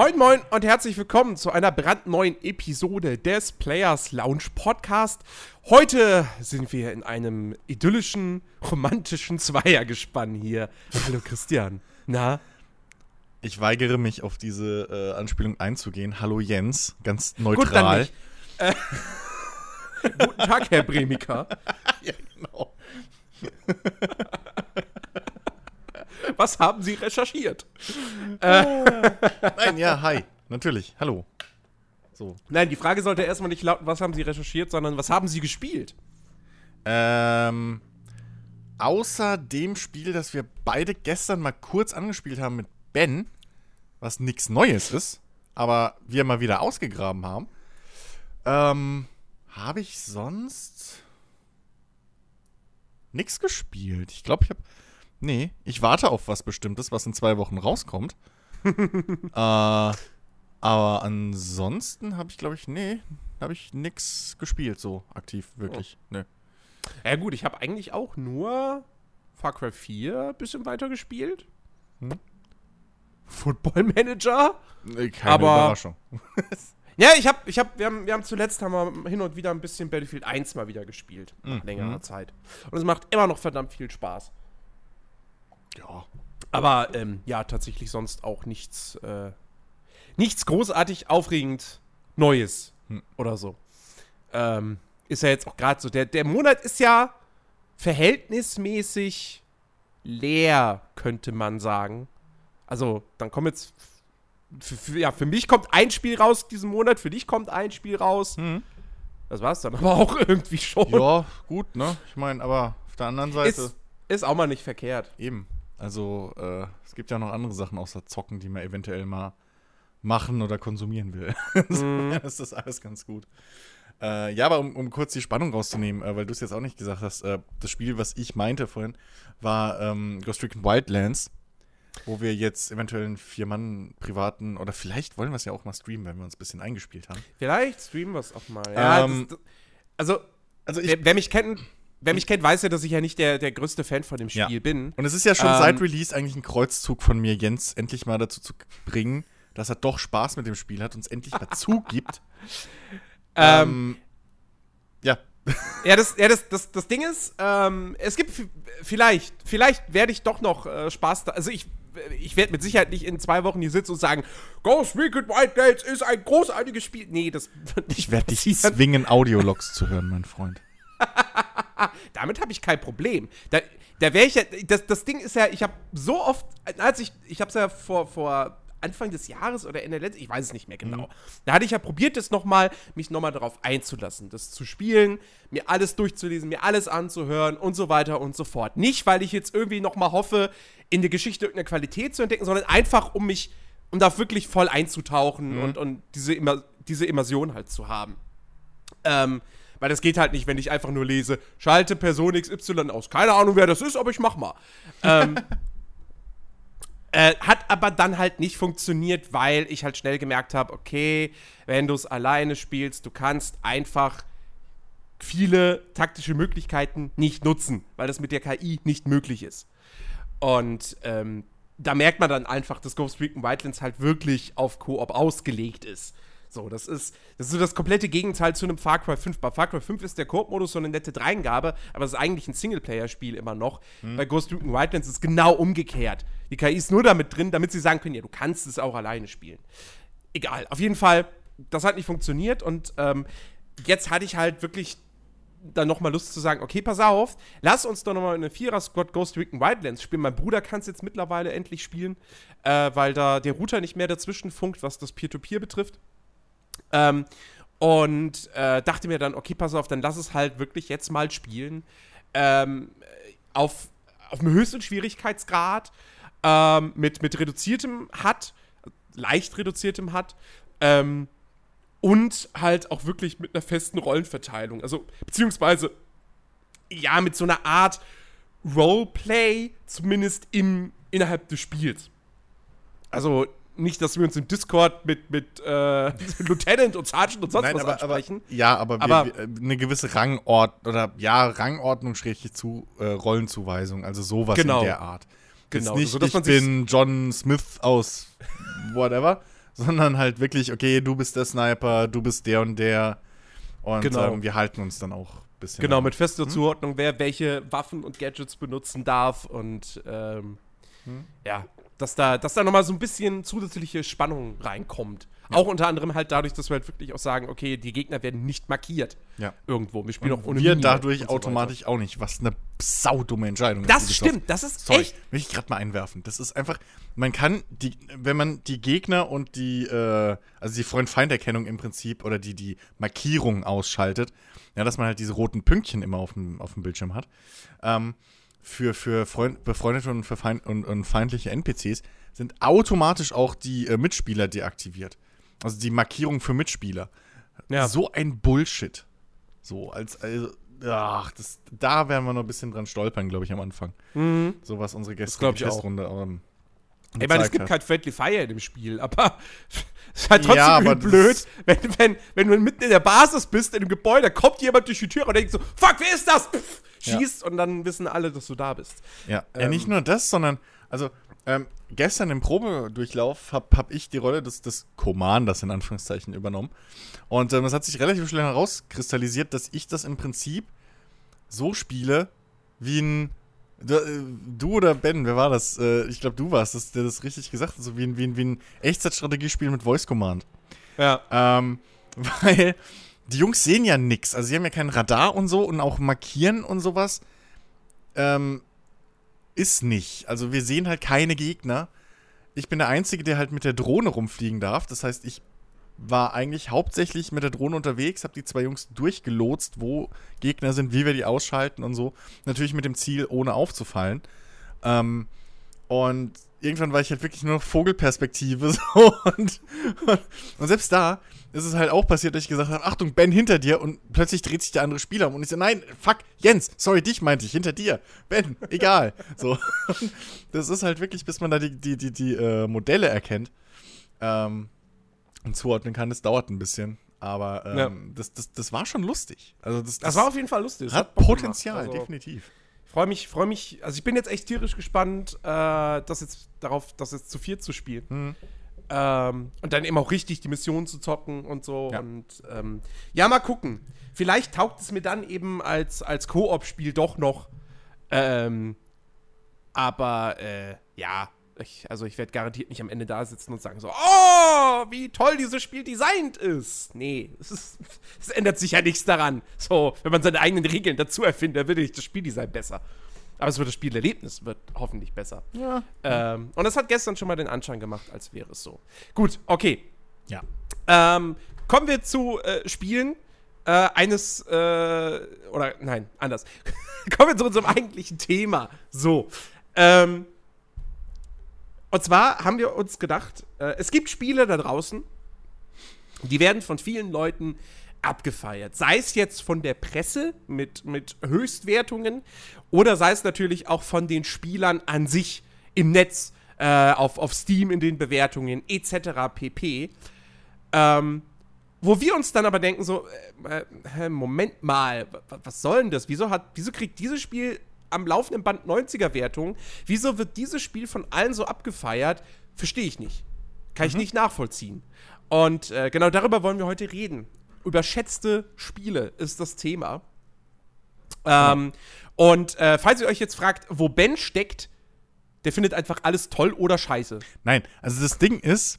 Moin Moin und herzlich willkommen zu einer brandneuen Episode des Players Lounge Podcast. Heute sind wir in einem idyllischen, romantischen Zweiergespann hier. Hallo Christian. Na? Ich weigere mich auf diese äh, Anspielung einzugehen. Hallo Jens, ganz neutral. Gut, dann nicht. Äh, guten Tag, Herr Bremika. ja, genau. Was haben Sie recherchiert? äh. Nein, ja, hi. Natürlich. Hallo. So. Nein, die Frage sollte erstmal nicht lauten, was haben Sie recherchiert, sondern was haben Sie gespielt? Ähm, außer dem Spiel, das wir beide gestern mal kurz angespielt haben mit Ben, was nichts Neues ist, aber wir mal wieder ausgegraben haben, ähm, habe ich sonst nichts gespielt. Ich glaube, ich habe Nee, ich warte auf was Bestimmtes, was in zwei Wochen rauskommt. äh, aber ansonsten habe ich, glaube ich, nee, habe ich nichts gespielt, so aktiv, wirklich. Oh. Nee. Ja, gut, ich habe eigentlich auch nur Far Cry 4 ein bisschen weiter gespielt. Hm? Football Manager. Nee, keine aber, Überraschung. ja, ich habe, ich hab, wir haben, wir haben zuletzt haben wir hin und wieder ein bisschen Battlefield 1 mal wieder gespielt. Nach mhm. längerer Zeit. Und es macht immer noch verdammt viel Spaß. Ja. Aber ähm, ja, tatsächlich sonst auch nichts, äh, nichts großartig aufregend Neues hm. oder so. Ähm, ist ja jetzt auch gerade so. Der, der Monat ist ja verhältnismäßig leer, könnte man sagen. Also, dann kommen jetzt. Für, ja, für mich kommt ein Spiel raus diesen Monat, für dich kommt ein Spiel raus. Hm. Das war's dann aber auch irgendwie schon. Ja, gut, ne? Ich meine, aber auf der anderen Seite. Ist, ist auch mal nicht verkehrt. Eben. Also äh, es gibt ja noch andere Sachen außer Zocken, die man eventuell mal machen oder konsumieren will. Mhm. ist das alles ganz gut. Äh, ja, aber um, um, kurz die Spannung rauszunehmen, äh, weil du es jetzt auch nicht gesagt hast, äh, das Spiel, was ich meinte vorhin, war ähm, Ghost Recon Wildlands, wo wir jetzt eventuell einen Vier-Mann privaten, oder vielleicht wollen wir es ja auch mal streamen, wenn wir uns ein bisschen eingespielt haben. Vielleicht streamen wir es auch mal. Ja, ähm, das, das, also, also ich, wer, wer mich kennt, wer mich kennt, weiß ja, dass ich ja nicht der, der größte Fan von dem Spiel ja. bin. Und es ist ja schon ähm, seit Release eigentlich ein Kreuzzug von mir, Jens endlich mal dazu zu bringen, dass er doch Spaß mit dem Spiel hat und es endlich mal zugibt. Ähm, ähm, ja. ja, das, ja das, das, das Ding ist, ähm, es gibt vielleicht, vielleicht werde ich doch noch äh, Spaß da. Also ich, ich werde mit Sicherheit nicht in zwei Wochen hier sitzen und sagen, Ghost Recon White Dates ist ein großartiges Spiel. Nee, das wird nicht Ich werde dich zwingen, Audiologs zu hören, mein Freund. Damit habe ich kein Problem. Da, da wäre ich ja, das, das Ding ist ja, ich habe so oft, als ich, ich habe es ja vor, vor Anfang des Jahres oder in der letzten, ich weiß es nicht mehr genau. Mhm. Da hatte ich ja probiert, das nochmal, mich nochmal darauf einzulassen, das zu spielen, mir alles durchzulesen, mir alles anzuhören und so weiter und so fort. Nicht, weil ich jetzt irgendwie nochmal hoffe, in der Geschichte irgendeine Qualität zu entdecken, sondern einfach, um mich, um da wirklich voll einzutauchen mhm. und, und diese, diese Immersion halt zu haben. Ähm, weil das geht halt nicht, wenn ich einfach nur lese, schalte Person XY aus. Keine Ahnung, wer das ist, aber ich mach mal. ähm, äh, hat aber dann halt nicht funktioniert, weil ich halt schnell gemerkt habe, okay, wenn du es alleine spielst, du kannst einfach viele taktische Möglichkeiten nicht nutzen, weil das mit der KI nicht möglich ist. Und ähm, da merkt man dann einfach, dass Ghost Recon Wildlands halt wirklich auf Koop ausgelegt ist. So, das ist, das ist so das komplette Gegenteil zu einem Far Cry 5. Bei Far Cry 5 ist der Koop-Modus so eine nette Dreingabe, aber es ist eigentlich ein Singleplayer-Spiel immer noch. Mhm. Bei Ghost Recon Wildlands ist es genau umgekehrt. Die KI ist nur damit drin, damit sie sagen können, ja, du kannst es auch alleine spielen. Egal, auf jeden Fall, das hat nicht funktioniert und ähm, jetzt hatte ich halt wirklich dann nochmal Lust zu sagen, okay, pass auf, lass uns doch nochmal eine Vierer-Squad Ghost Recon Wildlands spielen. Mein Bruder kann es jetzt mittlerweile endlich spielen, äh, weil da der Router nicht mehr dazwischen funkt, was das Peer-to-Peer -Peer betrifft. Ähm, und äh, dachte mir dann, okay, pass auf, dann lass es halt wirklich jetzt mal spielen. Ähm, auf, auf einem höchsten Schwierigkeitsgrad, ähm, mit, mit reduziertem HUD, leicht reduziertem HUD, ähm, und halt auch wirklich mit einer festen Rollenverteilung. Also, beziehungsweise, ja, mit so einer Art Roleplay, zumindest im, innerhalb des Spiels. Also, nicht, dass wir uns im Discord mit, mit äh, Lieutenant und Sergeant und sonst Nein, was aber, ansprechen. Aber, ja, aber, aber wir, wir, eine gewisse Rangort oder ja, Rangordnung schräg zu äh, Rollenzuweisung, also sowas genau. in der Art. Genau, Jetzt nicht, so, dass ich bin John Smith aus whatever, sondern halt wirklich, okay, du bist der Sniper, du bist der und der. Und Genau. ähm, wir halten uns dann auch ein bisschen. Genau, daran. mit fester Zuordnung, wer welche Waffen und Gadgets benutzen darf und ähm, ja, dass da, dass da nochmal so ein bisschen zusätzliche Spannung reinkommt. Auch unter anderem halt dadurch, dass wir halt wirklich auch sagen, okay, die Gegner werden nicht markiert Ja. irgendwo. Wir spielen Und auch ohne wir Mine dadurch so automatisch auch nicht, was eine saudumme Entscheidung ist. Das stimmt, das ist Sorry, echt. will ich gerade mal einwerfen. Das ist einfach, man kann die, wenn man die Gegner und die, äh, also die Freund-Feind-Erkennung im Prinzip oder die, die Markierung ausschaltet, ja, dass man halt diese roten Pünktchen immer auf dem, auf dem Bildschirm hat, ähm, für, für Freund, befreundete und, für Feind, und, und feindliche NPCs sind automatisch auch die äh, Mitspieler deaktiviert. Also die Markierung für Mitspieler. Ja. So ein Bullshit. So, als, also, ach, das, da werden wir noch ein bisschen dran stolpern, glaube ich, am Anfang. So was unsere auch. Testrunde ähm, Ich meine, es gibt kein Friendly Fire in dem Spiel, aber es ist halt trotzdem Ja, blöd, wenn, wenn, wenn du mitten in der Basis bist, in einem Gebäude, kommt jemand durch die Tür und denkt so, fuck, wer ist das? Pff, Ja. schießt und dann wissen alle, dass du da bist. Ja, ja Ähm, nicht nur das, sondern, also, ähm, gestern im Probedurchlauf habe hab ich die Rolle des, des Commanders in Anführungszeichen übernommen. Und ähm, es hat sich relativ schnell herauskristallisiert, dass ich das im Prinzip so spiele, wie ein. Du, äh, du oder Ben, wer war das? Äh, ich glaube, du warst das, der das richtig gesagt hat. So wie ein, wie ein, wie ein Echtzeitstrategiespiel mit Voice Command. Ja. Ähm, weil die Jungs sehen ja nix. Also sie haben ja kein Radar und so und auch markieren und sowas. Ähm, ist nicht. Also wir sehen halt keine Gegner. Ich bin der Einzige, der halt mit der Drohne rumfliegen darf. Das heißt, ich war eigentlich hauptsächlich mit der Drohne unterwegs, habe die zwei Jungs durchgelotst, wo Gegner sind, wie wir die ausschalten und so. Natürlich mit dem Ziel, ohne aufzufallen. Ähm, und irgendwann war ich halt wirklich nur noch Vogelperspektive so und, und, und selbst da ist es halt auch passiert, dass ich gesagt habe, Achtung, Ben, hinter dir und plötzlich dreht sich der andere Spieler um und ich so, nein, fuck, Jens, sorry, dich meinte ich, hinter dir, Ben, egal. So, das ist halt wirklich, bis man da die, die, die, die äh, Modelle erkennt ähm, und zuordnen kann, das dauert ein bisschen, aber ähm, Ja. das, das, das war schon lustig. Also das, Das war auf jeden Fall lustig. Das hat Bock Potenzial. Also, definitiv. Freue mich, freue mich. Also ich bin jetzt echt tierisch gespannt, äh, das jetzt darauf, das jetzt zu viert zu spielen. Hm. Ähm, und dann eben auch richtig die Missionen zu zocken und so. Ja. Und ähm, ja, mal gucken. Vielleicht taugt es mir dann eben als, als Koop-Spiel doch noch. Ähm, aber äh, ja, ich, also ich werde garantiert nicht am Ende da sitzen und sagen so, oh, wie toll dieses Spiel designt ist. Nee, es, ist, es ändert sich ja nichts daran. So, wenn man seine eigenen Regeln dazu erfindet, dann wird nicht das Spieldesign besser. Aber es wird das Spielerlebnis wird hoffentlich besser. Ja. Ähm, und das hat gestern schon mal den Anschein gemacht, als wäre es so. Gut, okay. Ja. Ähm, kommen wir zu äh, Spielen äh, eines, äh, oder nein, anders. kommen wir zu unserem eigentlichen Thema. So. Ähm, und zwar haben wir uns gedacht, äh, es gibt Spiele da draußen, die werden von vielen Leuten abgefeiert. Sei es jetzt von der Presse mit, mit Höchstwertungen oder sei es natürlich auch von den Spielern an sich im Netz, äh, auf, auf Steam in den Bewertungen etc. pp. Ähm, wo wir uns dann aber denken, so, äh, äh, Moment mal, wa- was soll denn das? Wieso, hat, wieso kriegt dieses Spiel am laufenden Band 90er-Wertung? Wieso wird dieses Spiel von allen so abgefeiert? Verstehe ich nicht. Kann ich nicht nachvollziehen. Und äh, genau darüber wollen wir heute reden. Überschätzte Spiele ist das Thema. Ähm, und äh, falls ihr euch jetzt fragt, wo Ben steckt, der findet einfach alles toll oder scheiße. Nein, also das Ding ist,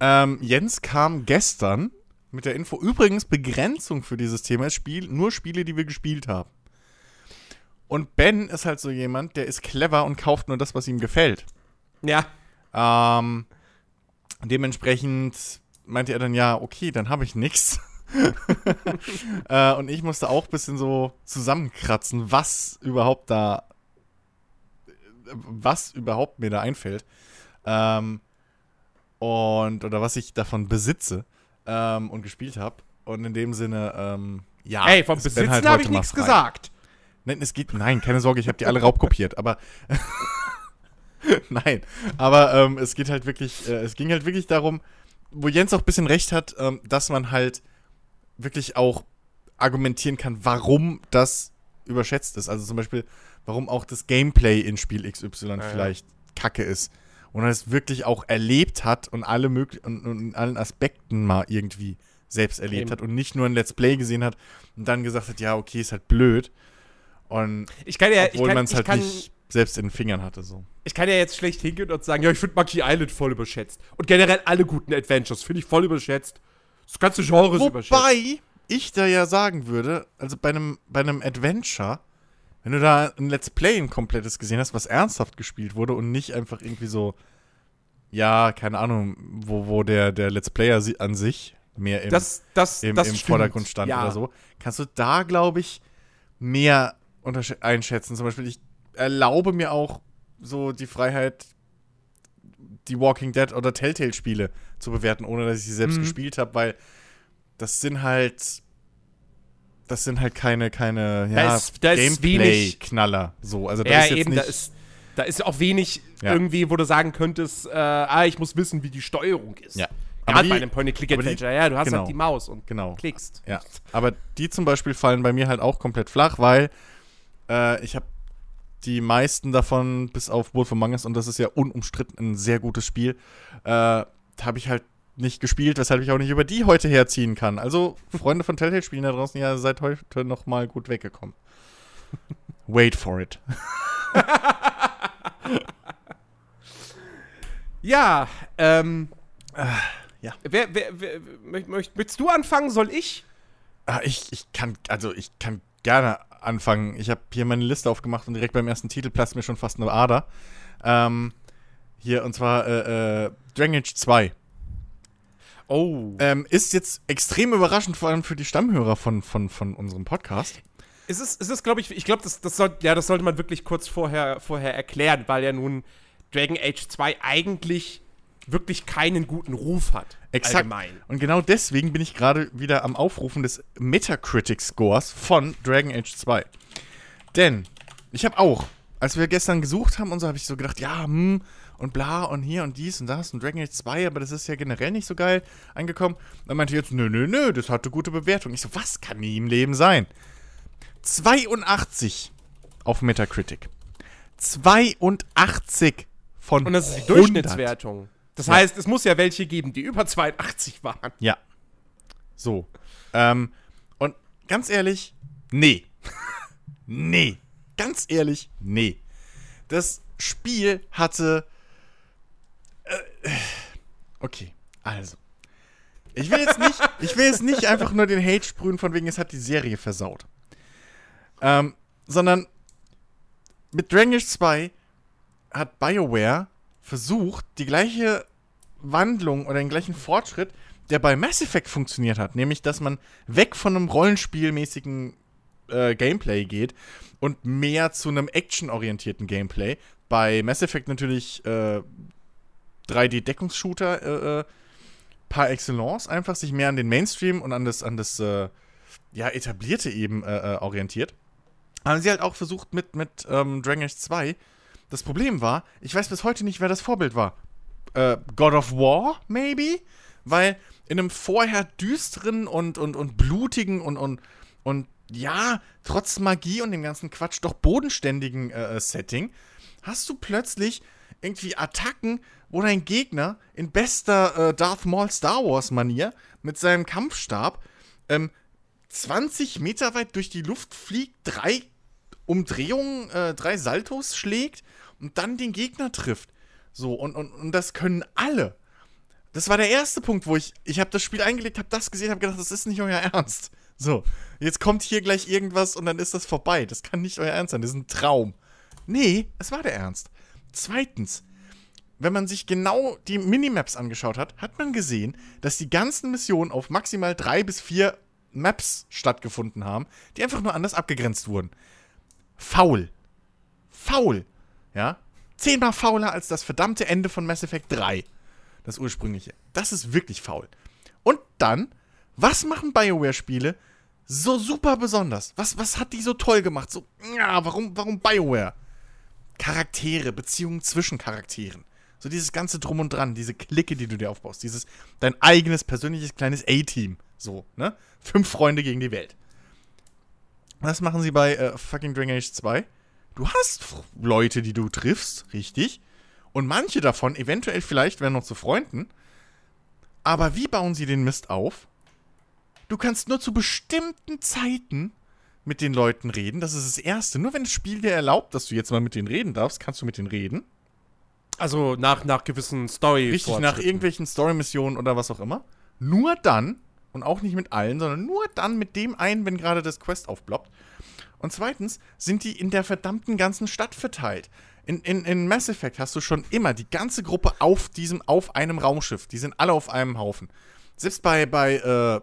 ähm, Jens kam gestern mit der Info, übrigens Begrenzung für dieses Thema ist Spiel, nur Spiele, die wir gespielt haben. Und Ben ist halt so jemand, der ist clever und kauft nur das, was ihm gefällt. Ja, Ähm, dementsprechend meinte er dann, ja, okay, dann habe ich nichts. äh, und ich musste auch ein bisschen so zusammenkratzen, was überhaupt da, was überhaupt mir da einfällt. Ähm, und, oder was ich davon besitze ähm, und gespielt habe. Und in dem Sinne, ähm, ja. ey, vom Ben Besitzen halt habe ich nichts gesagt. Nein, es geht. Nein, keine Sorge, ich habe die alle raubkopiert, aber. nein, aber ähm, es geht halt wirklich, äh, es ging halt wirklich darum, wo Jens auch ein bisschen recht hat, ähm, dass man halt wirklich auch argumentieren kann, warum das überschätzt ist. Also zum Beispiel, warum auch das Gameplay in Spiel XY ja. vielleicht kacke ist. und es wirklich auch erlebt hat und alle möglichen und, und in allen Aspekten mal irgendwie selbst erlebt Eben. hat und nicht nur ein Let's Play gesehen hat und dann gesagt hat, ja, okay, ist halt blöd. Und Ich kann ja, obwohl man es halt kann, nicht selbst in den Fingern hatte, so. ich kann ja jetzt schlecht hingehen und sagen, ja, ich finde Monkey Island voll überschätzt. Und generell alle guten Adventures finde ich voll überschätzt. Das ganze Genre ist überschätzt. Wobei ich da ja sagen würde, also bei einem, bei einem Adventure, wenn du da ein Let's Play ein komplettes gesehen hast, was ernsthaft gespielt wurde und nicht einfach irgendwie so, ja, keine Ahnung, wo, wo der, der Let's Player an sich mehr im, Das, das, im, das im. Vordergrund stand ja. oder so, kannst du da, glaube ich, mehr einschätzen. Zum Beispiel, ich erlaube mir auch so die Freiheit, die Walking Dead oder Telltale-Spiele zu bewerten, ohne dass ich sie selbst Mhm. gespielt habe, weil das sind halt. Das sind halt keine, keine ja, Gameplay-Knaller. So. Also da Ja, ist jetzt eben, nicht, da ist, da ist auch wenig Ja. irgendwie, wo du sagen könntest, äh, ah, ich muss wissen, wie die Steuerung ist. Ja. Aber Gerade die- bei einem Point-and-Click-Adventure. Ja, du hast genau. halt die Maus und Genau. klickst. Ja, aber die zum Beispiel fallen bei mir halt auch komplett flach, weil äh, ich habe die meisten davon, bis auf Wolf Among Us, und das ist ja unumstritten ein sehr gutes Spiel, äh, habe ich halt nicht gespielt, weshalb ich auch nicht über die heute herziehen kann. Also, Freunde von Telltale spielen da draußen, ja, seid heute noch mal gut weggekommen. Wait for it. Ja, ähm. ja. Wer, wer, wer, möcht, möcht, möchtest du anfangen? Soll ich? Ah, ich, ich kann, also ich kann gerne anfangen. Ich habe hier meine Liste aufgemacht und direkt beim ersten Titel platzt mir schon fast eine Ader. Ähm, hier, und zwar äh, äh, Dragon Age 2. Oh. Ähm, ist jetzt extrem überraschend, vor allem für die Stammhörer von, von, von unserem Podcast. Es ist, es ist glaube ich, ich glaube, das, das, soll, ja, das sollte man wirklich kurz vorher, vorher erklären, weil ja nun Dragon Age 2 eigentlich wirklich keinen guten Ruf hat. Exakt. Allgemein. Und genau deswegen bin ich gerade wieder am Aufrufen des Metacritic-Scores von Dragon Age 2. Denn ich habe auch, als wir gestern gesucht haben und so, habe ich so gedacht, ja, hm, und bla und hier und dies und das und Dragon Age 2, aber das ist ja generell nicht so geil angekommen. Dann meinte ich jetzt, nö, nö, nö, das hatte gute Bewertung. Ich so, was kann nie im Leben sein? 82 auf Metacritic. 82 von Und das ist die 100. Durchschnittswertung. Das Ja. heißt, es muss ja welche geben, die über 82 waren. Ja. So. Ähm, und ganz ehrlich, nee. nee. Ganz ehrlich, nee. Das Spiel hatte. Äh, okay, also. Ich will jetzt nicht, ich will jetzt nicht einfach nur den Hate sprühen, von wegen, es hat die Serie versaut. Ähm, sondern mit Dragon Age 2 hat BioWare versucht, die gleiche Wandlung oder den gleichen Fortschritt, der bei Mass Effect funktioniert hat, nämlich dass man weg von einem rollenspielmäßigen äh, Gameplay geht und mehr zu einem actionorientierten Gameplay. Bei Mass Effect natürlich äh, 3D-Deckungsshooter äh, äh, par excellence, einfach sich mehr an den Mainstream und an das, an das äh, ja, etablierte eben äh, orientiert. Haben sie halt auch versucht mit, mit ähm, Dragon Age 2. Das Problem war, ich weiß bis heute nicht, wer das Vorbild war. Äh, God of War, maybe? Weil in einem vorher düsteren und, und, und blutigen und, und, und ja, trotz Magie und dem ganzen Quatsch doch bodenständigen äh, äh, Setting, hast du plötzlich irgendwie Attacken, wo dein Gegner in bester äh, Darth Maul Star Wars Manier mit seinem Kampfstab ähm, 20 Meter weit durch die Luft fliegt, drei Umdrehungen, äh, drei Saltos schlägt und dann den Gegner trifft. So, und, und, und das können alle. Das war der erste Punkt, wo ich, ich habe das Spiel eingelegt, habe das gesehen, habe gedacht, das ist nicht euer Ernst. So, jetzt kommt hier gleich irgendwas und dann ist das vorbei. Das kann nicht euer Ernst sein, das ist ein Traum. Nee, es war der Ernst. Zweitens, wenn man sich genau die Minimaps angeschaut hat, hat man gesehen, dass die ganzen Missionen auf maximal drei bis vier Maps stattgefunden haben, die einfach nur anders abgegrenzt wurden. Faul. Faul. Ja? Zehnmal fauler als das verdammte Ende von Mass Effect 3. Das ursprüngliche. Das ist wirklich faul. Und dann, was machen BioWare-Spiele so super besonders? Was, was hat die so toll gemacht? So, ja, warum, warum BioWare? Charaktere, Beziehungen zwischen Charakteren. So dieses ganze Drum und Dran, diese Clique, die du dir aufbaust, dieses dein eigenes persönliches kleines A-Team. So, ne? Fünf Freunde gegen die Welt. Was machen sie bei äh, fucking Dragon Age 2? Du hast Leute, die du triffst, richtig. Und manche davon, eventuell vielleicht, werden noch zu Freunden. Aber wie bauen sie den Mist auf? Du kannst nur zu bestimmten Zeiten mit den Leuten reden. Das ist das Erste. Nur wenn das Spiel dir erlaubt, dass du jetzt mal mit denen reden darfst, kannst du mit denen reden. Also nach, nach gewissen story Richtig, nach irgendwelchen Story-Missionen oder was auch immer. Nur dann, und auch nicht mit allen, sondern nur dann mit dem einen, wenn gerade das Quest aufploppt. Und zweitens sind die in der verdammten ganzen Stadt verteilt. In, in, in Mass Effect hast du schon immer die ganze Gruppe auf diesem, auf einem Raumschiff. Die sind alle auf einem Haufen. Selbst bei, bei äh,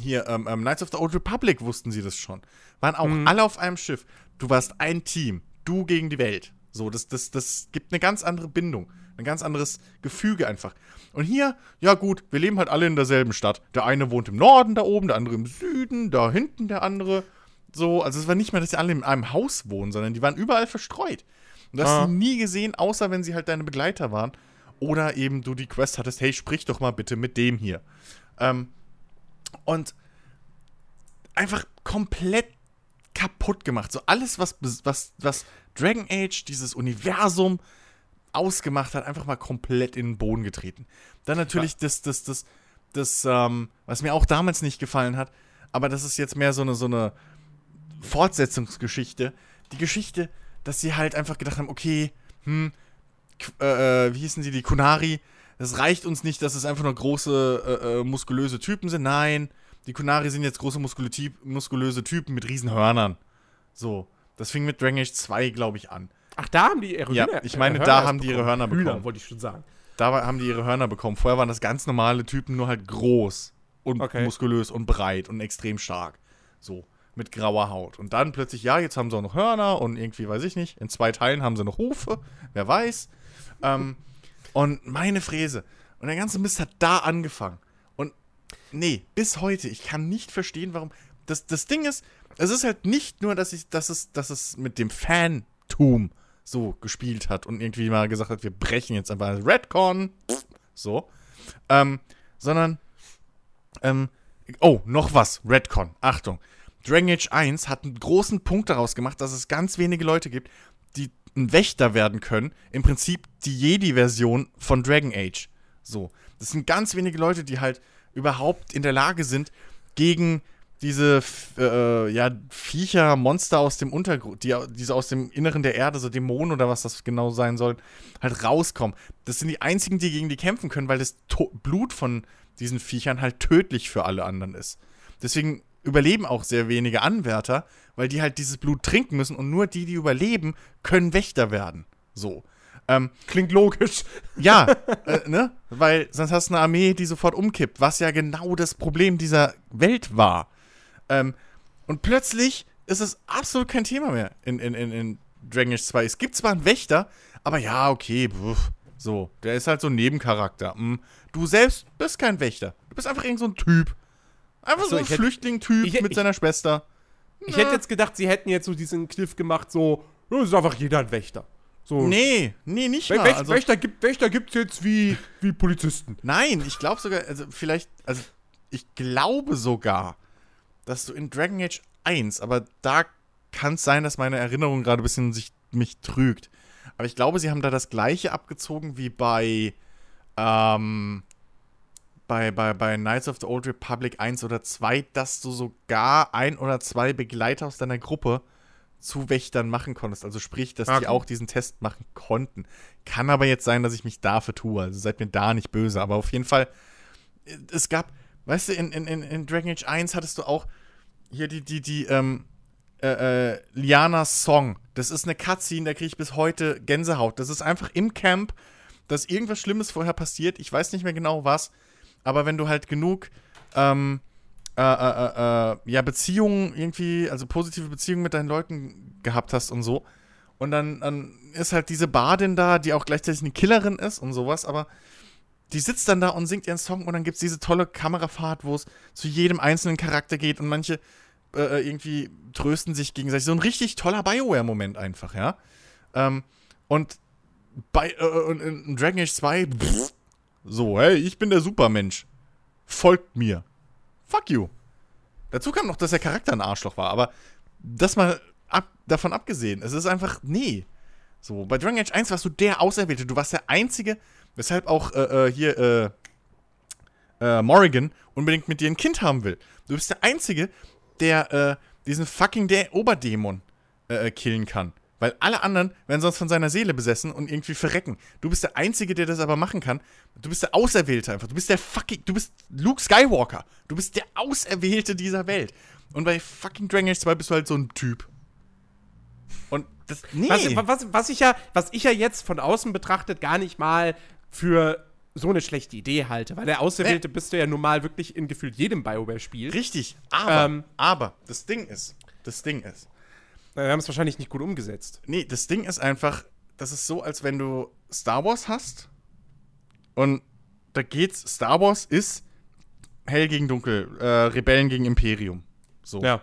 hier, ähm, ähm, Knights of the Old Republic wussten sie das schon. Waren auch mhm. alle auf einem Schiff. Du warst ein Team. Du gegen die Welt. So, das, das, das gibt eine ganz andere Bindung. Ein ganz anderes Gefüge einfach. Und hier, ja gut, wir leben halt alle in derselben Stadt. Der eine wohnt im Norden da oben, der andere im Süden, da hinten der andere. So, also es war nicht mehr, dass sie alle in einem Haus wohnen, sondern die waren überall verstreut. Und ah. hast du nie gesehen, außer wenn sie halt deine Begleiter waren. Oder eben du die Quest hattest, hey, sprich doch mal bitte mit dem hier. Ähm, und einfach komplett kaputt gemacht. So alles, was, was, was Dragon Age, dieses Universum ausgemacht hat, einfach mal komplett in den Boden getreten. Dann natürlich ja. das, das, das, das, ähm, was mir auch damals nicht gefallen hat, aber das ist jetzt mehr so eine, so eine Fortsetzungsgeschichte. Die Geschichte, dass sie halt einfach gedacht haben, okay, hm, äh, äh, wie hießen sie, die Kunari, das reicht uns nicht, dass es einfach nur große, äh, äh, muskulöse Typen sind. Nein, die Kunari sind jetzt große muskulöse Typen mit Riesenhörnern. So, das fing mit Dragon Age 2, glaube ich, an. Ach, da haben die ihre Hörner Ja, ich meine, da haben die ihre Hörner bekommen. Hühner, wollte ich schon sagen. Da haben die ihre Hörner bekommen. Vorher waren das ganz normale Typen, nur halt groß und okay. muskulös und breit und extrem stark. So, mit grauer Haut. Und dann plötzlich, ja, jetzt haben sie auch noch Hörner und irgendwie, weiß ich nicht, in zwei Teilen haben sie noch Hufe, wer weiß. Ähm, und meine Fräse. Und der ganze Mist hat da angefangen. Und nee, bis heute, ich kann nicht verstehen, warum. Das, das Ding ist, es ist halt nicht nur, dass, ich, dass, es, dass es mit dem Fantum so gespielt hat und irgendwie mal gesagt hat, wir brechen jetzt einfach Redcon, so, ähm, sondern, ähm, oh, noch was, Redcon, Achtung. Dragon Age 1 hat einen großen Punkt daraus gemacht, dass es ganz wenige Leute gibt, die ein Wächter werden können. Im Prinzip die Jedi-Version von Dragon Age. So. Das sind ganz wenige Leute, die halt überhaupt in der Lage sind, gegen diese äh, ja, Viecher, Monster aus dem Untergrund, die, diese aus dem Inneren der Erde, so Dämonen oder was das genau sein soll, halt rauskommen. Das sind die einzigen, die gegen die kämpfen können, weil das to Blut von diesen Viechern halt tödlich für alle anderen ist. Deswegen überleben auch sehr wenige Anwärter, weil die halt dieses Blut trinken müssen und nur die, die überleben, können Wächter werden. So. Ähm, Klingt logisch. Ja, äh, ne? Weil sonst hast du eine Armee, die sofort umkippt, was ja genau das Problem dieser Welt war. Ähm, und plötzlich ist es absolut kein Thema mehr in, in, in, in Dragon Age 2. Es gibt zwar einen Wächter, aber ja, okay, pf, so, der ist halt so ein Nebencharakter. Hm. Du selbst bist kein Wächter. Du bist einfach irgend so ein Typ. Einfach so, so ein Flüchtling-Typ mit seiner Schwester. Ich Na. hätte jetzt gedacht, sie hätten jetzt so diesen Kniff gemacht, so, das ist einfach jeder ein Wächter. So. Nee, nee, nicht mal. Wächter, also, Wächter gibt es jetzt wie, wie Polizisten. Nein, ich glaube sogar, also vielleicht, also ich glaube sogar, dass du in Dragon Age 1, aber da kann es sein, dass meine Erinnerung gerade ein bisschen sich, mich trügt. Aber ich glaube, sie haben da das gleiche abgezogen wie bei, ähm, bei, bei, bei Knights of the Old Republic 1 oder 2, dass du sogar ein oder zwei Begleiter aus deiner Gruppe zu Wächtern machen konntest. Also sprich, dass okay. die auch diesen Test machen konnten. Kann aber jetzt sein, dass ich mich dafür tue. Also seid mir da nicht böse. Aber auf jeden Fall, es gab, weißt du, in, in, in Dragon Age 1 hattest du auch hier die, die, die, ähm, äh, äh, Lianas Song. Das ist eine Cutscene, da kriege ich bis heute Gänsehaut. Das ist einfach im Camp, dass irgendwas Schlimmes vorher passiert. Ich weiß nicht mehr genau was aber wenn du halt genug ähm, äh, äh, äh, ja, Beziehungen irgendwie, also positive Beziehungen mit deinen Leuten gehabt hast und so. Und dann, dann ist halt diese Badin da, die auch gleichzeitig eine Killerin ist und sowas, aber die sitzt dann da und singt ihren Song und dann gibt es diese tolle Kamerafahrt, wo es zu jedem einzelnen Charakter geht und manche äh, äh, irgendwie trösten sich gegenseitig. So ein richtig toller Bioware-Moment einfach, ja. Ähm, und bei äh, in Dragon Age 2, pff, so, hey, ich bin der Supermensch. Folgt mir. Fuck you. Dazu kam noch, dass der Charakter ein Arschloch war, aber das mal ab, davon abgesehen, es ist einfach, nee. So, bei Dragon Age 1 warst du der Auserwählte. Du warst der Einzige, weshalb auch äh, äh, hier äh, äh, Morrigan unbedingt mit dir ein Kind haben will. Du bist der Einzige, der äh, diesen fucking der Oberdämon äh, killen kann. Weil alle anderen werden sonst von seiner Seele besessen und irgendwie verrecken. Du bist der Einzige, der das aber machen kann. Du bist der Auserwählte einfach. Du bist der fucking. Du bist Luke Skywalker. Du bist der Auserwählte dieser Welt. Und bei fucking Dragon Age 2 bist du halt so ein Typ. Und das. Nee. Was, was, was, ich ja, was ich ja jetzt von außen betrachtet gar nicht mal für so eine schlechte Idee halte. Weil der Auserwählte bist du ja nun mal wirklich in gefühlt jedem BioWare-Spiel. Richtig. Aber, Ähm. aber, das Ding ist, das Ding ist, Wir haben es wahrscheinlich nicht gut umgesetzt. Nee, das Ding ist einfach, das ist so, als wenn du Star Wars hast und da geht's, Star Wars ist hell gegen dunkel, äh, Rebellen gegen Imperium. So. Ja.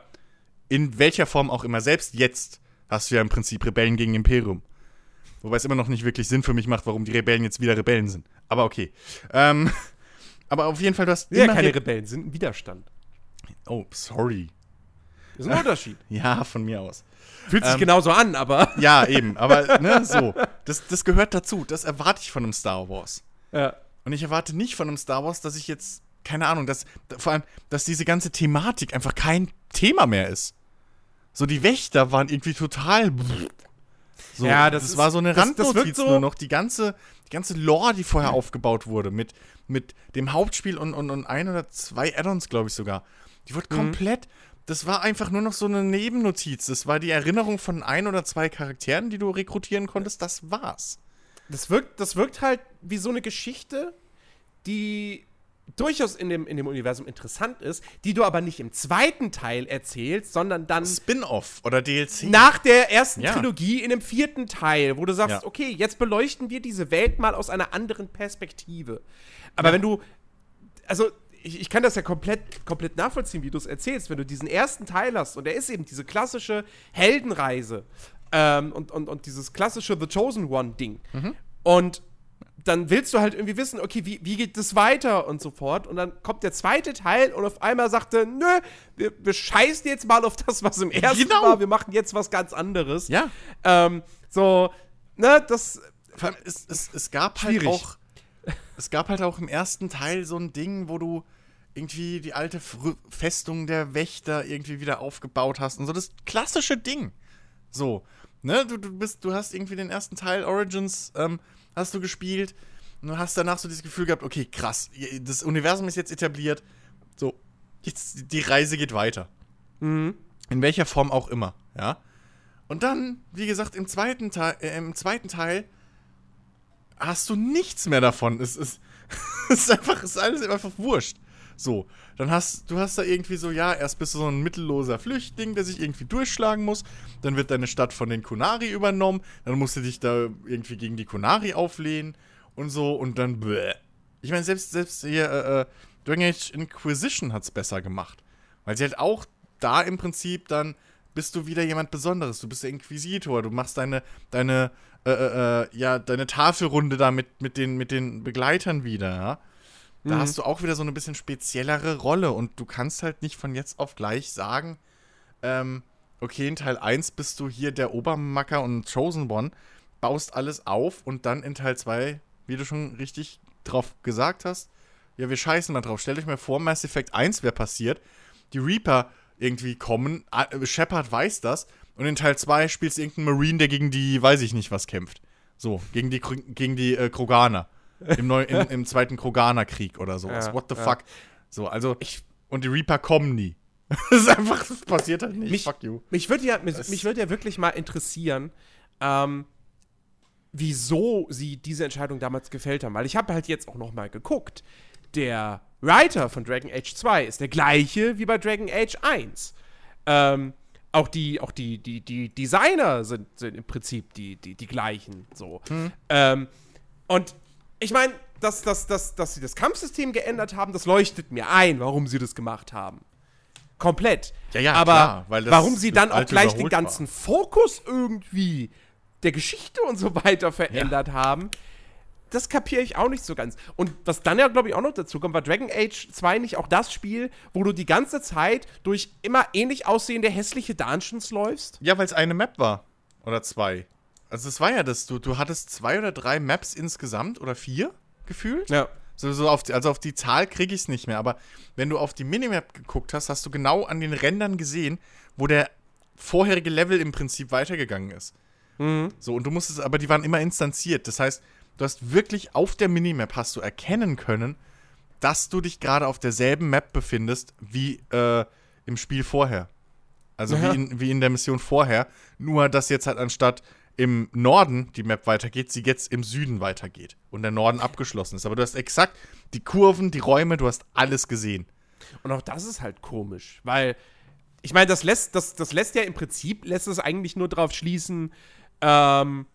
In welcher Form auch immer. Selbst jetzt hast du ja im Prinzip Rebellen gegen Imperium. Wobei es immer noch nicht wirklich Sinn für mich macht, warum die Rebellen jetzt wieder Rebellen sind. Aber okay. Ähm, aber auf jeden Fall, du hast Ja, immer keine Re Rebellen, sind ein Widerstand. Oh, sorry. Das ist ein Unterschied. Ja, von mir aus. Fühlt sich Ähm. genauso an, aber. Ja, eben. Aber, ne, so. Das, das gehört dazu. Das erwarte ich von einem Star Wars. Ja. Und ich erwarte nicht von einem Star Wars, dass ich jetzt, keine Ahnung, dass, vor allem, dass diese ganze Thematik einfach kein Thema mehr ist. So, die Wächter waren irgendwie total. So, Ja, das das ist- war so eine Randnotiz so- nur noch. Die ganze, die ganze Lore, die vorher aufgebaut wurde, mit, mit dem Hauptspiel und, und, und ein oder zwei Add-ons, glaube ich sogar. Die wurde Mhm. komplett. Das war einfach nur noch so eine Nebennotiz. Das war die Erinnerung von ein oder zwei Charakteren, die du rekrutieren konntest. Das war's. Das wirkt, das wirkt halt wie so eine Geschichte, die durchaus in dem, in dem Universum interessant ist, die du aber nicht im zweiten Teil erzählst, sondern dann Spin-off oder DLC. nach der ersten Ja. Trilogie in dem vierten Teil, wo du sagst, Ja. okay, jetzt beleuchten wir diese Welt mal aus einer anderen Perspektive. Aber wenn du, also ich, ich kann das ja komplett, komplett nachvollziehen, wie du es erzählst, wenn du diesen ersten Teil hast und der ist eben diese klassische Heldenreise ähm, und, und, und dieses klassische The Chosen One-Ding. Und dann willst du halt irgendwie wissen, okay, wie, wie geht das weiter und so fort. Und dann kommt der zweite Teil und auf einmal sagt er, nö, wir, wir scheißen jetzt mal auf das, was im ersten Genau. war, wir machen jetzt was ganz anderes. Ja. Ähm, so, ne, das. Es, es, es gab Schwierig. halt auch. Es gab halt auch im ersten Teil so ein Ding, wo du irgendwie die alte Fr Festung der Wächter irgendwie wieder aufgebaut hast und so das klassische Ding. So, ne, du, du bist, du hast irgendwie den ersten Teil Origins ähm, hast du gespielt und du hast danach so dieses Gefühl gehabt, okay, krass, das Universum ist jetzt etabliert. So, jetzt die Reise geht weiter. Mhm. In welcher Form auch immer, ja. Und dann, wie gesagt, im zweiten Teil, äh, im zweiten Teil hast du nichts mehr davon. Es ist, es ist einfach, es ist alles einfach wurscht. So, dann hast du hast da irgendwie so, ja, erst bist du so ein mittelloser Flüchtling, der sich irgendwie durchschlagen muss. Dann wird deine Stadt von den Kunari übernommen. Dann musst du dich da irgendwie gegen die Kunari auflehnen und so und dann bäh. Ich meine, selbst, selbst hier, äh, äh, Dragon Age Inquisition hat's besser gemacht. Weil sie halt auch da im Prinzip dann bist du wieder jemand Besonderes. Du bist der Inquisitor. Du machst deine, deine, äh, äh, äh, ja, deine Tafelrunde da mit, mit, den, mit den Begleitern wieder, ja. Da Mhm. hast du auch wieder so eine bisschen speziellere Rolle und du kannst halt nicht von jetzt auf gleich sagen, ähm, okay, in Teil 1 bist du hier der Obermacker und Chosen One, baust alles auf und dann in Teil 2, wie du schon richtig drauf gesagt hast, ja, wir scheißen mal drauf. Stellt euch mal vor, Mass Effect 1 wäre passiert, die Reaper irgendwie kommen, Shepard weiß das und in Teil 2 spielst du irgendeinen Marine, der gegen die, weiß ich nicht, was kämpft. So, gegen die, gegen die äh, Kroganer. Im, neu, im, Im zweiten Kroganer-Krieg oder sowas. Ja, What the ja. fuck? So, also, und die Reaper kommen nie. das ist einfach, das passiert halt nicht. Mich, fuck you. mich würde ja, mich, Das- mich würd ja wirklich mal interessieren, ähm, wieso sie diese Entscheidung damals gefällt haben. Weil ich habe halt jetzt auch noch mal geguckt. Der Writer von Dragon Age 2 ist der gleiche wie bei Dragon Age 1. Ähm, auch die, auch die, die, die Designer sind, sind im Prinzip die, die, die gleichen. So. Ähm, und ich meine, dass, dass, dass, dass sie das Kampfsystem geändert haben, das leuchtet mir ein, warum sie das gemacht haben. Komplett. Ja, ja, Aber klar, weil warum sie dann auch gleich den war. ganzen Fokus irgendwie der Geschichte und so weiter verändert haben, das kapiere ich auch nicht so ganz. Und was dann ja, glaube ich, auch noch dazu kommt, war Dragon Age 2 nicht auch das Spiel, wo du die ganze Zeit durch immer ähnlich aussehende hässliche Dungeons läufst? Ja, weil es eine Map war. Oder zwei. Also es war ja das, du, du hattest zwei oder drei Maps insgesamt oder vier gefühlt. Ja. So, so auf die, also auf die Zahl kriege ich es nicht mehr, aber wenn du auf die Minimap geguckt hast, hast du genau an den Rändern gesehen, wo der vorherige Level im Prinzip weitergegangen ist. Mhm. So, und du musstest, aber die waren immer instanziert. Das heißt, du hast wirklich auf der Minimap hast du erkennen können, dass du dich gerade auf derselben Map befindest wie äh, im Spiel vorher. Also Ja. wie, in, wie in der Mission vorher. Nur, dass jetzt halt anstatt im Norden die Map weitergeht, sie jetzt im Süden weitergeht und der Norden abgeschlossen ist. Aber du hast exakt die Kurven, die Räume, du hast alles gesehen. Und auch das ist halt komisch, weil ich meine, das lässt, das, das lässt ja im Prinzip, lässt es eigentlich nur darauf schließen, ähm,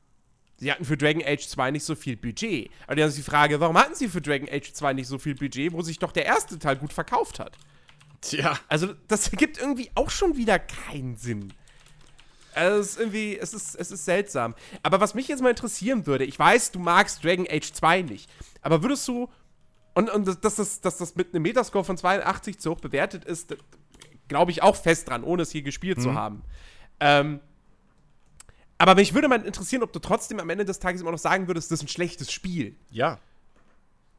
sie hatten für Dragon Age 2 nicht so viel Budget. Aber dann ist die Frage, warum hatten sie für Dragon Age 2 nicht so viel Budget, wo sich doch der erste Teil gut verkauft hat? Tja. Also, das ergibt irgendwie auch schon wieder keinen Sinn. Also, es ist irgendwie, es ist, es ist seltsam. Aber was mich jetzt mal interessieren würde, ich weiß, du magst Dragon Age 2 nicht, aber würdest du, und, und dass, das, dass das mit einem Metascore von 82 zu hoch bewertet ist, glaube ich auch fest dran, ohne es hier gespielt zu haben. Ähm, aber mich würde mal interessieren, ob du trotzdem am Ende des Tages immer noch sagen würdest, das ist ein schlechtes Spiel. Ja.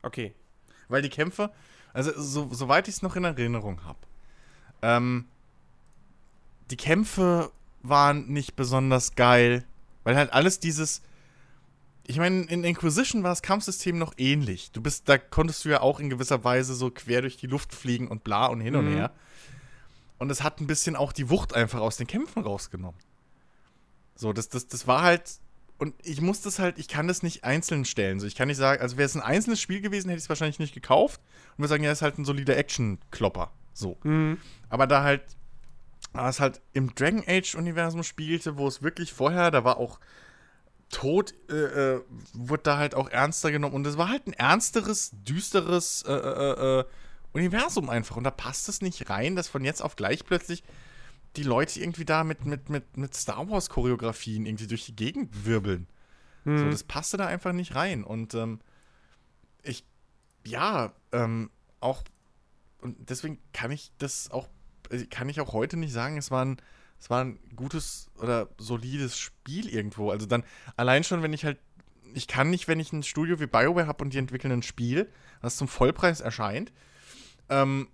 Okay. Weil die Kämpfe, also so, soweit ich es noch in Erinnerung habe, ähm, die Kämpfe waren nicht besonders geil, weil halt alles dieses, ich meine, in Inquisition war das Kampfsystem noch ähnlich. Du bist, da konntest du ja auch in gewisser Weise so quer durch die Luft fliegen und bla und hin und Mhm. her. Und es hat ein bisschen auch die Wucht einfach aus den Kämpfen rausgenommen. So, das, das, das war halt. Und ich muss das halt, ich kann das nicht einzeln stellen. So, ich kann nicht sagen, also wäre es ein einzelnes Spiel gewesen, hätte ich es wahrscheinlich nicht gekauft. Und wir sagen, ja, ist halt ein solider Action-Klopper. So. Mhm. Aber da halt, da es halt im Dragon Age-Universum spielte, wo es wirklich vorher, da war auch Tod, äh, äh, wurde da halt auch ernster genommen. Und es war halt ein ernsteres, düsteres äh, äh, äh, Universum einfach. Und da passt es nicht rein, dass von jetzt auf gleich plötzlich die Leute irgendwie da mit, mit, mit, mit Star Wars-Choreografien irgendwie durch die Gegend wirbeln. So, das passte da einfach nicht rein. Und ähm, ich, ja, ähm, auch, und deswegen kann ich das auch, kann ich auch heute nicht sagen, es war ein, es war ein gutes oder solides Spiel irgendwo. Also dann, allein schon, wenn ich halt, ich kann nicht, wenn ich ein Studio wie BioWare habe und die entwickeln ein Spiel, das zum Vollpreis erscheint, ähm,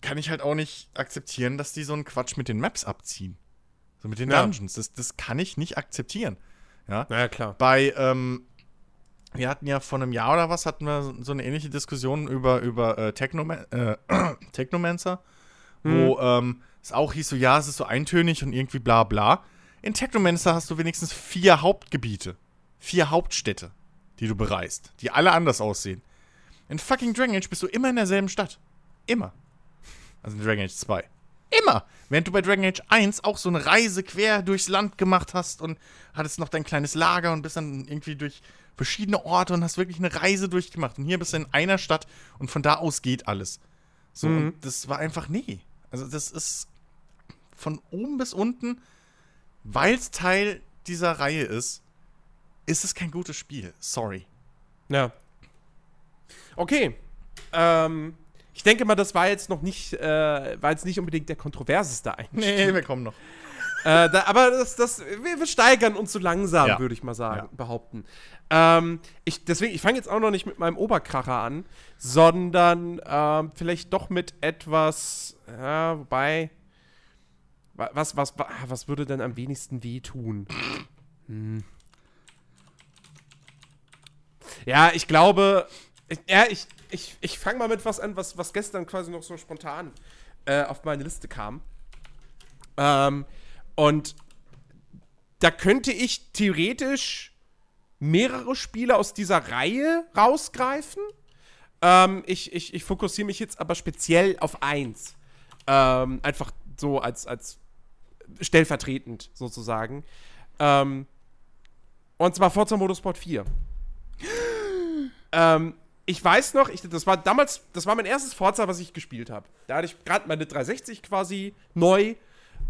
kann ich halt auch nicht akzeptieren, dass die so einen Quatsch mit den Maps abziehen. So mit den Ja. Dungeons. Das, das kann ich nicht akzeptieren. Ja. Naja, klar. Bei, ähm, wir hatten ja vor einem Jahr oder was, hatten wir so eine ähnliche Diskussion über, über äh, Technoma äh, Technomancer, wo ähm, es auch hieß so, ja, es ist so eintönig und irgendwie bla bla. In Technomancer hast du wenigstens vier Hauptgebiete, vier Hauptstädte, die du bereist, die alle anders aussehen. In fucking Dragon Age bist du immer in derselben Stadt. Immer. Also in Dragon Age 2. Immer. Während du bei Dragon Age 1 auch so eine Reise quer durchs Land gemacht hast und hattest noch dein kleines Lager und bist dann irgendwie durch verschiedene Orte und hast wirklich eine Reise durchgemacht. Und hier bist du in einer Stadt und von da aus geht alles. So, Mhm. und das war einfach nee. Also, das ist von oben bis unten, weil es Teil dieser Reihe ist, ist es kein gutes Spiel. Sorry. Ja. Okay. Ähm, ich denke mal, das war jetzt noch nicht, äh, war jetzt nicht unbedingt der kontroverseste Einstieg. Nee, wir kommen noch. Äh, da, aber das, das, wir, wir steigern uns so langsam, Ja. würde ich mal sagen, Ja. behaupten. Ähm, ich, deswegen, ich fange jetzt auch noch nicht mit meinem Oberkracher an, sondern ähm, vielleicht doch mit etwas, ja, wobei, wa- was, was, wa- was würde denn am wenigsten wehtun? Hm. Ja, ich glaube, ich, ja, ich, ich, ich fange mal mit was an, was, was gestern quasi noch so spontan äh, auf meine Liste kam. Ähm, und da könnte ich theoretisch mehrere Spiele aus dieser Reihe rausgreifen. Ähm, ich, ich, ich fokussiere mich jetzt aber speziell auf eins. Ähm, einfach so als, als stellvertretend sozusagen. Ähm, und zwar Forza Motorsport 4. ähm, ich weiß noch, ich, das war damals, das war mein erstes Forza, was ich gespielt habe. Da hatte ich gerade meine 360 quasi neu.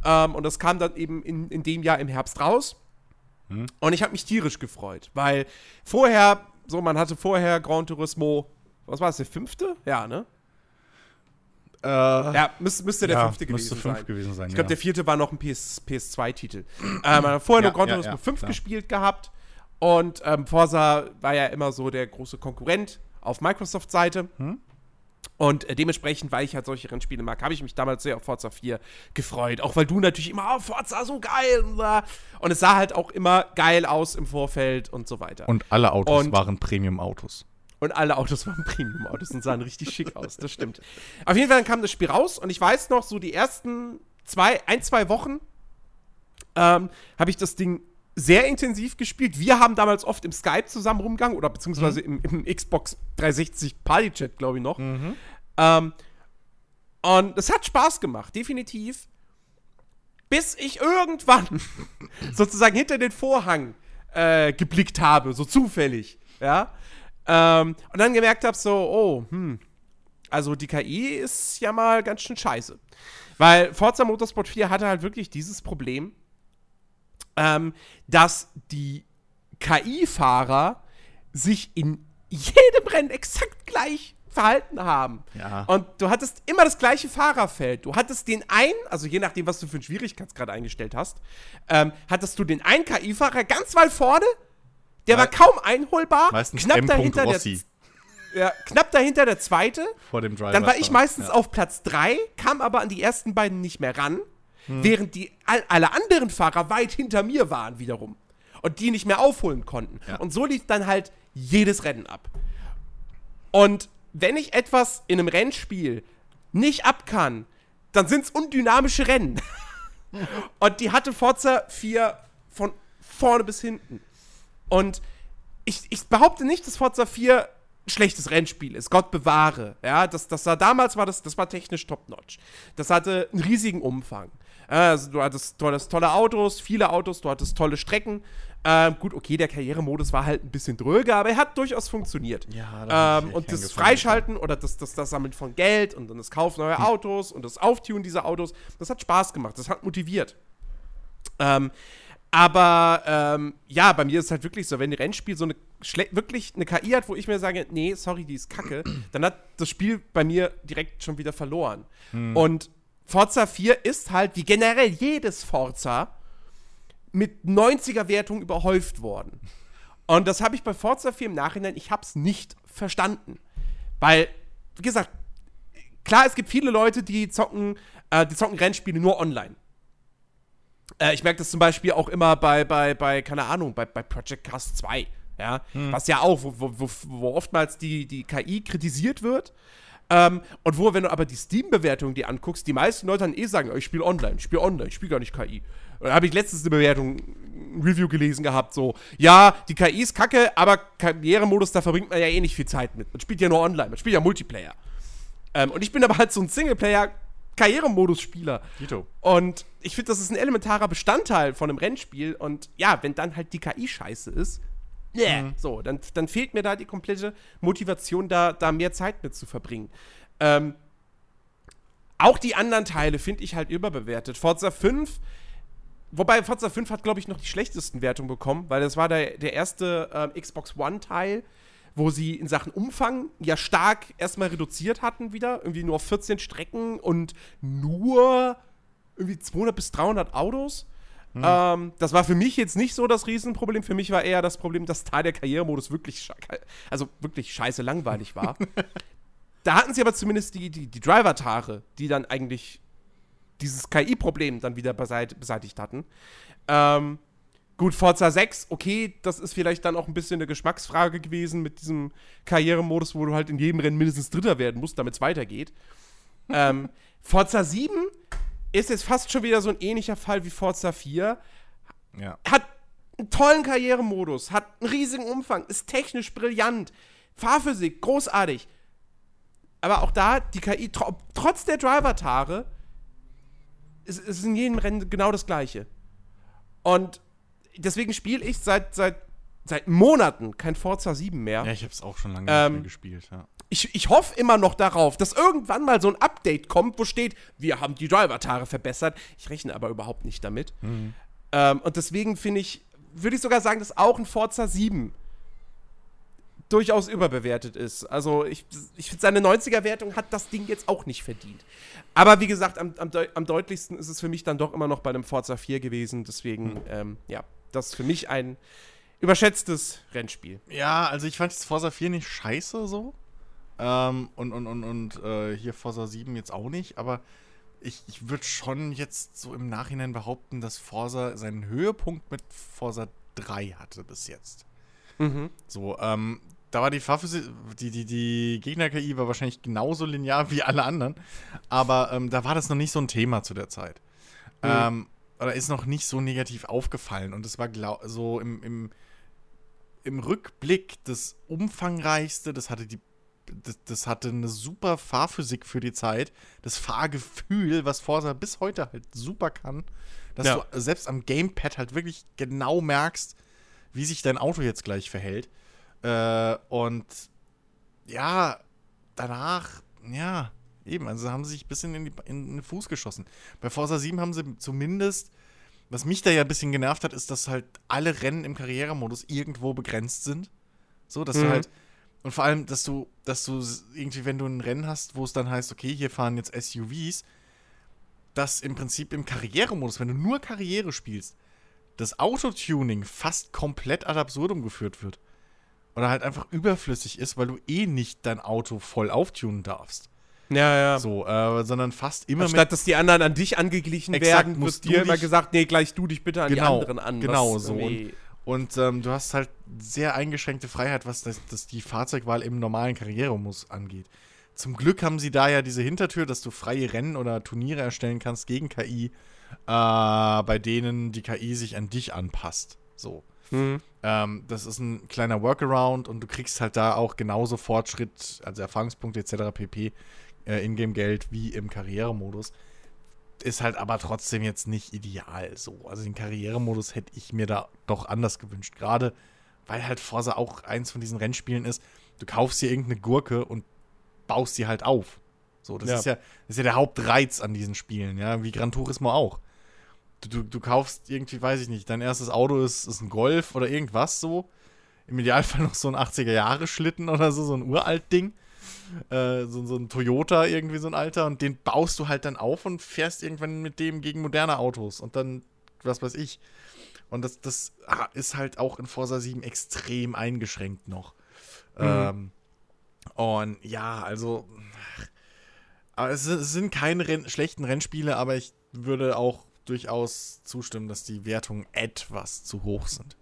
Ähm, und das kam dann eben in, in dem Jahr im Herbst raus. Und ich habe mich tierisch gefreut, weil vorher, so, man hatte vorher Gran Turismo, was war es, der fünfte? Ja, ne? Äh, Ja, müsste, müsste der ja, fünfte gewesen müsste fünf sein. gewesen sein. Ich glaube, ja. der vierte war noch ein PS, PS2-Titel. ähm, man hat vorher Ja, nur Gran Turismo ja, 5 klar. gespielt gehabt. Und ähm, Forza war ja immer so der große Konkurrent auf Microsoft-Seite. Hm? Und äh, dementsprechend, weil ich halt solche Rennspiele mag, habe ich mich damals sehr auf Forza 4 gefreut. Auch weil du natürlich immer, oh, Forza, so geil. Und, es sah halt auch immer geil aus im Vorfeld und so weiter. Und alle Autos Und- waren Premium-Autos. Und alle Autos waren Premium-Autos und sahen richtig schick aus, das stimmt. Auf jeden Fall kam das Spiel raus und ich weiß noch, so die ersten zwei, ein, zwei Wochen ähm, habe ich das Ding sehr intensiv gespielt. Wir haben damals oft im Skype zusammen rumgegangen oder beziehungsweise im, im Xbox 360 Party-Chat, glaube ich noch. Ähm, und es hat Spaß gemacht, definitiv. Bis ich irgendwann sozusagen hinter den Vorhang äh, geblickt habe, so zufällig, ja. Ähm, und dann gemerkt habe, so, oh, hm, also die KI ist ja mal ganz schön scheiße. Weil Forza Motorsport 4 hatte halt wirklich dieses Problem, ähm, dass die KI-Fahrer sich in jedem Rennen exakt gleich verhalten haben. Ja. Und du hattest immer das gleiche Fahrerfeld. Du hattest den einen, also je nachdem, was du für einen Schwierigkeitsgrad eingestellt hast, ähm, hattest du den einen KI-Fahrer ganz weit vorne, der war Me- kaum einholbar, Meistens knapp M. dahinter, der, Rossi ja, knapp dahinter der zweite, vor dem Driver. dann war ich meistens ja. auf Platz 3, kam aber an die ersten beiden nicht mehr ran, Hm. während die all, alle anderen Fahrer weit hinter mir waren wiederum. Und die nicht mehr aufholen konnten. Ja. Und so lief dann halt jedes Rennen ab. Und wenn ich etwas in einem Rennspiel nicht ab kann, dann sind es undynamische Rennen. Und die hatte Forza 4 von vorne bis hinten. Und ich, ich behaupte nicht, dass Forza 4 ein schlechtes Rennspiel ist. Gott bewahre. Ja, das, das war damals war das, das war technisch top-notch. Das hatte einen riesigen Umfang. Ja, Also du hattest, hattest tolle Autos, viele Autos, du hattest tolle Strecken. Ähm, gut, okay, der Karrieremodus war halt ein bisschen dröger, aber er hat durchaus funktioniert. Ja, ähm, und das Freischalten oder das, das, das Sammeln von Geld und dann das Kauf neuer Autos und das Auftun dieser Autos, das hat Spaß gemacht, das hat motiviert. Ähm, aber ähm, ja, bei mir ist es halt wirklich so, wenn ein Rennspiel so eine wirklich eine KI hat, wo ich mir sage, nee, sorry, die ist kacke, dann hat das Spiel bei mir direkt schon wieder verloren. Und Forza 4 ist halt, wie generell jedes Forza, mit 90er-Wertung überhäuft worden. Und das habe ich bei Forza 4 im Nachhinein, ich habe es nicht verstanden. Weil, wie gesagt, klar, es gibt viele Leute, die zocken, äh, die zocken Rennspiele nur online. Äh, ich merke das zum Beispiel auch immer bei, bei, bei keine Ahnung, bei, bei Project Cast 2. Ja, was ja auch, wo, wo, wo, wo oftmals die, die KI kritisiert wird. Ähm, und wo, wenn du aber die Steam-Bewertung dir anguckst, die meisten Leute dann eh sagen, oh, ich spiele online, ich spiele online, ich spiele gar nicht KI. Und da habe ich letztens eine Bewertung, ein Review gelesen gehabt, so, ja, die KI ist kacke, aber Karrieremodus, da verbringt man ja eh nicht viel Zeit mit. Man spielt ja nur online, man spielt ja Multiplayer. Ähm, und ich bin aber halt so ein Singleplayer-Karrieremodus-Spieler. Dito. Und ich finde, das ist ein elementarer Bestandteil von einem Rennspiel. Und ja, wenn dann halt die KI scheiße ist, yeah, so, dann, dann fehlt mir da die komplette Motivation, da, da mehr Zeit mit zu verbringen. Ähm, auch die anderen Teile finde ich halt überbewertet. Forza 5, wobei Forza 5 hat, glaube ich, noch die schlechtesten Wertungen bekommen, weil das war der, der erste ähm, Xbox One-Teil, wo sie in Sachen Umfang ja stark erstmal reduziert hatten wieder, irgendwie nur auf 14 Strecken und nur irgendwie 200 bis 300 Autos. Ähm, das war für mich jetzt nicht so das Riesenproblem. Für mich war eher das Problem, dass da der Karrieremodus wirklich, also wirklich scheiße langweilig war. da hatten sie aber zumindest die, die, die Driver-Tare, die dann eigentlich dieses KI-Problem dann wieder beseit beseitigt hatten. Ähm, gut, Forza 6, okay, das ist vielleicht dann auch ein bisschen eine Geschmacksfrage gewesen mit diesem Karrieremodus, wo du halt in jedem Rennen mindestens Dritter werden musst, damit es weitergeht. ähm, Forza 7 ist jetzt fast schon wieder so ein ähnlicher Fall wie Forza 4. Ja. Hat einen tollen Karrieremodus, hat einen riesigen Umfang, ist technisch brillant, Fahrphysik großartig. Aber auch da, die KI, tro trotz der Driver-Tare, ist, ist in jedem Rennen genau das Gleiche. Und deswegen spiele ich seit, seit, seit Monaten kein Forza 7 mehr. Ja, ich habe es auch schon lange Ähm, nicht mehr gespielt. Ja. Ich, ich hoffe immer noch darauf, dass irgendwann mal so ein Update kommt, wo steht, wir haben die Driver-Tare verbessert. Ich rechne aber überhaupt nicht damit. Ähm, und deswegen finde ich, würde ich sogar sagen, dass auch ein Forza 7 durchaus überbewertet ist. Also ich, ich finde, seine 90er-Wertung hat das Ding jetzt auch nicht verdient. Aber wie gesagt, am, am, am, deutlichsten ist es für mich dann doch immer noch bei einem Forza 4 gewesen. Deswegen, mhm. ähm, ja, das ist für mich ein überschätztes Rennspiel. Ja, also ich fand das Forza 4 nicht scheiße so. Ähm, und und, und, und äh, hier Forza 7 jetzt auch nicht, aber ich, ich würde schon jetzt so im Nachhinein behaupten, dass Forza seinen Höhepunkt mit Forza 3 hatte bis jetzt. Mhm. So, ähm, da war die Waffe, die, die, die Gegner-KI war wahrscheinlich genauso linear wie alle anderen, aber ähm, da war das noch nicht so ein Thema zu der Zeit. Mhm. Ähm, oder ist noch nicht so negativ aufgefallen und es war so im, im, im Rückblick das umfangreichste, das hatte die das, das, hatte eine super Fahrphysik für die Zeit. Das Fahrgefühl, was Forza bis heute halt super kann. Dass ja. du selbst am Gamepad halt wirklich genau merkst, wie sich dein Auto jetzt gleich verhält. Äh, und ja, danach, ja, eben, also haben sie sich ein bisschen in, die, in den Fuß geschossen. Bei Forza 7 haben sie zumindest, was mich da ja ein bisschen genervt hat, ist, dass halt alle Rennen im Karrieremodus irgendwo begrenzt sind. So, dass mhm. du halt, und vor allem, dass du, dass du irgendwie, wenn du ein Rennen hast, wo es dann heißt, okay, hier fahren jetzt SUVs, dass im Prinzip im Karrieremodus, wenn du nur Karriere spielst, das Autotuning fast komplett ad absurdum geführt wird. Oder halt einfach überflüssig ist, weil du eh nicht dein Auto voll auftunen darfst. Ja, ja. So, äh, sondern fast immer Statt dass die anderen an dich angeglichen Exakt, werden, wird dir immer gesagt, nee, gleich du dich bitte an genau, die anderen an. Genau, so. Und, und ähm, du hast halt sehr eingeschränkte Freiheit, was das, das die Fahrzeugwahl im normalen Karrieremodus angeht. Zum Glück haben sie da ja diese Hintertür, dass du freie Rennen oder Turniere erstellen kannst gegen KI, äh, bei denen die KI sich an dich anpasst. So. Mhm. Ähm, das ist ein kleiner Workaround und du kriegst halt da auch genauso Fortschritt, also Erfahrungspunkte etc. pp. Äh, Ingame-Geld wie im Karrieremodus. Ist halt aber trotzdem jetzt nicht ideal so. Also den Karrieremodus hätte ich mir da doch anders gewünscht. Gerade weil halt Forza auch eins von diesen Rennspielen ist. Du kaufst dir irgendeine Gurke und baust sie halt auf. So, das, ja. Ist ja, das ist ja der Hauptreiz an diesen Spielen, ja, wie Gran Turismo auch. Du, du, du kaufst irgendwie, weiß ich nicht, dein erstes Auto ist, ist ein Golf oder irgendwas so. Im Idealfall noch so ein 80er-Jahre-Schlitten oder so, so ein uralt Ding. Äh, so, so ein Toyota, irgendwie so ein alter. Und den baust du halt dann auf und fährst irgendwann mit dem gegen moderne Autos. Und dann, was weiß ich. Und das, das ah, ist halt auch in Forza 7 extrem eingeschränkt noch. Mhm. Ähm, und ja, also. Aber es, sind keine Renn schlechten Rennspiele, aber ich würde auch durchaus zustimmen, dass die Wertungen etwas zu hoch sind.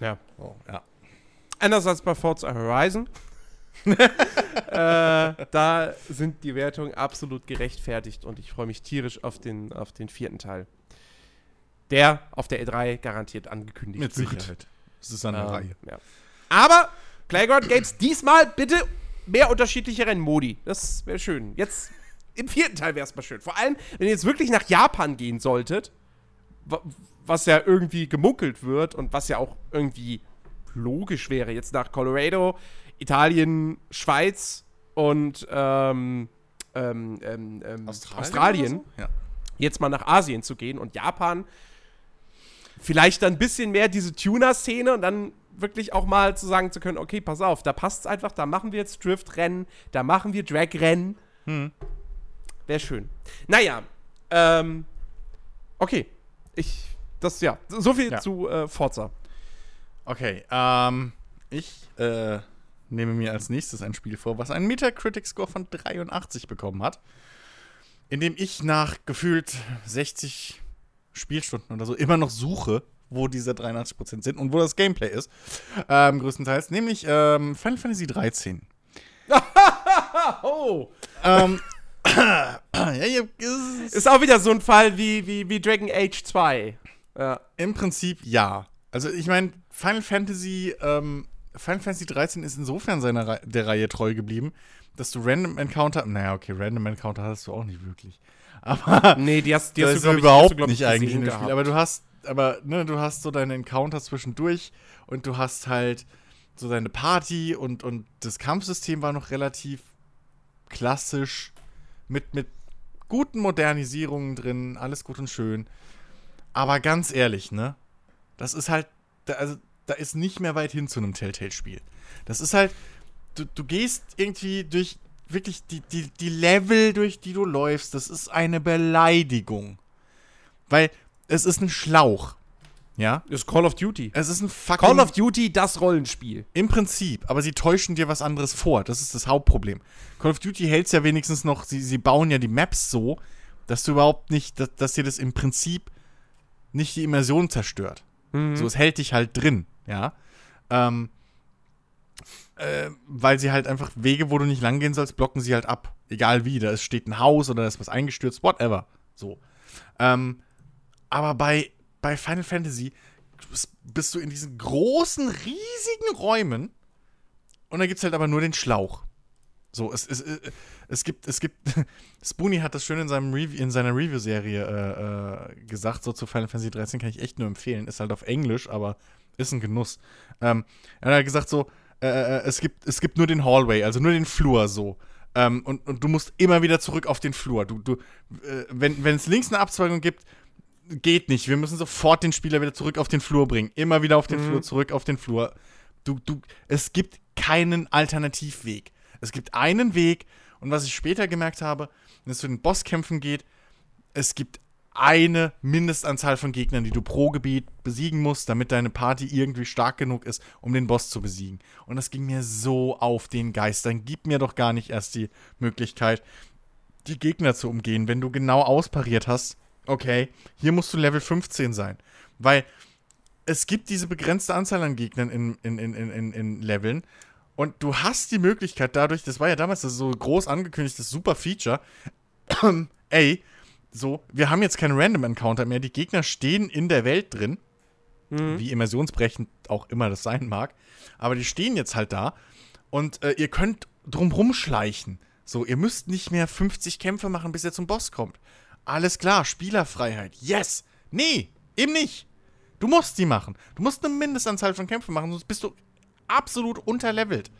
Ja. Oh, ja. Anders als bei Forza Horizon. äh, da sind die Wertungen absolut gerechtfertigt und ich freue mich tierisch auf den, auf den vierten Teil. Der auf der E3 garantiert angekündigt Mit Sicherheit. Das ist eine ähm, Reihe. Ja. Aber Playground Games diesmal bitte mehr unterschiedliche Rennmodi. Das wäre schön. Jetzt im vierten Teil wäre es mal schön. Vor allem, wenn ihr jetzt wirklich nach Japan gehen solltet, was ja irgendwie gemunkelt wird und was ja auch irgendwie logisch wäre, jetzt nach Colorado, Italien, Schweiz und ähm, ähm, ähm, ähm Australien, Australien so? ja. jetzt mal nach Asien zu gehen und Japan vielleicht dann ein bisschen mehr diese Tuner-Szene und dann wirklich auch mal zu sagen zu können, okay, pass auf, da passt es einfach, da machen wir jetzt Drift-Rennen, da machen wir Drag-Rennen. Hm. Wäre schön. Naja, ähm, okay. Ich, das, ja, so viel ja. zu äh, Forza. Okay, ähm, ich, äh, nehme mir als nächstes ein Spiel vor, was einen Metacritic-Score von 83 bekommen hat, in dem ich nach gefühlt 60 Spielstunden oder so immer noch suche, wo diese 83% sind und wo das Gameplay ist. Ähm, größtenteils, nämlich ähm, Final Fantasy 13. oh! ähm, ja, ist, ist auch wieder so ein Fall wie, wie, wie Dragon Age 2. Ja. Im Prinzip ja. Also ich meine, Final Fantasy, ähm, Final Fantasy 13 ist insofern seiner Re der Reihe treu geblieben, dass du Random Encounter, naja, okay, Random Encounter hast du auch nicht wirklich. Aber nee, die hast, die hast du, überhaupt ich, du, nicht eigentlich in dem Spiel. Aber du hast, aber ne, du hast so deine Encounter zwischendurch und du hast halt so deine Party und, und das Kampfsystem war noch relativ klassisch mit, mit guten Modernisierungen drin, alles gut und schön. Aber ganz ehrlich, ne? Das ist halt, also da ist nicht mehr weit hin zu einem Telltale-Spiel. Das ist halt, du, du gehst irgendwie durch wirklich die, die, die Level, durch die du läufst, das ist eine Beleidigung. Weil es ist ein Schlauch. Ja? Das ist Call of Duty. Es ist ein fucking. Call of Duty, das Rollenspiel. Im Prinzip, aber sie täuschen dir was anderes vor. Das ist das Hauptproblem. Call of Duty hält es ja wenigstens noch, sie, sie bauen ja die Maps so, dass du überhaupt nicht, dass, dass dir das im Prinzip nicht die Immersion zerstört. Mhm. So, es hält dich halt drin, ja. Ähm, äh, weil sie halt einfach Wege, wo du nicht langgehen sollst, blocken sie halt ab. Egal wie. Da steht ein Haus oder da ist was eingestürzt, whatever. So. Ähm, aber bei, bei Final Fantasy bist du in diesen großen, riesigen Räumen und da gibt es halt aber nur den Schlauch. So, es, es, es, es gibt, es gibt, Spoonie hat das schön in, seinem Review, in seiner Review-Serie äh, äh, gesagt, so zu Final Fantasy 13 kann ich echt nur empfehlen. Ist halt auf Englisch, aber ist ein Genuss. Ähm, er hat gesagt so, äh, äh, es, gibt, es gibt nur den Hallway, also nur den Flur so. Ähm, und, und du musst immer wieder zurück auf den Flur. Du, du, äh, wenn es links eine Abzweigung gibt, geht nicht. Wir müssen sofort den Spieler wieder zurück auf den Flur bringen. Immer wieder auf den Mhm. Flur, zurück auf den Flur. Du, du, es gibt keinen Alternativweg. Es gibt einen Weg und was ich später gemerkt habe, wenn es zu den Bosskämpfen geht, es gibt eine Mindestanzahl von Gegnern, die du pro Gebiet besiegen musst, damit deine Party irgendwie stark genug ist, um den Boss zu besiegen. Und das ging mir so auf den Geist. Dann gib mir doch gar nicht erst die Möglichkeit, die Gegner zu umgehen, wenn du genau auspariert hast. Okay, hier musst du Level 15 sein. Weil es gibt diese begrenzte Anzahl an Gegnern in, in, in, in, in, Leveln. Und du hast die Möglichkeit dadurch, das war ja damals das so groß angekündigtes super Feature, ey, so, wir haben jetzt keinen Random Encounter mehr, die Gegner stehen in der Welt drin, wie immersionsbrechend auch immer das sein mag, aber die stehen jetzt halt da und äh, ihr könnt drumrum schleichen. So, ihr müsst nicht mehr 50 Kämpfe machen, bis ihr zum Boss kommt. Alles klar, Spielerfreiheit. Yes! Nee, eben nicht. Du musst die machen. Du musst eine Mindestanzahl von Kämpfen machen, sonst bist du absolut unterlevelt.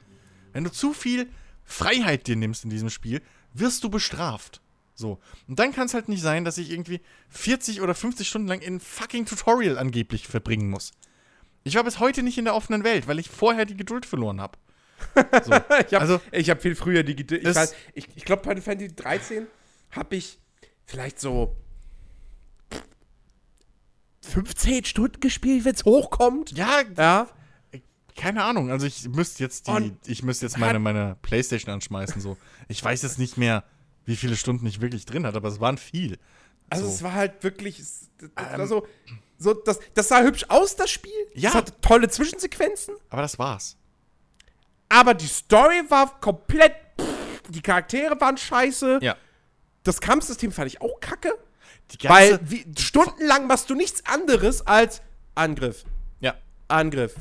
Wenn du zu viel Freiheit dir nimmst in diesem Spiel, wirst du bestraft. So. Und dann kann es halt nicht sein, dass ich irgendwie 40 oder 50 Stunden lang in ein fucking Tutorial angeblich verbringen muss. Ich war bis heute nicht in der offenen Welt, weil ich vorher die Geduld verloren habe. So. ich habe Also- hab viel früher die Geduld. Ich, weiß- ich, ich glaube, Final Fantasy 13 habe ich vielleicht so 15 Stunden gespielt, wenn es hochkommt. Ja, Ja. keine Ahnung. Also ich müsste jetzt die, Und- ich müsste jetzt meine, meine Playstation anschmeißen. So. Ich weiß jetzt nicht mehr, wie viele Stunden ich wirklich drin hatte, aber es waren viel. Also so. es war halt wirklich, Ähm. also, so, das, das sah hübsch aus, das Spiel. Ja. Es hatte tolle Zwischensequenzen. aber das war's. Aber die Story war komplett, pff, die Charaktere waren scheiße. Ja. Das Kampfsystem fand ich auch kacke. Weil wie, stundenlang machst du nichts anderes als Angriff, ja. Angriff,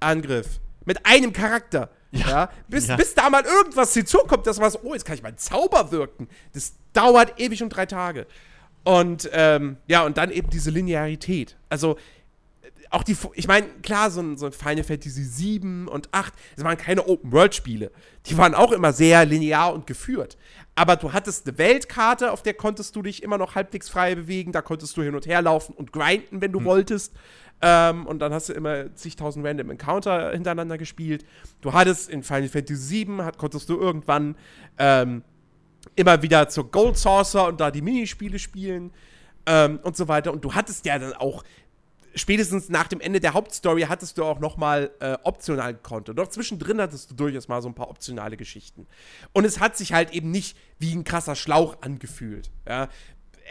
Angriff. Mit einem Charakter. Ja. bis, Ja. bis da mal irgendwas hinzukommt, dass man so, oh, jetzt kann ich meinen Zauber wirken. Das dauert ewig und drei Tage. Und ähm, ja, und dann eben diese Linearität. Also, äh, auch die, ich meine, klar, so ein, so ein Final Fantasy 7 und 8, das waren keine Open-World-Spiele. Die waren auch immer sehr linear und geführt. Aber du hattest eine Weltkarte, auf der konntest du dich immer noch halbwegs frei bewegen. Da konntest du hin und her laufen und grinden, wenn du wolltest. Ähm, und dann hast du immer zigtausend Random Encounter hintereinander gespielt. Du hattest in Final Fantasy 7, hat, konntest du irgendwann ähm, immer wieder zur Gold Saucer und da die Minispiele spielen ähm, und so weiter. Und du hattest ja dann auch spätestens nach dem Ende der Hauptstory hattest du auch noch mal äh, optional Content. Doch zwischendrin hattest du durchaus mal so ein paar optionale Geschichten. Und es hat sich halt eben nicht wie ein krasser Schlauch angefühlt. Ja.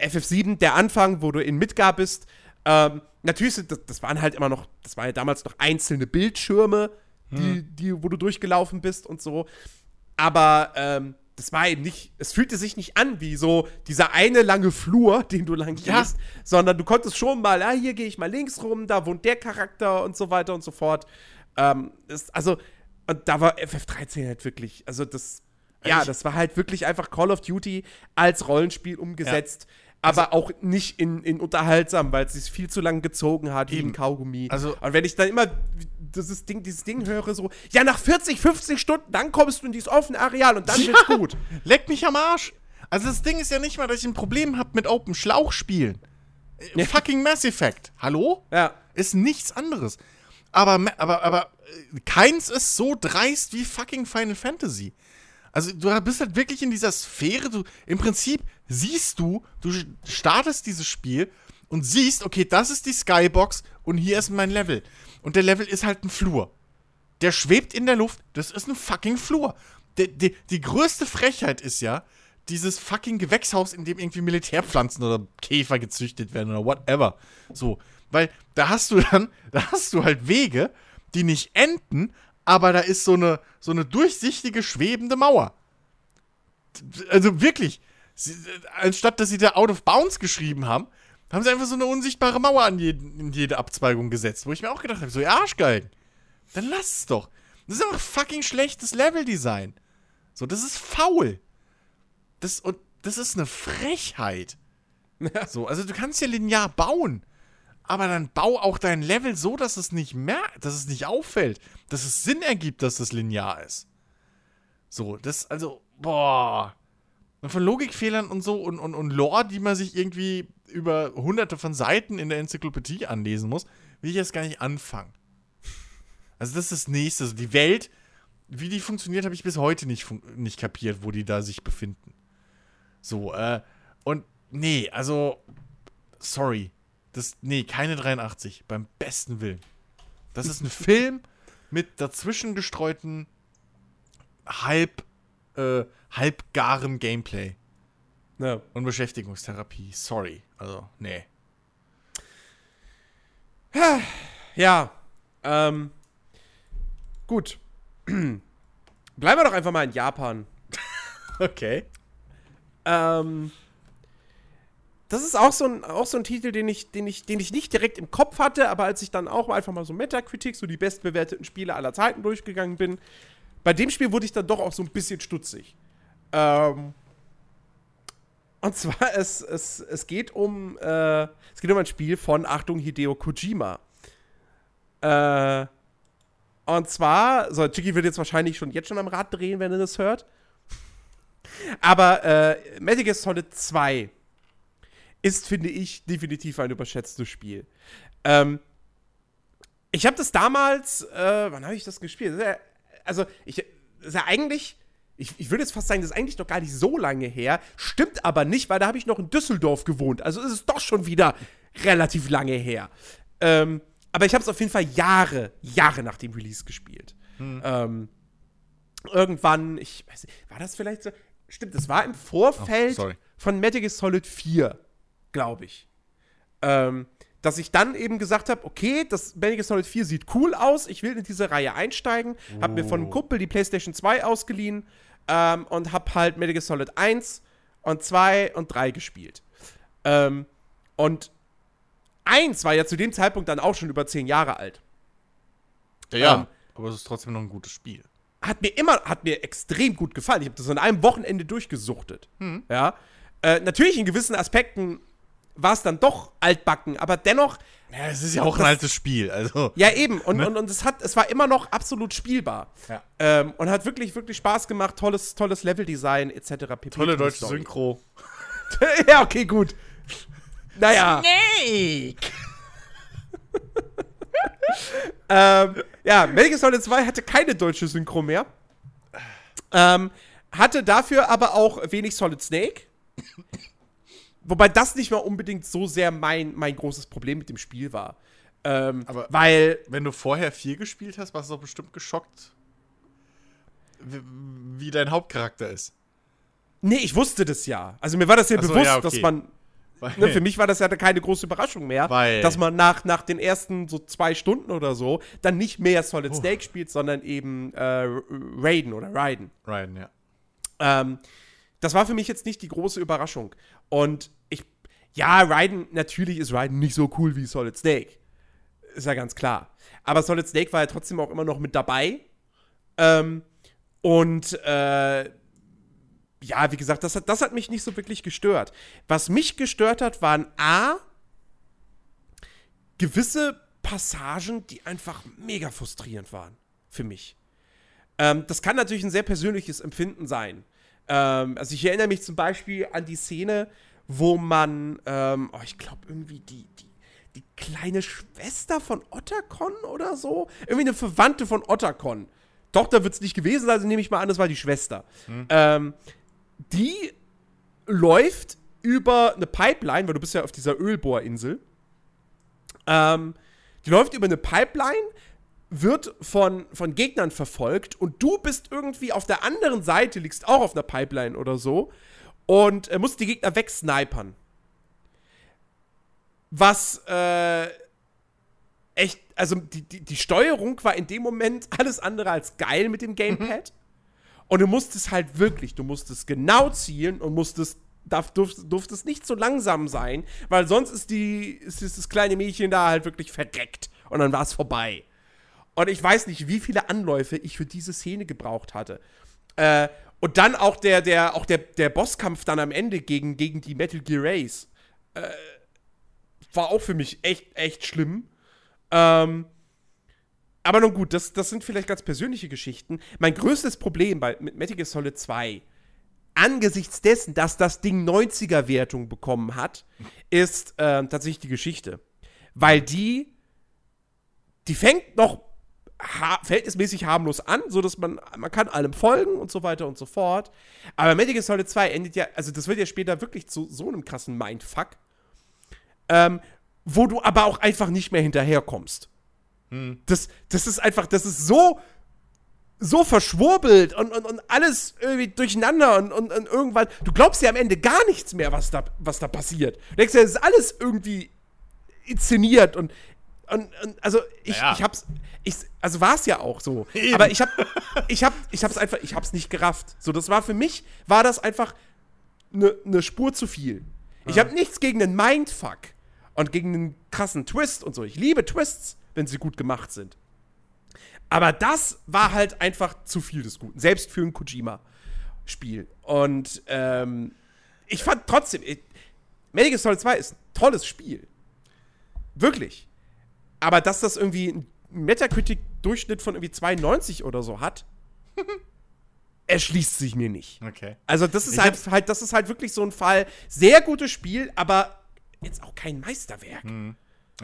FF7, der Anfang, wo du in Midgar bist, ähm, natürlich, sind das, das waren halt immer noch, das waren ja damals noch einzelne Bildschirme, die, die, wo du durchgelaufen bist und so. Aber ähm, das war eben nicht, es fühlte sich nicht an wie so dieser eine lange Flur, den du lang Ja. gehst, sondern du konntest schon mal, ah, hier gehe ich mal links rum, da wohnt der Charakter und so weiter und so fort. Ähm, das, also, und da war FF13 halt wirklich, also das, ja, Ich- das war halt wirklich einfach Call of Duty als Rollenspiel umgesetzt. Aber auch nicht in, in unterhaltsam, weil es sich viel zu lang gezogen hat, wie Eben. ein Kaugummi. Also- und wenn ich dann immer dieses Ding, dieses Ding höre, so, ja, nach 40, 50 Stunden, dann kommst du in dieses offene Areal und dann wird's gut. Leck mich am Arsch. Also das Ding ist ja nicht mal, dass ich ein Problem habe mit Open Schlauch spielen. Ja. Fucking Mass Effect. Hallo? Ja. Ist nichts anderes. Aber, aber, aber äh, keins ist so dreist wie fucking Final Fantasy. Also du bist halt wirklich in dieser Sphäre, du im Prinzip siehst du, du startest dieses Spiel und siehst, okay, das ist die Skybox und hier ist mein Level. Und der Level ist halt ein Flur. Der schwebt in der Luft, das ist ein fucking Flur. Die, die, die größte Frechheit ist ja, dieses fucking Gewächshaus, in dem irgendwie Militärpflanzen oder Käfer gezüchtet werden oder whatever. So, weil da hast du dann, da hast du halt Wege, die nicht enden, aber da ist so eine, so eine durchsichtige, schwebende Mauer. Also wirklich, sie, anstatt dass sie da Out of Bounds geschrieben haben, haben sie einfach so eine unsichtbare Mauer an jeden, in jede Abzweigung gesetzt, wo ich mir auch gedacht habe, so, ihr Arschgeigen, dann lass es doch. Das ist einfach fucking schlechtes Leveldesign. So, das ist faul. Das, und das ist eine Frechheit. Ja. So, also du kannst ja linear bauen, aber dann bau auch dein Level so, dass es nicht merkt, dass es nicht auffällt, dass es Sinn ergibt, dass das linear ist. So, das, also, boah. Von Logikfehlern und so und, und, und Lore, die man sich irgendwie über hunderte von Seiten in der Enzyklopädie anlesen muss, will ich jetzt gar nicht anfangen. Also, das ist das Nächste. Also die Welt, wie die funktioniert, habe ich bis heute nicht, nicht kapiert, wo die da sich befinden. So, äh, und nee, also, sorry. Das, nee, keine 83, beim besten Willen. Das ist ein Film mit dazwischen gestreuten halb, äh, halbgarem Gameplay. Ja. Und Beschäftigungstherapie. Sorry. Also, nee. Ja. Ähm. Gut. Bleiben wir doch einfach mal in Japan. okay. Ähm, das ist auch so, ein, auch so ein Titel, den ich, den, ich, den ich nicht direkt im Kopf hatte, aber als ich dann auch einfach mal so Metacritic, so die bestbewerteten Spiele aller Zeiten durchgegangen bin, bei dem Spiel wurde ich dann doch auch so ein bisschen stutzig. Ähm, und zwar, es, es, es, geht um, äh, es geht um ein Spiel von, Achtung, Hideo Kojima. Äh, und zwar, so, Chicky wird jetzt wahrscheinlich schon jetzt schon am Rad drehen, wenn er das hört. Aber äh, Metal Gear Solid 2 ist, finde ich, definitiv ein überschätztes Spiel. Ähm, ich habe das damals, äh, wann habe ich das gespielt? Das ja, also, ich, das ist ja eigentlich, ich, ich würde jetzt fast sagen, das ist eigentlich noch gar nicht so lange her. Stimmt aber nicht, weil da habe ich noch in Düsseldorf gewohnt. Also ist es doch schon wieder relativ lange her. Ähm, aber ich habe es auf jeden Fall Jahre, Jahre nach dem Release gespielt. Hm. Ähm, irgendwann, ich weiß nicht, war das vielleicht so? Stimmt, das war im Vorfeld oh, von Metal Gear Solid 4, glaube ich. Ähm, dass ich dann eben gesagt habe, okay, das Metal Gear Solid 4 sieht cool aus, ich will in diese Reihe einsteigen, oh. habe mir von einem oh. Kumpel die PlayStation 2 ausgeliehen ähm, und habe halt Metal Gear Solid 1 und 2 und 3 gespielt. Ähm, und 1 war ja zu dem Zeitpunkt dann auch schon über 10 Jahre alt. Ja, ja ähm, aber es ist trotzdem noch ein gutes Spiel hat mir immer, hat mir extrem gut gefallen. Ich habe das an einem Wochenende durchgesuchtet. Hm. Ja. Äh, natürlich in gewissen Aspekten war es dann doch altbacken, aber dennoch. Ja, es ist ja auch das, ein altes Spiel, also. Ja, eben. Und, ne? und, und es, hat, es war immer noch absolut spielbar. Ja. Ähm, und hat wirklich, wirklich Spaß gemacht. Tolles, tolles Leveldesign, etc. Pp. Tolle deutsche Synchro. ja, okay, gut. Naja. Snake! ähm, ja, Metal Solid 2 hatte keine deutsche Synchro mehr. Ähm, hatte dafür aber auch wenig Solid Snake. Wobei das nicht mal unbedingt so sehr mein, mein großes Problem mit dem Spiel war. Ähm, aber weil. Wenn du vorher 4 gespielt hast, warst du doch bestimmt geschockt, wie dein Hauptcharakter ist. Nee, ich wusste das ja. Also mir war das ja so, bewusst, ja, okay. dass man Ne, für mich war das ja keine große Überraschung mehr, Weil dass man nach, nach den ersten so zwei Stunden oder so dann nicht mehr Solid Snake oh. spielt, sondern eben äh, Raiden oder Raiden. Raiden, ja. Ähm, das war für mich jetzt nicht die große Überraschung. Und ich, ja, Raiden, natürlich ist Raiden nicht so cool wie Solid Snake. Ist ja ganz klar. Aber Solid Snake war ja trotzdem auch immer noch mit dabei. Ähm, und äh, ja, wie gesagt, das hat, das hat mich nicht so wirklich gestört. Was mich gestört hat, waren A, gewisse Passagen, die einfach mega frustrierend waren für mich. Ähm, das kann natürlich ein sehr persönliches Empfinden sein. Ähm, also ich erinnere mich zum Beispiel an die Szene, wo man, ähm, oh, ich glaube irgendwie die, die, die kleine Schwester von Ottercon oder so. Irgendwie eine Verwandte von Ottercon. Tochter wird es nicht gewesen sein, also nehme ich mal an, das war die Schwester. Ähm, die läuft über eine Pipeline, weil du bist ja auf dieser Ölbohrinsel. Ähm, die läuft über eine Pipeline, wird von, von Gegnern verfolgt und du bist irgendwie auf der anderen Seite, liegst auch auf einer Pipeline oder so und äh, musst die Gegner wegsnipern. Was äh, echt, also die, die, die Steuerung war in dem Moment alles andere als geil mit dem Gamepad. Und du musstest halt wirklich, du musstest genau zielen und musstest, darf, durft, durftest nicht so langsam sein, weil sonst ist, die, ist das kleine Mädchen da halt wirklich verdreckt. Und dann war es vorbei. Und ich weiß nicht, wie viele Anläufe ich für diese Szene gebraucht hatte. Äh, und dann auch der, der, auch der, der Bosskampf dann am Ende gegen, gegen die Metal Gear Race. Äh, war auch für mich echt, echt schlimm. Ähm, aber nun gut, das, das sind vielleicht ganz persönliche Geschichten. Mein größtes Problem bei, mit Metal Gear Solid 2, angesichts dessen, dass das Ding 90er-Wertung bekommen hat, ist äh, tatsächlich die Geschichte. Weil die, die fängt noch ha verhältnismäßig harmlos an, so dass man, man kann allem folgen und so weiter und so fort. Aber Metal Gear Solid 2 endet ja, also das wird ja später wirklich zu so einem krassen Mindfuck, ähm, wo du aber auch einfach nicht mehr hinterherkommst. Das, das ist einfach, das ist so, so verschwurbelt und, und, und alles irgendwie durcheinander und, und, und irgendwann, du glaubst ja am Ende gar nichts mehr, was da, was da passiert. Du denkst ja, es ist alles irgendwie inszeniert und, und, und also ich, Naja. ich hab's, ich, also war es ja auch so. Eben. Aber ich hab, ich hab, ich hab's einfach, ich hab's nicht gerafft. So, das war für mich, war das einfach eine ne Spur zu viel. Ich habe nichts gegen einen Mindfuck und gegen einen krassen Twist und so. Ich liebe Twists, wenn sie gut gemacht sind. Aber das war halt einfach zu viel des Guten, selbst für ein Kojima-Spiel. Und ähm, ich fand trotzdem, ich, Metal Gear Solid 2 ist ein tolles Spiel. Wirklich. Aber dass das irgendwie einen Metacritic-Durchschnitt von irgendwie 92 oder so hat, erschließt sich mir nicht. Okay. Also das ist halt, halt, das ist halt wirklich so ein Fall. Sehr gutes Spiel, aber jetzt auch kein Meisterwerk.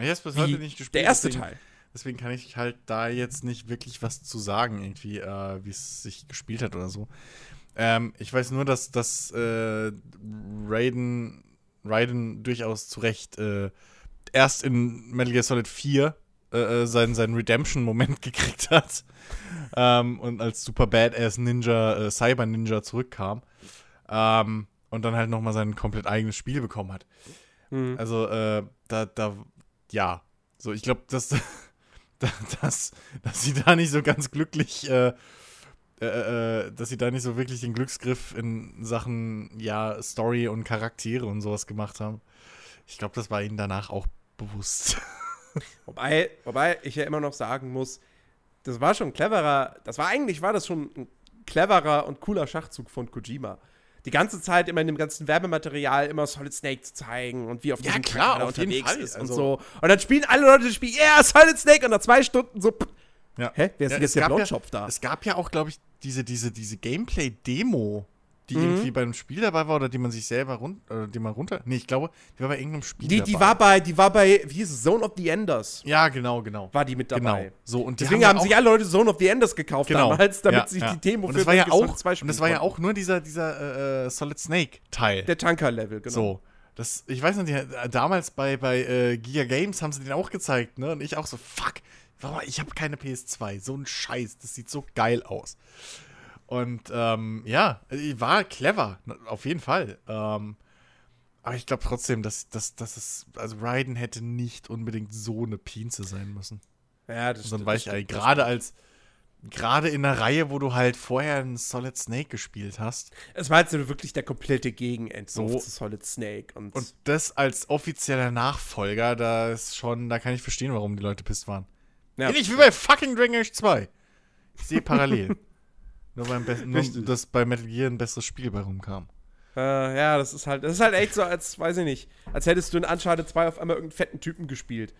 Ich hab's bis Wie heute nicht gespielt. der erste deswegen, Teil. Deswegen kann ich halt da jetzt nicht wirklich was zu sagen, irgendwie, äh, wie es sich gespielt hat oder so. Ähm, ich weiß nur, dass, dass äh, Raiden, Raiden durchaus zu Recht äh, erst in Metal Gear Solid 4 äh, äh, seinen, seinen Redemption-Moment gekriegt hat. ähm, und als super Badass Ninja, äh, Cyber Ninja zurückkam. Ähm, und dann halt nochmal sein komplett eigenes Spiel bekommen hat. Also, äh, da, da, ja. So, ich glaube, dass, da- dass, dass sie da nicht so ganz glücklich, äh, äh, äh, dass sie da nicht so wirklich den Glücksgriff in Sachen, ja, Story und Charaktere und sowas gemacht haben. Ich glaube, das war ihnen danach auch bewusst. Wobei, wobei ich ja immer noch sagen muss, das war schon ein cleverer, das war eigentlich, war das schon ein cleverer und cooler Schachzug von Kojima. Die ganze Zeit immer in dem ganzen Werbematerial immer Solid Snake zu zeigen und wie auf Ja, diesem klar, jeden unterwegs Fall. ist und Also- so. Und dann spielen alle Leute das Spiel, ja, yeah, Solid Snake und nach zwei Stunden so, pff, Ja. hä, wer ist Ja, denn jetzt der Blondschopf ja, da? Es gab ja auch, glaube ich, diese, diese, diese Gameplay-Demo, die Mhm. irgendwie beim Spiel dabei war oder die man sich selber runter, die man runter. Nee, ich glaube, die war bei irgendeinem Spiel Die, dabei. die war bei, die war bei, wie hieß es, Zone of the Enders, Ja, genau, genau. war die mit dabei. Genau. So, und Deswegen haben, auch- sich alle Leute Zone of the Enders gekauft genau. damals, damit ja, sich ja. die Demo und das war ja Gear auch 2 Und das war ja auch nur dieser, dieser äh, Solid Snake-Teil. Der Tanker-Level, genau. So. Das, ich weiß nicht, die, damals bei, bei äh, Giga Games haben sie den auch gezeigt, ne? Und ich auch so, fuck, ich habe keine PS2. So ein Scheiß, das sieht so geil aus. Und ähm, ja, äh, war clever, auf jeden Fall. Ähm, aber ich glaube trotzdem, dass, dass, dass es, also Raiden hätte nicht unbedingt so eine Pinze sein müssen. Ja, das So ein Weichei. Gerade als, gerade in einer Reihe, wo du halt vorher einen Solid Snake gespielt hast. Es war so wirklich der komplette Gegenentwurf So. zu Solid Snake. Und, Und das als offizieller Nachfolger, da ist schon, da kann ich verstehen, warum die Leute pisst waren. ja, Ähnlich wie bei fucking Dragon Age 2. Ich sehe parallel. nur, beim Be- nur dass bei Metal Gear ein besseres Spiel bei rumkam. äh, ja, das ist halt, das ist halt echt so, als, weiß ich nicht, als hättest du in Uncharted 2 auf einmal irgendeinen fetten Typen gespielt.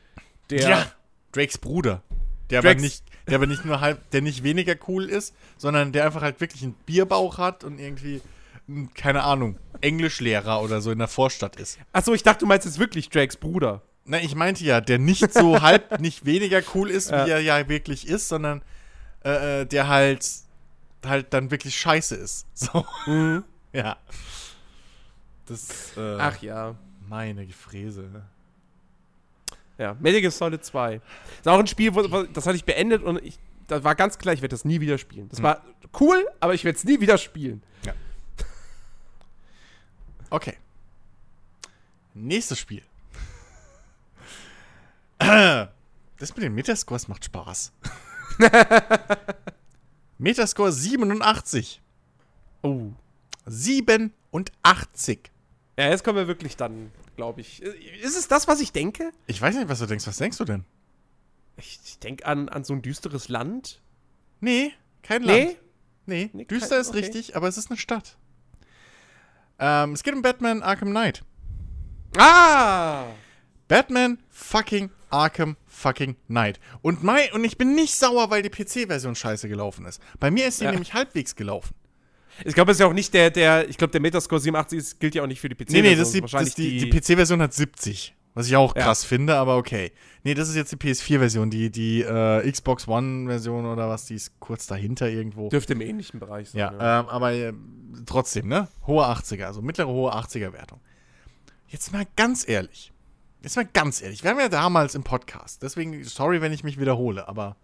Der, Drakes Bruder. Der aber, Drakes- nicht, der aber nicht nur halb, der nicht weniger cool ist, sondern der einfach halt wirklich einen Bierbauch hat und irgendwie, ein, keine Ahnung, Englischlehrer oder so in der Vorstadt ist. Achso, ich dachte, du meinst jetzt wirklich Drakes Bruder. Na, ich meinte ja, der nicht so halb, nicht weniger cool ist, Ja. wie er ja wirklich ist, sondern äh, äh, der halt halt dann wirklich scheiße ist. So. Ja. Das, äh, Ach ja. meine Gefräse. Ja, Metal Gear Solid 2. Ist auch ein Spiel, wo, wo, das hatte ich beendet und ich, da war ganz klar, ich werde das nie wieder spielen. Das war cool, aber ich werde es nie wieder spielen. Okay. Nächstes Spiel. Das mit den Metascores macht Spaß. Metascore 87. Oh. 87. Ja, jetzt kommen wir wirklich dann, glaube ich. Ist es das, was ich denke? Ich weiß nicht, was du denkst. Was denkst du denn? Ich, ich denke an, an so ein düsteres Land. Nee, kein Land. Nee? Nee, Nee, düster kein- ist okay. richtig, aber es ist eine Stadt. Ähm, es geht um Batman Arkham Knight. Ah! Batman fucking Arkham fucking Knight. Und, mein, und ich bin nicht sauer, weil die PC-Version scheiße gelaufen ist. Bei mir ist die Ja. nämlich halbwegs gelaufen. Ich glaube, es ist ja auch nicht der, der, ich glaube, der Metascore 87 ist, gilt ja auch nicht für die PC. Nee, nee, das ist die, das ist die, die PC-Version hat 70. Was ich auch Ja. krass finde, aber okay. Nee, das ist jetzt die PS4-Version. Die, die äh, Xbox One-Version oder was, die ist kurz dahinter irgendwo. dürfte im ähnlichen Bereich sein. Ja, ähm, aber äh, trotzdem, ne? Hohe 80er, also mittlere hohe 80er-Wertung. Jetzt mal ganz ehrlich. Jetzt mal ganz ehrlich. Wir haben ja damals im Podcast, deswegen, sorry, wenn ich mich wiederhole, aber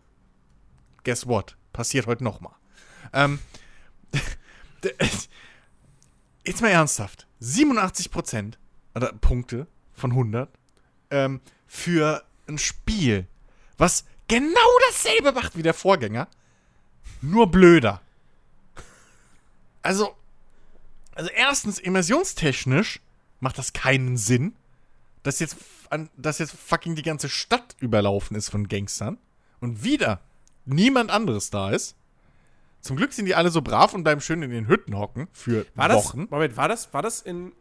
guess what? Passiert heute nochmal. Ähm, jetzt mal ernsthaft. 87% oder Punkte von 100 ähm, für ein Spiel, was genau dasselbe macht wie der Vorgänger, nur blöder. Also, also erstens, immersionstechnisch macht das keinen Sinn, dass jetzt, an, dass jetzt fucking die ganze Stadt überlaufen ist von Gangstern und wieder niemand anderes da ist. Zum Glück sind die alle so brav und bleiben schön in den Hütten hocken für War das, Wochen. Moment, war das, war das in.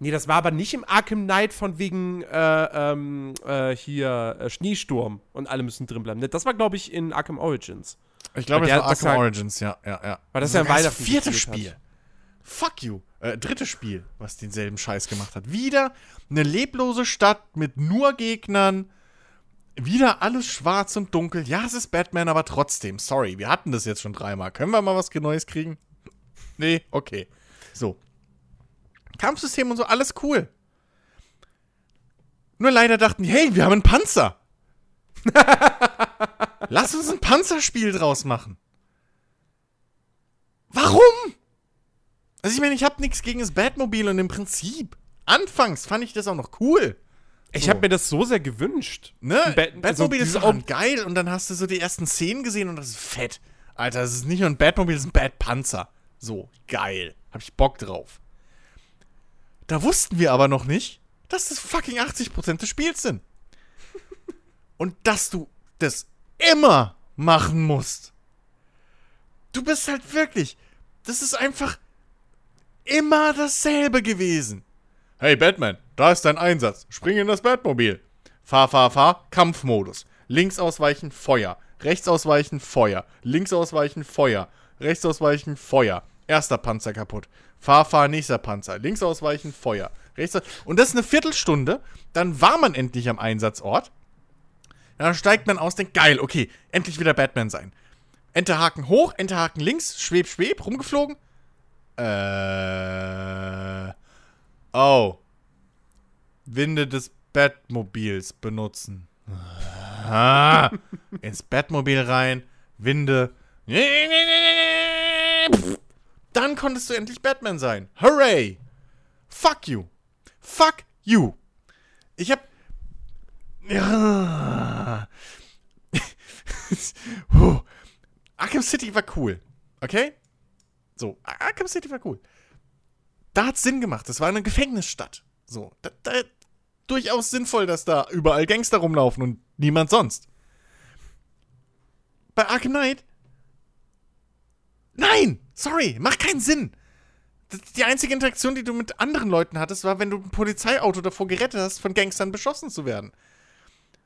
Nee, das war aber nicht im Arkham Knight von wegen äh, ähm, äh, hier äh, Schneesturm und alle müssen drin bleiben. Das war, glaube ich, in Arkham Origins. Ich glaube, der- war das Arkham war- Origins, ja, ja, ja. Weil das ja sogar Weihnachten vierte gespielt hat. Fuck you. Äh, drittes Spiel, was denselben Scheiß gemacht hat. Wieder eine leblose Stadt mit nur Gegnern. Wieder alles schwarz und dunkel. Ja, es ist Batman, aber trotzdem. Sorry, wir hatten das jetzt schon dreimal. Können wir mal was Neues kriegen? Nee, okay. So. Kampfsystem und so, alles cool. Nur leider dachten die, hey, wir haben einen Panzer. Lass uns ein Panzerspiel draus machen. Warum? Also ich meine, ich habe nichts gegen das Batmobil und im Prinzip. Anfangs fand ich das auch noch cool. Ich So. habe mir das so sehr gewünscht. Ne? Bat- Batmobil also ist dann geil und dann hast du so die ersten Szenen gesehen und das ist fett. Alter, das ist nicht nur ein Batmobil, das ist ein Batpanzer. So, geil. Hab ich Bock drauf. Da wussten wir aber noch nicht, dass das fucking 80% des Spiels sind. Und dass du das immer machen musst. Du bist halt wirklich. Das ist einfach immer dasselbe gewesen. Hey Batman, da ist dein Einsatz. Spring in das Batmobil. Fahr, fahr, fahr, Kampfmodus. Links ausweichen, Feuer. Rechts ausweichen, Feuer. Links ausweichen, Feuer. Rechts ausweichen, Feuer. Erster Panzer kaputt. Fahr, fahr, nächster Panzer. Links ausweichen, Feuer. Rechts Und das ist eine Viertelstunde. Dann war man endlich am Einsatzort. Dann steigt man aus, denkt, geil, okay, endlich wieder Batman sein. Enterhaken hoch, Enterhaken links, schweb, schweb, rumgeflogen. Äh. Oh. Winde des Batmobils benutzen. Ah, ins Batmobil rein, Winde. Dann konntest du endlich Batman sein. Hooray! Fuck you. Fuck you. Ich hab. Ja. Arkham City war cool. Okay? So, Ar- Arkham City war cool. Da hat's Sinn gemacht. Das war eine Gefängnisstadt. So, da, da, durchaus sinnvoll, dass da überall Gangster rumlaufen und niemand sonst. Bei Arkham Knight? Nein! Sorry, macht keinen Sinn. Die einzige Interaktion, die du mit anderen Leuten hattest, war, wenn du ein Polizeiauto davor gerettet hast, von Gangstern beschossen zu werden.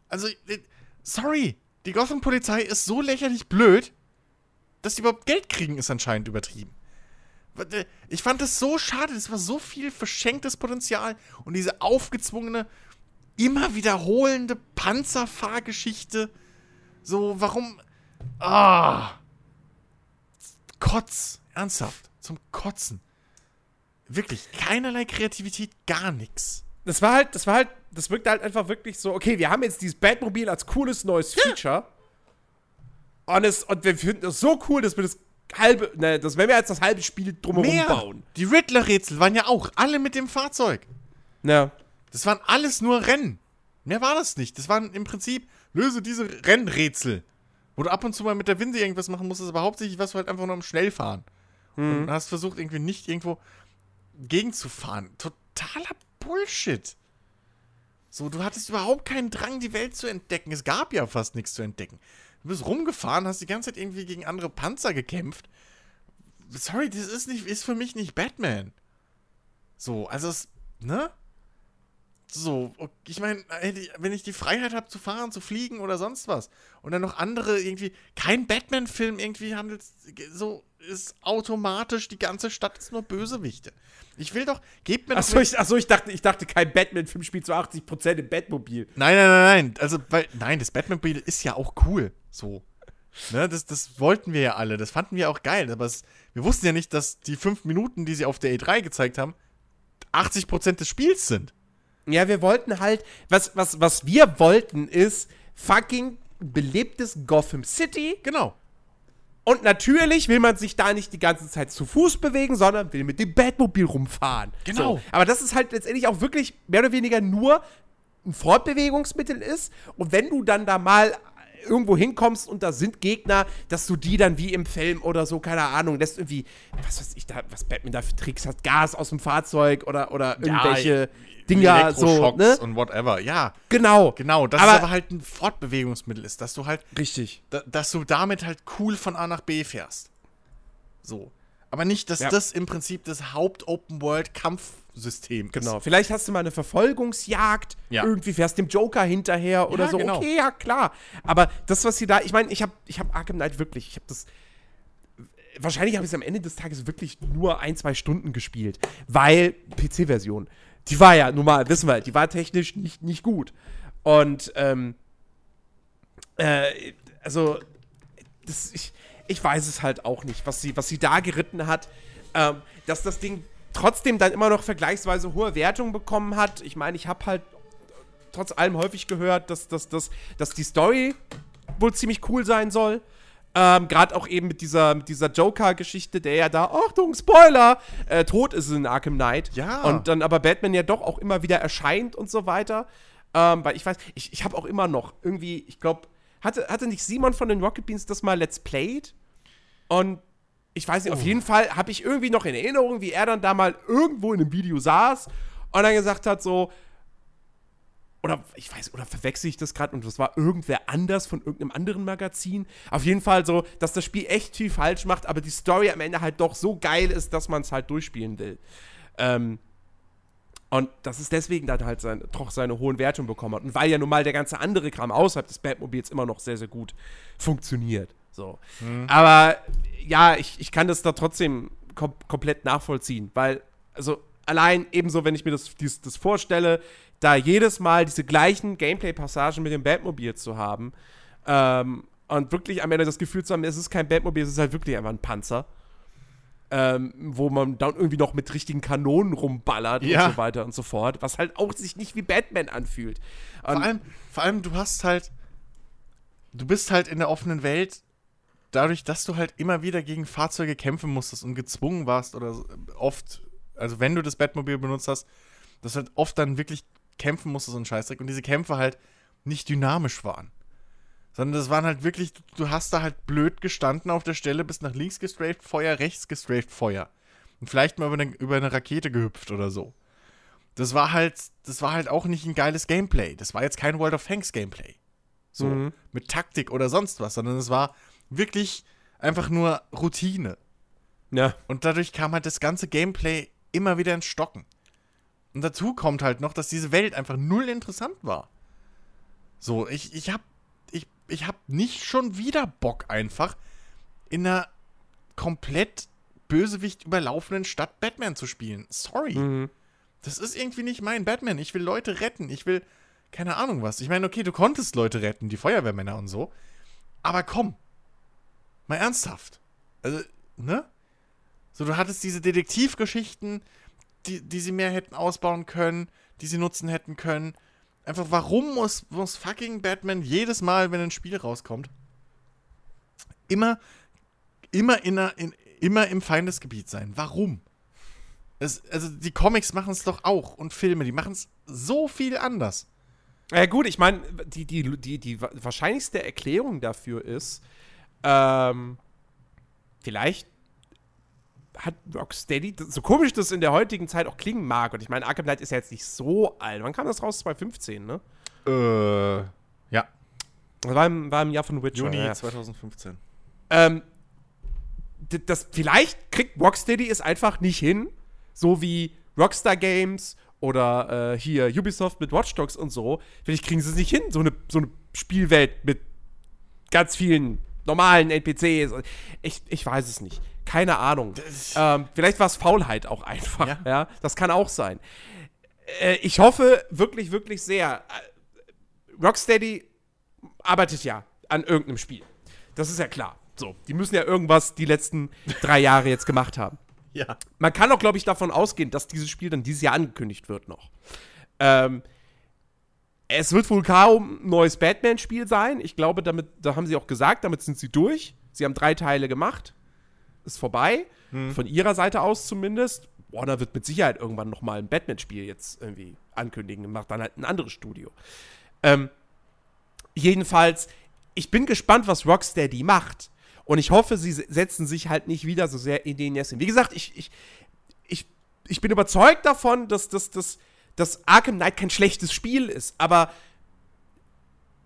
Also, äh, sorry. Die Gotham-Polizei ist so lächerlich blöd, dass die überhaupt Geld kriegen, ist anscheinend übertrieben. Warte, Ich fand das so schade, das war so viel verschenktes Potenzial und diese aufgezwungene immer wiederholende Panzerfahrgeschichte. So, warum. Ah. Kotz. Ernsthaft. Zum Kotzen. Wirklich. Keinerlei Kreativität, gar nichts. Das war halt, das war halt, das wirkte halt einfach wirklich so, okay, wir haben jetzt dieses Batmobil als cooles neues Feature. Und, es, und wir finden es so cool, dass wir das halbe, ne, das werden wir jetzt das halbe Spiel drumherum Mehr. bauen. Die Riddler-Rätsel waren ja auch alle mit dem Fahrzeug. Ja. Das waren alles nur Rennen. Mehr war das nicht. Das waren im Prinzip, löse diese Rennrätsel. Wo du ab und zu mal mit der Winde irgendwas machen musstest, aber hauptsächlich warst du halt einfach nur am Schnellfahren. Und hast versucht, irgendwie nicht irgendwo gegenzufahren. Totaler Bullshit. So, du hattest überhaupt keinen Drang, die Welt zu entdecken. Es gab ja fast nichts zu entdecken. Du bist rumgefahren, hast die ganze Zeit irgendwie gegen andere Panzer gekämpft. Sorry, das ist, nicht, ist für mich nicht Batman. So, also es, ne? So, ich meine, wenn ich die Freiheit habe zu fahren, zu fliegen oder sonst was und dann noch andere irgendwie, kein Batman-Film irgendwie handelt, so ist automatisch, die ganze Stadt ist nur Bösewichte. Ich will doch, gebt mir doch Achso, ich, achso, ich dachte, ich dachte, kein Batman-Film spielt zu 80% im Batmobil. Nein, nein, nein, nein. Also, weil, nein, das Batman-Bild ist ja auch cool. So. Ne, das, das wollten wir ja alle. Das fanden wir auch geil. Aber es, wir wussten ja nicht, dass die fünf Minuten, die sie auf der E3 gezeigt haben, 80% des Spiels sind. Ja, wir wollten halt, was, was, was wir wollten ist fucking belebtes Gotham City. Genau. Und natürlich will man sich da nicht die ganze Zeit zu Fuß bewegen, sondern will mit dem Batmobil rumfahren. Genau. So. Aber das ist halt letztendlich auch wirklich mehr oder weniger nur ein Fortbewegungsmittel ist. Und wenn du dann da mal irgendwo hinkommst und da sind Gegner, dass du die dann wie im Film oder so, keine Ahnung, lässt irgendwie, was weiß ich da, was Batman da für Tricks hat, Gas aus dem Fahrzeug oder, oder irgendwelche Dinger so, ne? und whatever. Ja, Genau. genau. Das Aber- ist aber halt ein Fortbewegungsmittel ist, dass du halt, Richtig. da, dass du damit halt cool von A nach B fährst. So. Aber nicht, dass Ja. das im Prinzip das Ist. Genau, vielleicht hast du mal eine Verfolgungsjagd, Ja. irgendwie fährst dem Joker hinterher oder Ja, so. genau. Okay, ja, klar. Aber das, was sie da, ich meine, ich habe ich hab Arkham Knight wirklich, ich habe das. Wahrscheinlich habe ich es am Ende des Tages wirklich nur ein, zwei Stunden gespielt, weil PC-Version, die war ja, nun mal, wissen wir, die war technisch nicht, nicht gut. Und, ähm, äh, also, das, ich, ich weiß es halt auch nicht, was sie, was sie da geritten hat. Ähm, dass das Ding trotzdem dann immer noch vergleichsweise hohe Wertungen bekommen hat. Ich meine, ich habe halt trotz allem häufig gehört, dass, dass, dass, dass die Story wohl ziemlich cool sein soll. Ähm, Gerade auch eben mit dieser, mit dieser Joker-Geschichte, der ja da, Achtung, Spoiler, äh, tot ist in Arkham Knight. Ja. Und dann aber Batman ja doch auch immer wieder erscheint und so weiter. Ähm, weil ich weiß, ich, ich habe auch immer noch irgendwie, ich glaube, hatte, hatte nicht Simon von den Rocket Beans das mal Let's Played? Und ich weiß nicht, auf jeden Fall habe ich irgendwie noch in Erinnerung, wie er dann da mal irgendwo in einem Video saß und dann gesagt hat, so, oder ich weiß, oder verwechsel ich das gerade und das war irgendwer anders von irgendeinem anderen Magazin. Auf jeden Fall so, dass das Spiel echt viel falsch macht, aber die Story am Ende halt doch so geil ist, dass man es halt durchspielen will. Ähm, und dass es deswegen dann halt sein, doch seine hohen Wertungen bekommen hat. Und weil ja nun mal der ganze andere Kram außerhalb des Batmobils immer noch sehr, sehr gut funktioniert. So. Aber ja, ich, ich kann das da trotzdem kom komplett nachvollziehen, weil, also allein ebenso, wenn ich mir das, dies, das vorstelle, da jedes Mal diese gleichen Gameplay-Passagen mit dem Batmobil zu haben ähm, und wirklich am Ende das Gefühl zu haben, es ist kein Batmobil, es ist halt wirklich einfach ein Panzer. Ähm, wo man dann irgendwie noch mit richtigen Kanonen rumballert Ja. und so weiter und so fort, was halt auch sich nicht wie Batman anfühlt. Und Vor allem, vor allem, du hast halt, du bist halt in der offenen Welt, dadurch, dass du halt immer wieder gegen Fahrzeuge kämpfen musstest und gezwungen warst oder so- oft, also wenn du das Batmobil benutzt hast, dass du halt oft dann wirklich kämpfen musstest und Scheißdreck und diese Kämpfe halt nicht dynamisch waren. Sondern das waren halt wirklich, du- hast da halt blöd gestanden auf der Stelle, bist nach links gestrafed, Feuer, rechts gestrafed, Feuer. Und vielleicht mal über eine, über eine Rakete gehüpft oder so. Das war halt, das war halt auch nicht ein geiles Gameplay. Das war jetzt kein World of Tanks Gameplay. So, Mhm. mit Taktik oder sonst was, sondern es war wirklich einfach nur Routine. ja. Und dadurch kam halt das ganze Gameplay immer wieder ins Stocken. Und dazu kommt halt noch, dass diese Welt einfach null interessant war. So, ich, ich hab, ich, ich hab nicht schon wieder Bock einfach in einer komplett Bösewicht überlaufenden Stadt Batman zu spielen. Sorry. Mhm. Das ist irgendwie nicht mein Batman. Ich will Leute retten. Ich will keine Ahnung was. Ich meine, okay, du konntest Leute retten, die Feuerwehrmänner und so. Aber komm. Mal ernsthaft. Also, ne? So, du hattest diese Detektivgeschichten, die, die sie mehr hätten ausbauen können, die sie nutzen hätten können. Einfach, warum muss, muss fucking Batman jedes Mal, wenn ein Spiel rauskommt, immer, immer, in, einer- in, immer im Feindesgebiet sein? Warum? Es, also, die Comics machen es doch auch und Filme, die machen es so viel anders. Ja, gut, ich meine, die, die, die, die wa- wahrscheinlichste Erklärung dafür ist, ähm, vielleicht hat Rocksteady, so komisch das in der heutigen Zeit auch klingen mag, und ich meine, Arkham Knight ist ja jetzt nicht so alt. Wann kam das raus? 2015, ne? Äh, ja. Das war im, war im Jahr von Witcher. Juni ja. 2015. Ähm, das, vielleicht kriegt Rocksteady es einfach nicht hin, so wie Rockstar Games oder äh, hier Ubisoft mit Watch Dogs und so. Vielleicht kriegen sie es nicht hin, so eine, so eine Spielwelt mit ganz vielen normalen NPCs. Ich, ich weiß es nicht. Keine Ahnung. Ähm, vielleicht war es Faulheit auch einfach. Ja. Ja. das kann auch sein. Äh, ich hoffe wirklich, wirklich sehr. äh, Rocksteady arbeitet ja an irgendeinem Spiel. Das ist ja klar. So, die müssen ja irgendwas die letzten drei Jahre jetzt gemacht haben. Ja. Man kann auch, glaube ich, davon ausgehen, dass dieses Spiel dann dieses Jahr angekündigt wird noch. Ähm, es wird wohl kaum ein neues Batman-Spiel sein. Ich glaube, damit, da haben sie auch gesagt, damit sind sie durch. Sie haben drei Teile gemacht. Ist vorbei. Von ihrer Seite aus zumindest. Warner wird mit Sicherheit irgendwann noch mal ein Batman-Spiel jetzt irgendwie ankündigen und macht dann halt ein anderes Studio. Ähm, jedenfalls, ich bin gespannt, was Rocksteady macht. Und ich hoffe, sie se- setzen sich halt nicht wieder so sehr in den Nesseln. Wie gesagt, ich, ich, ich, ich bin überzeugt davon, dass, dass, dass, Arkham Knight kein schlechtes Spiel ist. Aber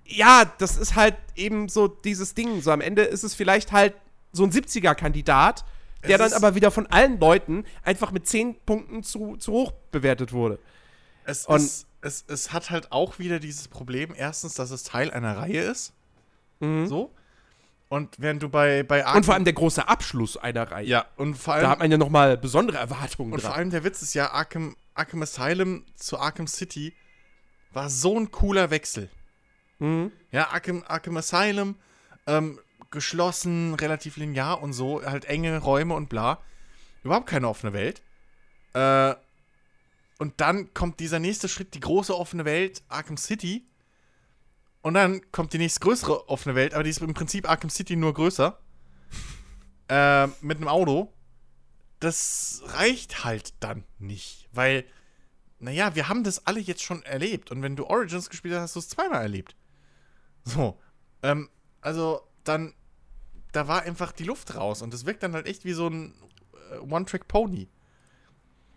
ja, das ist halt eben so dieses Ding. So am Ende ist es vielleicht halt so ein 70er-Kandidat, der dann ist- aber wieder von allen Leuten einfach mit 10 Punkten zu, zu hoch bewertet wurde. Es, Und- es, es, es hat halt auch wieder dieses Problem, erstens, dass es Teil einer Reihe ist. So. Und während du bei, bei Arkham. Mhm. Und vor allem der große Abschluss einer Reihe. Ja, und vor Da hat allem. man ja noch mal besondere Erwartungen Und dran. vor allem der Witz ist ja, Arkham, Arkham Asylum zu Arkham City war so ein cooler Wechsel. Mhm. Ja, Arkham, Arkham Asylum, ähm, geschlossen, relativ linear und so, halt enge Räume und bla. Überhaupt keine offene Welt. Äh, und dann kommt dieser nächste Schritt, die große offene Welt, Arkham City. Und dann kommt die nächste größere offene Welt, aber die ist im Prinzip Arkham City nur größer. äh, mit einem Auto. Das reicht halt dann nicht, weil, naja, wir haben das alle jetzt schon erlebt. Und wenn du Origins gespielt hast, hast du es zweimal erlebt. So. Ähm, also, dann, da war einfach die Luft raus. Und das wirkt dann halt echt wie so ein äh, One-Trick-Pony.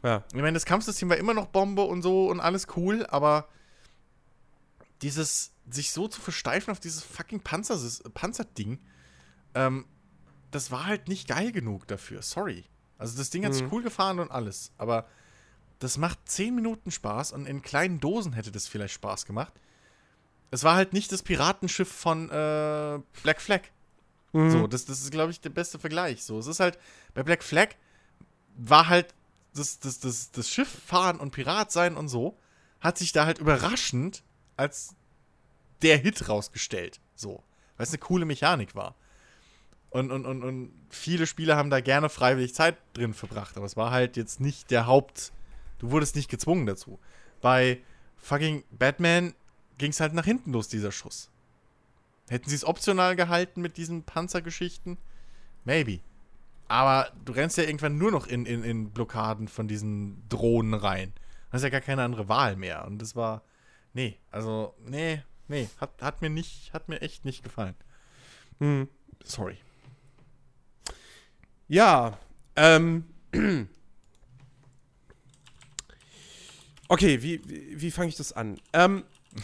Ja. Ich meine, das Kampfsystem war immer noch Bombe und so und alles cool, aber dieses, sich so zu versteifen auf dieses fucking Panzersys Panzerding, ähm, das war halt nicht geil genug dafür. Sorry. Also das Ding hat sich Mhm. cool gefahren und alles, aber das macht 10 Minuten Spaß und in kleinen Dosen hätte das vielleicht Spaß gemacht. Es war halt nicht das Piratenschiff von äh, Black Flag. Mhm. So, das, das ist, glaube ich, der beste Vergleich. So, es ist halt, bei Black Flag war halt das, das, das, das Schiff fahren und Pirat sein und so, hat sich da halt überraschend als der Hit rausgestellt. So, weil es eine coole Mechanik war. Und, und, und, und viele Spieler haben da gerne freiwillig Zeit drin verbracht, aber es war halt jetzt nicht der Haupt. Du wurdest nicht gezwungen dazu. Bei fucking Batman ging es halt nach hinten los, dieser Schuss. Hätten sie es optional gehalten mit diesen Panzergeschichten? Maybe. Aber du rennst ja irgendwann nur noch in, in, in Blockaden von diesen Drohnen rein. Du hast ja gar keine andere Wahl mehr. Und das war. Nee, also, nee, nee. Hat, hat mir nicht, hat mir echt nicht gefallen. Mhm. Sorry. Ja, ähm. Okay, wie, wie, wie fange ich das an? Ähm.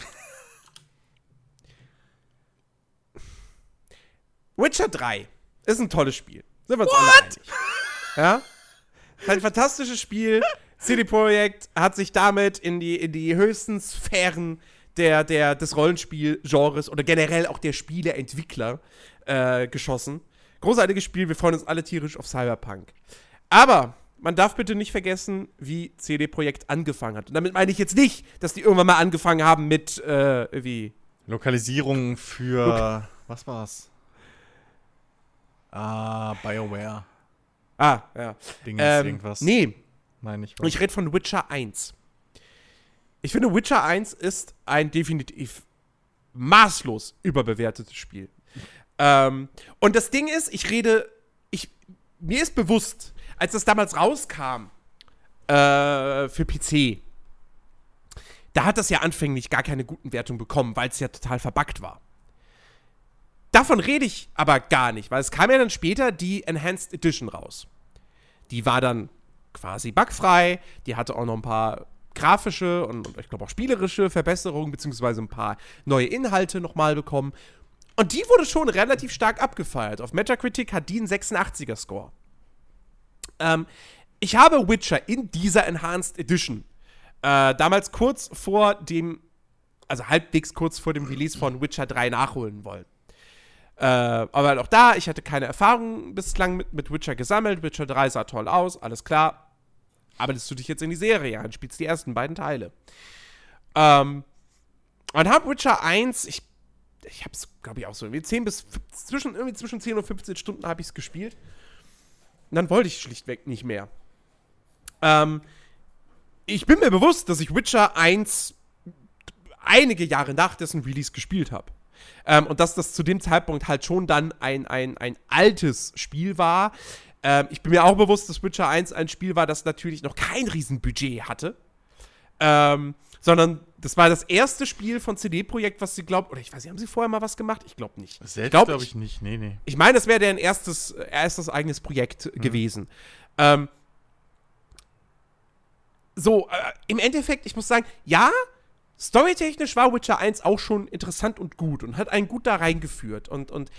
Witcher 3 ist ein tolles Spiel. Sind wir uns alle einig. Ja? Ein fantastisches Spiel. CD Projekt hat sich damit in die, in die höchsten Sphären der, der, des Rollenspielgenres oder generell auch der Spieleentwickler äh, geschossen. Großartiges Spiel, wir freuen uns alle tierisch auf Cyberpunk. Aber man darf bitte nicht vergessen, wie CD Projekt angefangen hat. Und damit meine ich jetzt nicht, dass die irgendwann mal angefangen haben mit, äh, wie. Lokalisierung für. Lok was war's? Ah, BioWare. Ah, ja. Ding ähm, irgendwas. Nee. Meine ich. Ich rede von Witcher 1. Ich finde, Witcher 1 ist ein definitiv maßlos überbewertetes Spiel. Ähm, und das Ding ist, ich rede, ich, mir ist bewusst, als das damals rauskam äh, für PC, da hat das ja anfänglich gar keine guten Wertungen bekommen, weil es ja total verbuggt war. Davon rede ich aber gar nicht, weil es kam ja dann später die Enhanced Edition raus. Die war dann quasi bugfrei, die hatte auch noch ein paar grafische und, und ich glaube auch spielerische Verbesserungen, beziehungsweise ein paar neue Inhalte nochmal bekommen. Und die wurde schon relativ stark abgefeiert. Auf Metacritic hat die einen 86er Score. Ähm, ich habe Witcher in dieser Enhanced Edition äh, damals kurz vor dem, also halbwegs kurz vor dem Release von Witcher 3 nachholen wollen. Äh, aber auch da, ich hatte keine Erfahrung bislang mit, mit Witcher gesammelt. Witcher 3 sah toll aus, alles klar. Arbeitest du dich jetzt in die Serie ein, spielst die ersten beiden Teile. Ähm, und hab Witcher 1, ich, ich hab's, glaube ich, auch so irgendwie 10 bis, zwischen, irgendwie zwischen 10 und 15 Stunden habe ich es gespielt. Und dann wollte ich schlichtweg nicht mehr. Ähm, ich bin mir bewusst, dass ich Witcher 1 einige Jahre nach dessen Release gespielt habe. Ähm, und dass das zu dem Zeitpunkt halt schon dann ein, ein, ein altes Spiel war. Ähm, ich bin mir auch bewusst, dass Witcher 1 ein Spiel war, das natürlich noch kein Riesenbudget hatte. Ähm, sondern das war das erste Spiel von CD-Projekt, was sie glaubt, oder ich weiß nicht, haben sie vorher mal was gemacht? Ich glaube nicht. Selbst glaube glaub ich nicht, nee, nee. Ich meine, es wäre deren erstes, erstes eigenes Projekt mhm. gewesen. Ähm, so, äh, im Endeffekt, ich muss sagen, ja, storytechnisch war Witcher 1 auch schon interessant und gut und hat einen gut da reingeführt. Und, und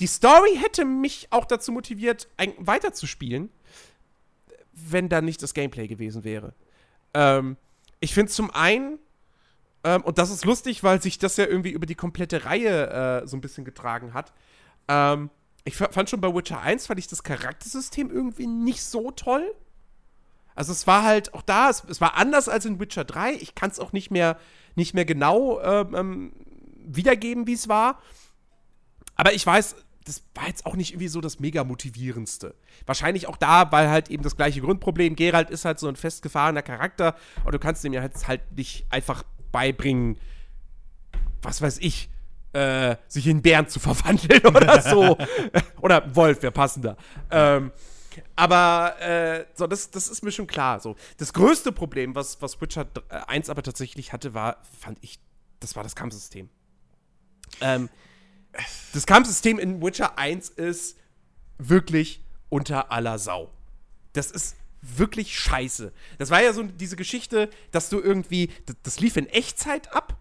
die Story hätte mich auch dazu motiviert, ein, weiterzuspielen, wenn da nicht das Gameplay gewesen wäre. Ähm, ich finde zum einen, ähm, und das ist lustig, weil sich das ja irgendwie über die komplette Reihe äh, so ein bisschen getragen hat. Ähm, ich fand schon bei Witcher 1, fand ich das Charaktersystem irgendwie nicht so toll. Also es war halt auch da, es, es war anders als in Witcher 3. Ich kann es auch nicht mehr, nicht mehr genau ähm, ähm, wiedergeben, wie es war. Aber ich weiß, das war jetzt auch nicht irgendwie so das mega motivierendste. Wahrscheinlich auch da, weil halt eben das gleiche Grundproblem. Geralt ist halt so ein festgefahrener Charakter und du kannst ihm ja jetzt halt nicht einfach beibringen, was weiß ich, äh, sich in Bären zu verwandeln oder so. oder Wolf wäre passender. Ähm, aber äh, so, das, das ist mir schon klar. So. Das größte Problem, was, was Witcher 1 aber tatsächlich hatte, war, fand ich, das war das Kampfsystem. Ähm, das Kampfsystem in Witcher 1 ist wirklich unter aller Sau. Das ist wirklich scheiße. Das war ja so diese Geschichte, dass du irgendwie, das, das lief in Echtzeit ab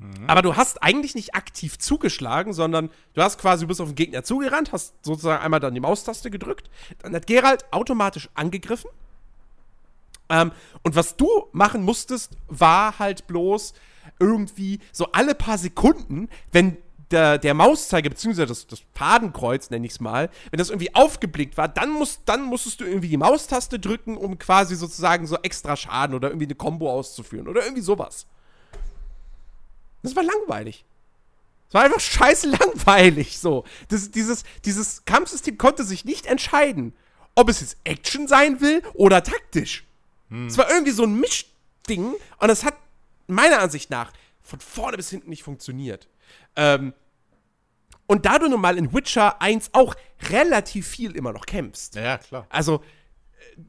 Mhm. Aber du hast eigentlich nicht aktiv zugeschlagen, sondern du hast quasi, du bist auf den Gegner zugerannt, hast sozusagen einmal dann die Maustaste gedrückt, dann hat Geralt automatisch angegriffen. Ähm, und was du machen musstest, war halt bloß irgendwie so alle paar Sekunden, wenn der, der Mauszeiger, beziehungsweise das, das Fadenkreuz, nenne ich es mal, wenn das irgendwie aufgeblickt war, dann, musst, dann musstest du irgendwie die Maustaste drücken, um quasi sozusagen so extra Schaden oder irgendwie eine Combo auszuführen oder irgendwie sowas. Das war langweilig. Es war einfach scheiße langweilig so. Das, dieses, dieses Kampfsystem konnte sich nicht entscheiden, ob es jetzt Action sein will oder taktisch. Hm. Es war irgendwie so ein Mischding und es hat meiner Ansicht nach von vorne bis hinten nicht funktioniert. Ähm, und da du nun mal in Witcher 1 auch relativ viel immer noch kämpfst. Ja, klar. Also,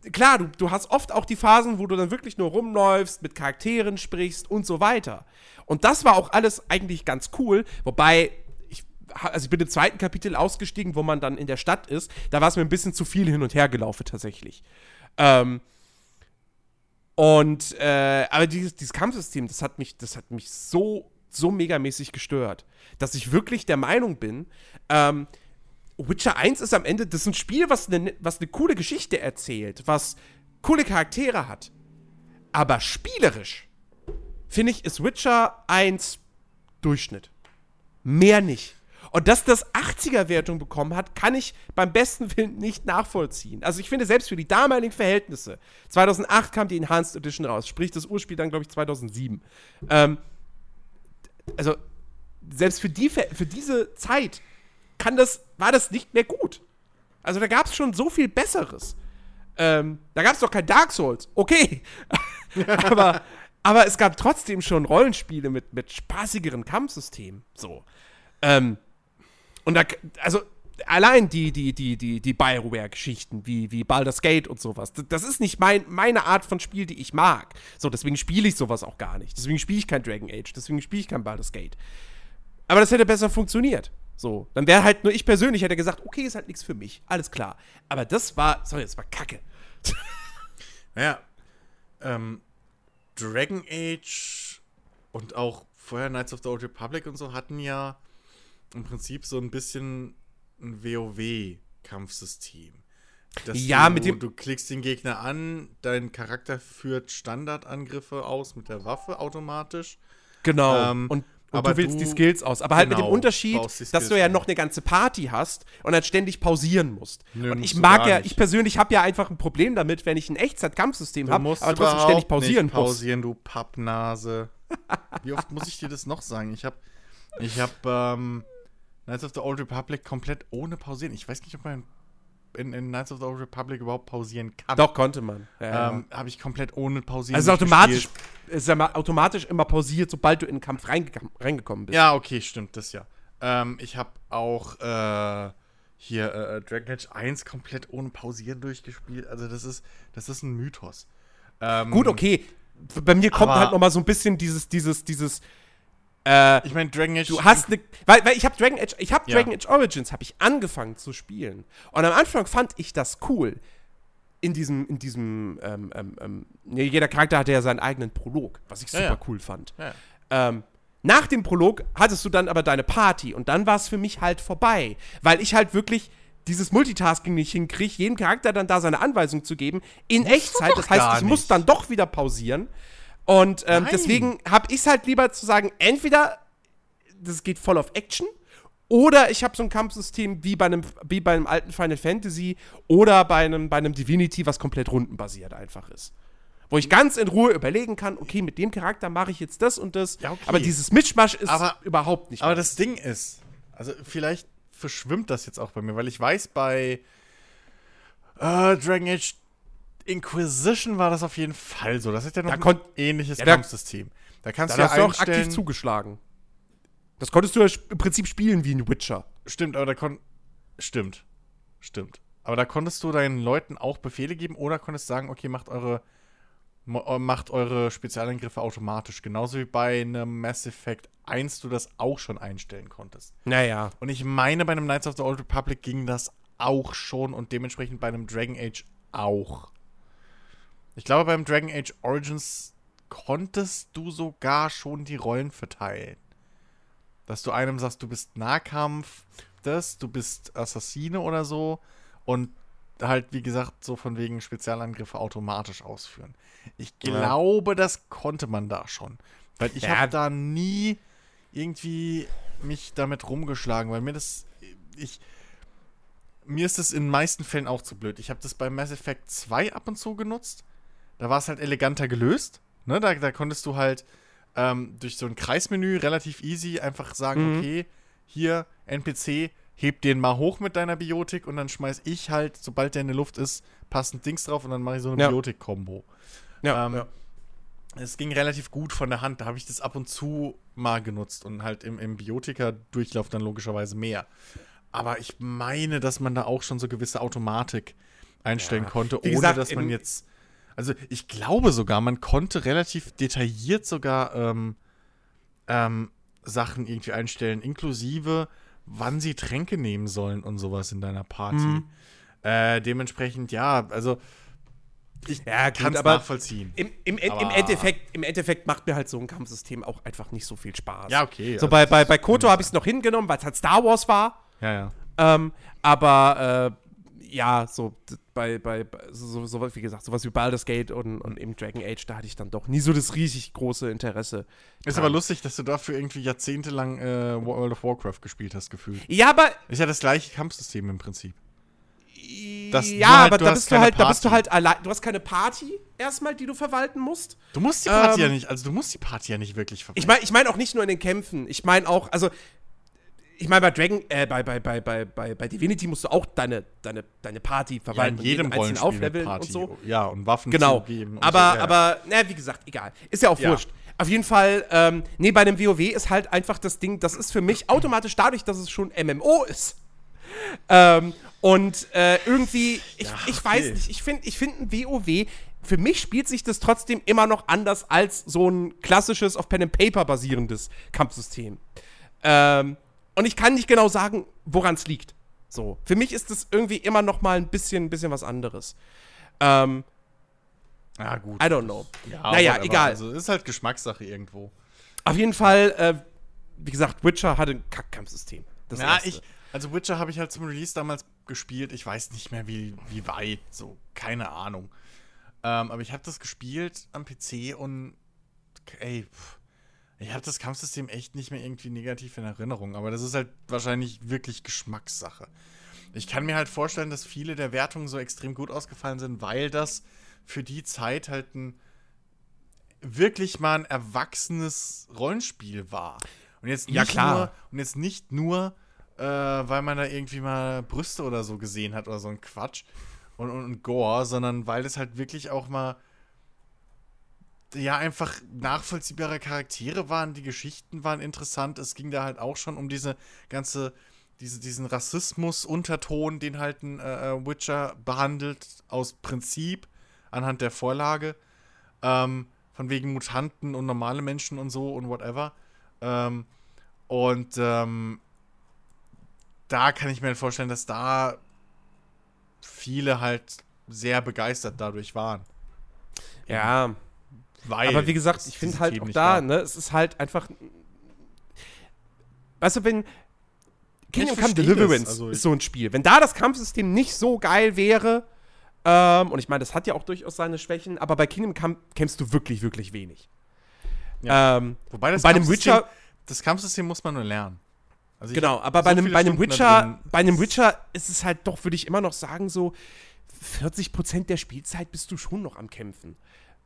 äh, klar, du, du hast oft auch die Phasen, wo du dann wirklich nur rumläufst, mit Charakteren sprichst und so weiter. Und das war auch alles eigentlich ganz cool, wobei ich, also ich bin im zweiten Kapitel ausgestiegen, wo man dann in der Stadt ist. Da war es mir ein bisschen zu viel hin und her gelaufen tatsächlich. Ähm, und äh, aber dieses, dieses Kampfsystem, das hat mich, das hat mich so, so megamäßig gestört, dass ich wirklich der Meinung bin, ähm, Witcher 1 ist am Ende, das ist ein Spiel, was eine, was eine coole Geschichte erzählt, was coole Charaktere hat. Aber spielerisch finde ich, ist Witcher 1 Durchschnitt. Mehr nicht. Und dass das 80er-Wertung bekommen hat, kann ich beim besten Willen nicht nachvollziehen. Also ich finde, selbst für die damaligen Verhältnisse, 2008 kam die Enhanced Edition raus, sprich das Urspiel dann, glaube ich, 2007. Ähm, also selbst für, die, für diese Zeit kann das, war das nicht mehr gut. Also da gab es schon so viel Besseres. Ähm, da gab es doch kein Dark Souls. Okay. aber, aber es gab trotzdem schon Rollenspiele mit, mit spaßigeren Kampfsystemen. So. Ähm, und da, also allein die, die, die, die, die Bioware-Geschichten, wie, wie Baldur's Gate und sowas, das ist nicht mein, meine Art von Spiel, die ich mag. So, deswegen spiele ich sowas auch gar nicht. Deswegen spiele ich kein Dragon Age, deswegen spiele ich kein Baldur's Gate. Aber das hätte besser funktioniert. So, dann wäre halt nur ich persönlich hätte gesagt, okay, ist halt nichts für mich, alles klar. Aber das war, sorry, das war Kacke. naja, ähm, Dragon Age und auch vorher Knights of the Old Republic und so hatten ja im Prinzip so ein bisschen ein WoW-Kampfsystem. Ja, du, mit dem. Du klickst den Gegner an, dein Charakter führt Standardangriffe aus mit der Waffe automatisch. Genau. Ähm, und und aber du wählst du, die Skills aus. Aber halt mit dem genau, Unterschied, dass du ja noch eine ganze Party hast und dann ständig pausieren musst. Nö, und ich mag ja, ich persönlich habe ja einfach ein Problem damit, wenn ich ein Echtzeit-Kampfsystem habe, aber trotzdem ständig pausieren nicht pausieren, muss. du Pappnase. Wie oft muss ich dir das noch sagen? Ich habe ich hab, ähm, Knights of the Old Republic komplett ohne pausieren. Ich weiß nicht, ob man in, in Knights of the Old Republic überhaupt pausieren kann. Doch, konnte man. Ja, ähm, Habe ich komplett ohne pausieren Also automatisch, ist ja automatisch immer pausiert, sobald du in den Kampf reingekommen bist. Ja, okay, stimmt, das ja. Ähm, ich habe auch äh, hier äh, äh Dragon Age 1 komplett ohne Pausieren durchgespielt. Also das ist, das ist ein Mythos. Ähm, Gut, okay. Bei mir kommt halt noch mal so ein bisschen dieses, dieses, dieses äh, ich meine, Dragon Age. Du hast eine. Weil, weil ich habe Dragon Age, ich habe ja. Dragon Age Origins, habe ich angefangen zu spielen. Und am Anfang fand ich das cool. In diesem, in diesem, ähm, ähm, ähm jeder Charakter hatte ja seinen eigenen Prolog, was ich super ja, ja. cool fand. Ähm, nach dem Prolog hattest du dann aber deine Party und dann war es für mich halt vorbei, weil ich halt wirklich dieses Multitasking nicht hinkriege, jedem Charakter dann da seine Anweisung zu geben in Echtzeit. Das heißt, ich muss dann doch wieder pausieren und ähm, deswegen habe ich es halt lieber zu sagen, entweder das geht voll auf Action oder ich habe so ein Kampfsystem wie bei einem, wie bei einem alten Final Fantasy oder bei einem, bei einem Divinity, was komplett rundenbasiert einfach ist. Wo ich ganz in Ruhe überlegen kann, okay, mit dem Charakter mache ich jetzt das und das. Ja, okay. Aber dieses Mischmasch ist aber, überhaupt nicht. Aber das Ding ist, also vielleicht verschwimmt das jetzt auch bei mir, weil ich weiß, bei äh, Dragon Age Inquisition war das auf jeden Fall so. Das ist ja noch da ein ähnliches ja, Kampfsystem. Da kannst da du ja hast du auch aktiv zugeschlagen. Das konntest du ja im Prinzip spielen wie ein Witcher. Stimmt, aber da kon stimmt. Stimmt. Aber da konntest du deinen Leuten auch Befehle geben oder konntest sagen, okay, macht eure äh, macht eure Spezialangriffe automatisch. Genauso wie bei einem Mass Effect 1 du das auch schon einstellen konntest. Naja. Und ich meine, bei einem Knights of the Old Republic ging das auch schon und dementsprechend bei einem Dragon Age auch. Ich glaube, beim Dragon Age Origins konntest du sogar schon die Rollen verteilen. Dass du einem sagst, du bist Nahkampf, das, du bist Assassine oder so und halt, wie gesagt, so von wegen Spezialangriffe automatisch ausführen. Ich glaube, ja. das konnte man da schon. Weil ich ja. habe da nie irgendwie mich damit rumgeschlagen, weil mir das. Ich, mir ist es in den meisten Fällen auch zu blöd. Ich habe das bei Mass Effect 2 ab und zu genutzt. Da war es halt eleganter gelöst. Ne? Da, da konntest du halt ähm, durch so ein Kreismenü relativ easy einfach sagen, mhm. okay, hier NPC, heb den mal hoch mit deiner Biotik und dann schmeiß ich halt, sobald der in der Luft ist, passend Dings drauf und dann mache ich so eine ja. Biotik-Kombo. Ja, ähm, ja. Es ging relativ gut von der Hand. Da habe ich das ab und zu mal genutzt und halt im, im Biotika-Durchlauf dann logischerweise mehr. Aber ich meine, dass man da auch schon so gewisse Automatik einstellen ja. konnte, ohne gesagt, dass man jetzt also ich glaube sogar, man konnte relativ detailliert sogar ähm, ähm, Sachen irgendwie einstellen, inklusive wann sie Tränke nehmen sollen und sowas in deiner Party. Mhm. Äh, dementsprechend, ja, also ich ja, kann es nachvollziehen. Im, im, im, Endeffekt, Im Endeffekt macht mir halt so ein Kampfsystem auch einfach nicht so viel Spaß. Ja, okay. So also bei, bei, bei Koto habe ich es noch hingenommen, weil es halt Star Wars war. Ja, ja. Ähm, aber äh, ja, so bei, bei, bei so, so, wie gesagt, sowas wie Baldur's Gate und, und eben Dragon Age, da hatte ich dann doch nie so das riesig große Interesse. Ist aber lustig, dass du dafür irgendwie jahrzehntelang äh, World of Warcraft gespielt hast, gefühlt. Ja, aber. Ist ja das gleiche Kampfsystem im Prinzip. Das, ja, halt, aber da bist, du halt, da bist du halt allein. Du hast keine Party erstmal, die du verwalten musst. Du musst die Party ähm, ja nicht, also du musst die Party ja nicht wirklich verwalten. Ich meine ich mein auch nicht nur in den Kämpfen. Ich meine auch, also ich meine, bei Dragon, äh, bei, bei, bei, bei, bei, Divinity musst du auch deine, deine, deine Party verwalten. Ja, in jedem Rollenspiel aufleveln Party. und so. Ja, und Waffen genau. geben. Aber, so, ja. aber, na, wie gesagt, egal. Ist ja auch ja. wurscht. Auf jeden Fall, ähm, nee, bei dem WoW ist halt einfach das Ding, das ist für mich automatisch dadurch, dass es schon MMO ist. Ähm, und äh, irgendwie, ich, ja, ich weiß nicht, ich finde ich find ein WoW, für mich spielt sich das trotzdem immer noch anders als so ein klassisches auf Pen and Paper basierendes Kampfsystem. Ähm, und ich kann nicht genau sagen, woran es liegt. So, für mich ist das irgendwie immer noch mal ein bisschen, bisschen was anderes. Ähm, ja, gut. I don't know. Ja, naja, egal. Also, ist halt Geschmackssache irgendwo. Auf jeden Fall, äh, wie gesagt, Witcher hatte ein Kackkampfsystem. Ja, erste. ich, also Witcher habe ich halt zum Release damals gespielt. Ich weiß nicht mehr, wie, wie weit, so, keine Ahnung. Ähm, aber ich habe das gespielt am PC und, ey, pff, ich habe das Kampfsystem echt nicht mehr irgendwie negativ in Erinnerung, aber das ist halt wahrscheinlich wirklich Geschmackssache. Ich kann mir halt vorstellen, dass viele der Wertungen so extrem gut ausgefallen sind, weil das für die Zeit halt ein wirklich mal ein erwachsenes Rollenspiel war. Und jetzt nicht ja, klar. nur, und jetzt nicht nur, äh, weil man da irgendwie mal Brüste oder so gesehen hat oder so ein Quatsch und, und, und Gore, sondern weil es halt wirklich auch mal ja einfach nachvollziehbare Charaktere waren, die Geschichten waren interessant. Es ging da halt auch schon um diese ganze, diese, diesen Rassismus-Unterton, den halt ein äh, äh, Witcher behandelt, aus Prinzip, anhand der Vorlage. Ähm, von wegen Mutanten und normale Menschen und so und whatever. Ähm, und ähm, da kann ich mir vorstellen, dass da viele halt sehr begeistert dadurch waren. Ja, weil aber wie gesagt, ich finde halt auch da, ne, es ist halt einfach. Weißt du, wenn. Kingdom Come Deliverance also ist so ein Spiel. Wenn da das Kampfsystem nicht so geil wäre, ähm, und ich meine, das hat ja auch durchaus seine Schwächen, aber bei Kingdom Come kämpfst du wirklich, wirklich wenig. Ja. Ähm, Wobei das bei einem Witcher. Das Kampfsystem muss man nur lernen. Also genau, aber so bei, einem, bei, einem Witcher, bei einem Witcher ist es halt doch, würde ich immer noch sagen, so 40% der Spielzeit bist du schon noch am Kämpfen.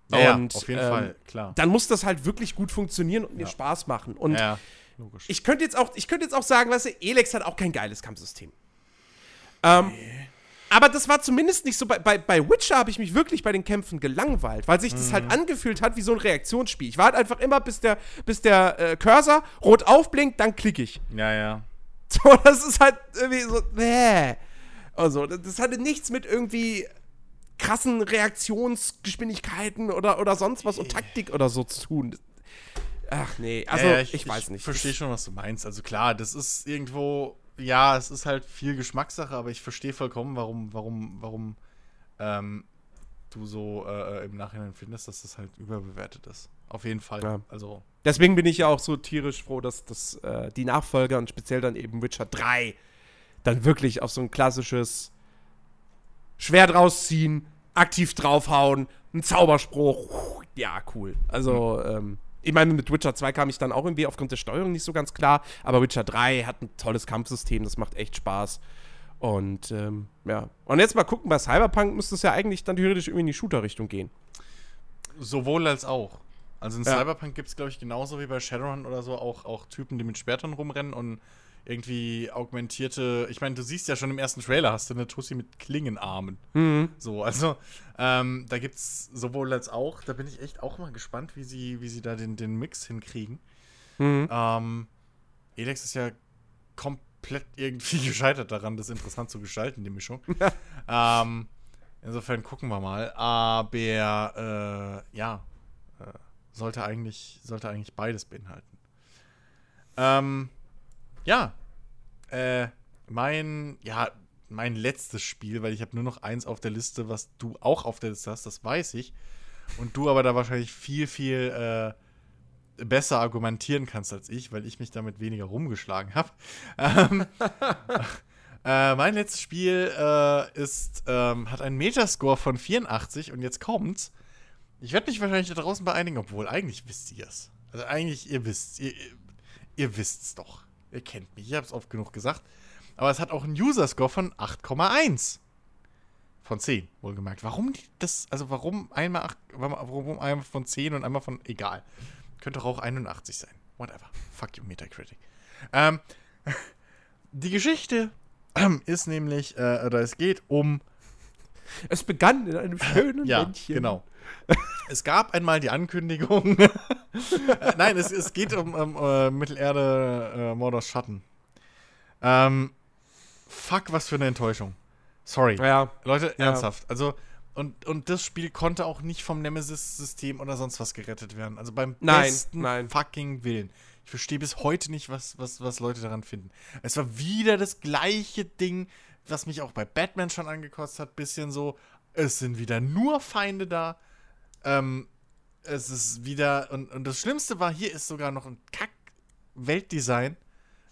Ja, und, auf jeden ähm, Fall, klar. Dann muss das halt wirklich gut funktionieren und ja. mir Spaß machen. Und ja, logisch. ich könnte jetzt, auch, jetzt auch sagen, weißt du, Elex hat auch kein geiles Kampfsystem. Ähm, nee. Aber das war zumindest nicht so. Bei, bei, bei Witcher habe ich mich wirklich bei den Kämpfen gelangweilt, weil sich das halt mhm. halt angefühlt hat wie so ein Reaktionsspiel. Ich warte einfach immer, bis der, bis der äh, Cursor rot aufblinkt, dann klicke ich. Ja, ja. So, das ist halt irgendwie so. Bäh. Also, das hatte nichts mit irgendwie krassen Reaktionsgeschwindigkeiten oder, oder sonst was und Taktik oder so zu tun. Ach nee, also ja, ich, ich, weiß nicht. Ich verstehe schon, was du meinst. Also klar, das ist irgendwo, ja, es ist halt viel Geschmackssache, aber ich verstehe vollkommen, warum, warum, warum ähm, du so äh, im Nachhinein findest, dass das halt überbewertet ist. Auf jeden Fall. Ja. Also. Deswegen bin ich ja auch so tierisch froh, dass, dass äh, die Nachfolger und speziell dann eben Witcher 3 dann wirklich auf so ein klassisches Schwert rausziehen, aktiv draufhauen, ein Zauberspruch. Ja, cool. Also, ähm, ich meine, mit Witcher 2 kam ich dann auch irgendwie aufgrund der Steuerung nicht so ganz klar, aber Witcher 3 hat ein tolles Kampfsystem, das macht echt Spaß. Und ähm, ja. Und jetzt mal gucken, bei Cyberpunk müsste es ja eigentlich dann theoretisch irgendwie in die Shooter-Richtung gehen. Sowohl als auch. Also in ja. Cyberpunk gibt es, glaube ich, genauso wie bei Shadowrun oder so auch, auch Typen, die mit Schwertern rumrennen und irgendwie augmentierte. Ich meine, du siehst ja schon im ersten Trailer, hast du eine Tussi mit Klingenarmen. Mhm. So, also ähm, da es sowohl als auch. Da bin ich echt auch mal gespannt, wie sie, wie sie da den, den Mix hinkriegen. Mhm. Ähm, Elex ist ja komplett irgendwie gescheitert daran, das interessant zu gestalten, die Mischung. ähm, insofern gucken wir mal. Aber äh, ja, äh, sollte eigentlich, sollte eigentlich beides beinhalten. Ähm, ja. Äh, mein, ja, mein letztes Spiel, weil ich habe nur noch eins auf der Liste, was du auch auf der Liste hast, das weiß ich. Und du aber da wahrscheinlich viel, viel äh, besser argumentieren kannst als ich, weil ich mich damit weniger rumgeschlagen habe. Ähm, Äh, mein letztes Spiel äh, ist, ähm, hat einen Metascore von 84 und jetzt kommt's. Ich werde mich wahrscheinlich da draußen beeinigen, obwohl eigentlich wisst ihr es. Also eigentlich, ihr wisst, ihr, ihr, ihr wisst's doch. Ihr kennt mich, ich habe es oft genug gesagt. Aber es hat auch einen User-Score von 8,1. Von 10, wohlgemerkt. Warum die, das, also warum einmal, 8, warum einmal von 10 und einmal von, egal. Könnte auch 81 sein. Whatever. Fuck you, Metacritic. Ähm, die Geschichte ist nämlich, äh, oder es geht um. Es begann in einem schönen ja, Männchen. genau. es gab einmal die Ankündigung. Nein, es, es geht um, um äh, Mittelerde äh, Mordors Schatten. Ähm, fuck, was für eine Enttäuschung. Sorry. Ja. Leute, Ja. ernsthaft. Also, und, und das Spiel konnte auch nicht vom Nemesis-System oder sonst was gerettet werden. Also beim Nein, besten nein. fucking Willen. Ich verstehe bis heute nicht, was, was, was Leute daran finden. Es war wieder das gleiche Ding, was mich auch bei Batman schon angekotzt hat. Bisschen so, es sind wieder nur Feinde da. Ähm, es ist wieder, und, und das Schlimmste war, hier ist sogar noch ein Kack-Weltdesign.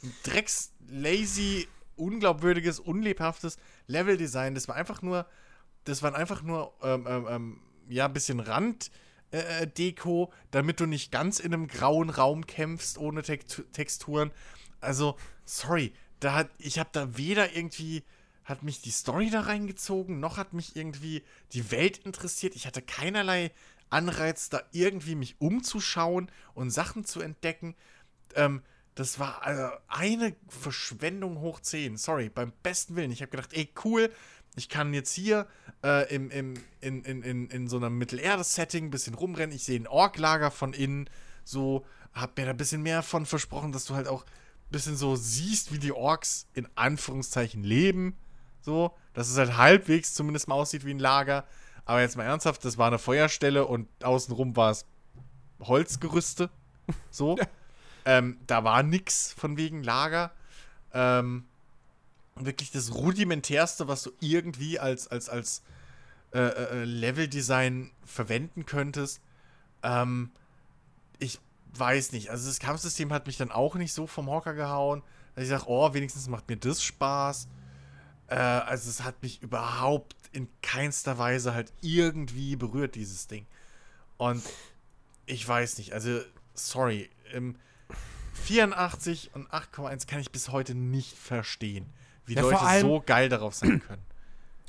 Ein drecks-lazy, unglaubwürdiges, unlebhaftes Leveldesign. Das war einfach nur, das waren einfach nur, ähm, ähm, ähm, ja, ein bisschen Rand. Äh, Deko, damit du nicht ganz in einem grauen Raum kämpfst ohne Text Texturen. Also, sorry, da hat, ich habe da weder irgendwie, hat mich die Story da reingezogen, noch hat mich irgendwie die Welt interessiert. Ich hatte keinerlei Anreiz, da irgendwie mich umzuschauen und Sachen zu entdecken. Ähm, das war also eine Verschwendung hoch 10. Sorry, beim besten Willen. Ich habe gedacht, ey, cool, ich kann jetzt hier äh, im, im, in, in, in, in so einem Mittelerde-Setting ein bisschen rumrennen. Ich sehe ein Ork-Lager von innen. So, hab mir da ein bisschen mehr von versprochen, dass du halt auch ein bisschen so siehst, wie die Orks in Anführungszeichen leben. So, dass es halt halbwegs zumindest mal aussieht wie ein Lager. Aber jetzt mal ernsthaft, das war eine Feuerstelle und außenrum war es Holzgerüste. So. ähm, da war nix von wegen Lager. Ähm, wirklich das rudimentärste, was du irgendwie als, als, als äh, äh, Leveldesign verwenden könntest. Ähm, ich weiß nicht. Also das Kampfsystem hat mich dann auch nicht so vom Hocker gehauen, dass ich sage, oh, wenigstens macht mir das Spaß. Äh, also es hat mich überhaupt in keinster Weise halt irgendwie berührt, dieses Ding. Und ich weiß nicht, also sorry, im 84 und 8,1 kann ich bis heute nicht verstehen, wie Ja, Leute allem- so geil darauf sein können.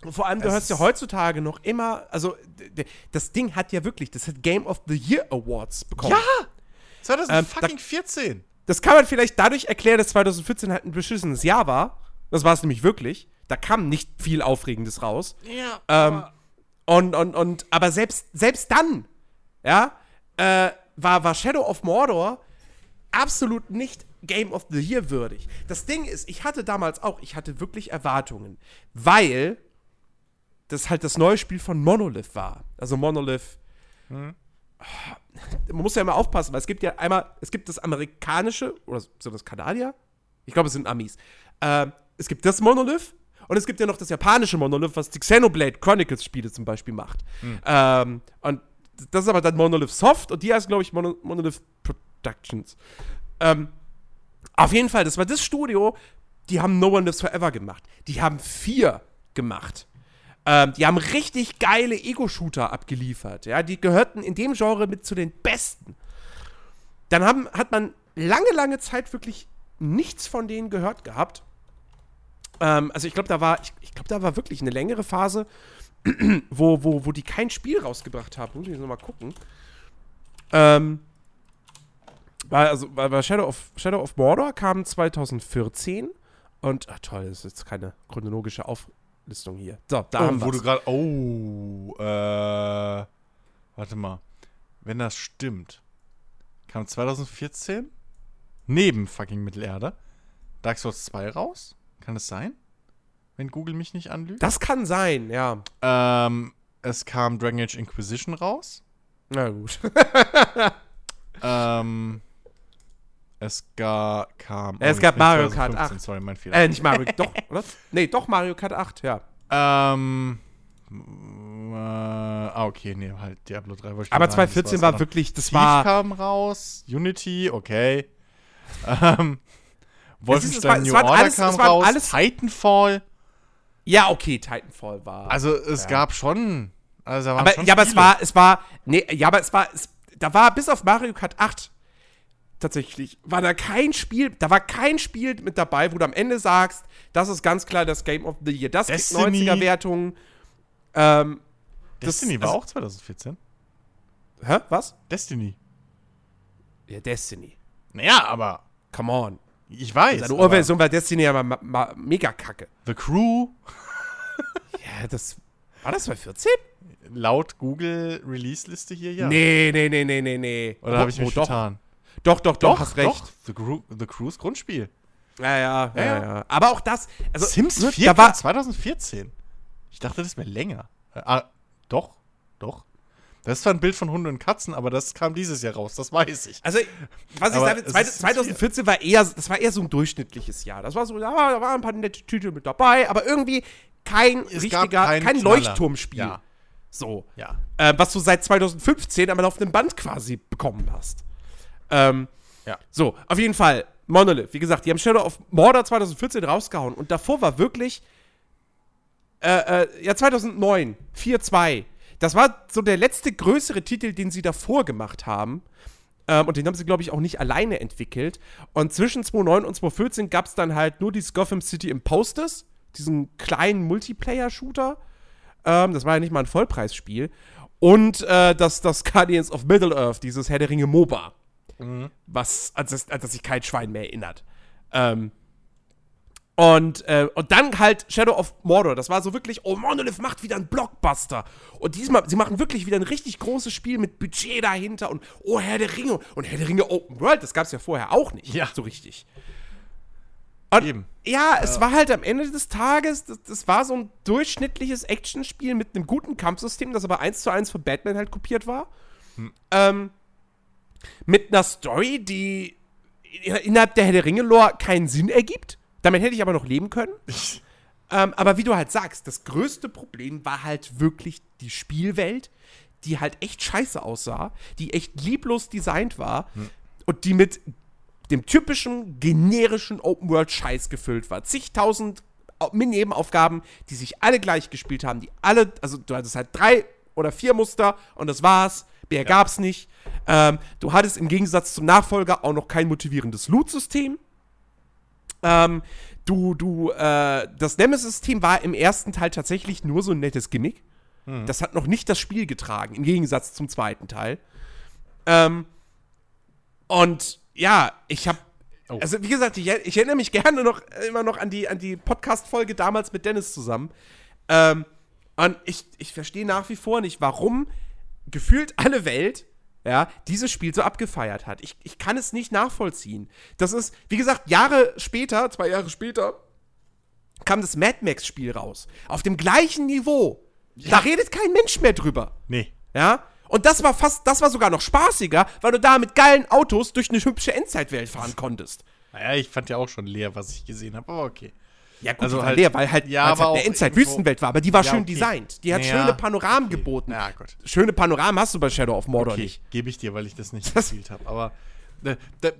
Und vor allem, du Es hörst ja heutzutage noch immer, also das Ding hat ja wirklich, das hat Game of the Year Awards bekommen. Ja! 2014! Ähm, fucking 14. Das kann man vielleicht dadurch erklären, dass 2014 halt ein beschissenes Jahr war. Das war es nämlich wirklich. Da kam nicht viel Aufregendes raus. Ja, Ähm, aber- Und, und, und, aber selbst, selbst dann, ja, äh, war, war Shadow of Mordor absolut nicht Game of the Year würdig. Das Ding ist, ich hatte damals auch, ich hatte wirklich Erwartungen, weil das halt das neue Spiel von Monolith war. Also Monolith. Man muss ja immer aufpassen, weil es gibt ja einmal, es gibt das amerikanische, oder so das Kanadier? Ich glaube, es sind Amis. Ähm, es gibt das Monolith und es gibt ja noch das japanische Monolith, was die Xenoblade Chronicles Spiele zum Beispiel macht. Ähm, und das ist aber dann Monolith Soft und die heißt, glaube ich, Mono Monolith Productions. Ähm, auf jeden Fall, das war das Studio, die haben No One Lives Forever gemacht. Die haben vier gemacht. Ähm, die haben richtig geile Ego-Shooter abgeliefert. Ja, die gehörten in dem Genre mit zu den besten. Dann haben, hat man lange, lange Zeit wirklich nichts von denen gehört gehabt. Ähm, also ich glaube, da war, ich, ich glaube, da war wirklich eine längere Phase, wo, wo, wo die kein Spiel rausgebracht haben. Muss ich jetzt noch mal gucken. Ähm, war, also, war, war Shadow, of, Shadow of Mordor kam 2014 und, ach toll, das ist jetzt keine chronologische Auflistung hier. So, da haben oh, wo wir's. du gerade. Oh, äh. Warte mal. Wenn das stimmt, kam 2014 neben fucking Mittelerde Dark Souls 2 raus? Kann es sein? Wenn Google mich nicht anlügt? Das kann sein, ja. Ähm, es kam Dragon Age Inquisition raus. Na gut. Ähm, es ga, kam. Es nee, gab Mario Kart 2015, 8. Sorry, mein Fehler. äh, nicht Mario, doch, oder? Nee, doch Mario Kart 8, ja. Ähm. äh, ah, okay, nee, halt Diablo 3 wollte ich Aber gerade sagen, das 2014 war's war noch. wirklich, das Thief war. kam raus, Unity, okay. Ähm, Wolfenstein es New war- es waren Order alles- kam es raus, alles- Titanfall. Ja, okay, Titanfall war. Also es gab schon. Also aber, schon ja, aber es war, es war, nee, ja, aber es war, es, da war bis auf Mario Kart 8 tatsächlich, war da kein Spiel, da war kein Spiel mit dabei, wo du am Ende sagst, das ist ganz klar das Game of the Year. Das Destiny. gibt 90er-Wertungen. Ähm, das- Destiny war also- auch 2014. hä, was? Destiny. Ja, Destiny. Naja, aber Come on. Ich weiß. Seine aber Urversion war Destiny ja mal, mal mega kacke. The Crew, Ja, das, war das 2014? laut Google Release-Liste hier, ja. Nee, nee, nee, nee, nee, nee. Oder habe ich mich doch, vertan? doch, doch, doch, hast recht. Doch, The, Crew, The Crews Grundspiel. Ja, ja, ja, Ja, ja, Aber auch das, also Sims ne, 4 da war, 2014. Ich dachte, das wäre länger. Äh, ah, doch, doch. Das ist zwar ein Bild von Hunden und Katzen, aber das kam dieses Jahr raus, das weiß ich. also was ich sage, es zwei- ist 2014 war eher, das war eher so ein durchschnittliches Jahr. Das war so, da waren ein paar nette Titel mit dabei, aber irgendwie kein Es richtiger, kein Knaller. Leuchtturmspiel. Ja. So. Ja. äh, was du seit 2015 am laufenden Band quasi bekommen hast. Ähm, Ja. So, auf jeden Fall, Monolith, wie gesagt, die haben Shadow of Mordor 2014 rausgehauen und davor war wirklich, äh, äh, ja, 2009, 4-2. Das war so der letzte größere Titel, den sie davor gemacht haben. Ähm, und den haben sie, glaube ich, auch nicht alleine entwickelt. Und zwischen 2009 und 2014 gab es dann halt nur die Gotham City Imposters, diesen kleinen Multiplayer-Shooter. Ähm, das war ja nicht mal ein Vollpreisspiel. Und äh, das, das Guardians of Middle-earth, dieses Herr der Ringe MOBA. Was, an das, an das sich kein Schwein mehr erinnert. Ähm, und, äh, und dann halt Shadow of Mordor. Das war so wirklich, oh, Monolith macht wieder einen Blockbuster. Und diesmal, sie machen wirklich wieder ein richtig großes Spiel mit Budget dahinter und oh, Herr der Ringe. Und Herr der Ringe Open World, das gab es ja vorher auch nicht. Ja. So richtig. Und Eben. ja, es war halt am Ende des Tages, das, das war so ein durchschnittliches Actionspiel mit einem guten Kampfsystem, das aber eins zu eins von Batman halt kopiert war. Ähm, mit einer Story, die innerhalb der Herr der Ringe-Lore keinen Sinn ergibt. Damit hätte ich aber noch leben können. ähm, aber wie du halt sagst, das größte Problem war halt wirklich die Spielwelt, die halt echt scheiße aussah, die echt lieblos designt war und die mit dem typischen generischen Open-World-Scheiß gefüllt war. Zigtausend Au- Nebenaufgaben, die sich alle gleich gespielt haben, die alle, also du hattest halt drei oder vier Muster und das war's. Mehr gab's nicht. Ähm, du hattest im Gegensatz zum Nachfolger auch noch kein motivierendes Loot-System. Ähm, du, du, äh, das Nemesis-System war im ersten Teil tatsächlich nur so ein nettes Gimmick. Das hat noch nicht das Spiel getragen, im Gegensatz zum zweiten Teil. Ähm, und ja, ich habe Oh. Also, wie gesagt, ich, ich erinnere mich gerne noch immer noch an die, an die Podcast-Folge damals mit Dennis zusammen. Ähm, und ich, ich verstehe nach wie vor nicht, warum gefühlt alle Welt ja, dieses Spiel so abgefeiert hat. Ich, ich kann es nicht nachvollziehen. Das ist, wie gesagt, Jahre später, zwei Jahre später, kam das Mad Max-Spiel raus. Auf dem gleichen Niveau. Da redet kein Mensch mehr drüber. Nee. Ja? Und das war fast, das war sogar noch spaßiger, weil du da mit geilen Autos durch eine hübsche Endzeitwelt fahren konntest. Naja, ich fand ja auch schon leer, was ich gesehen habe, aber okay. Ja, gut, Also halt- leer, weil halt, ja, aber halt eine auch Endzeit-Wüstenwelt war, aber die war Ja, schön okay. designt. Die hat Naja, schöne Panoramen geboten. Ja, gut. Schöne Panoramen hast du bei Shadow of Mordor Okay, nicht. gebe ich dir, weil ich das nicht gespielt habe. Aber äh,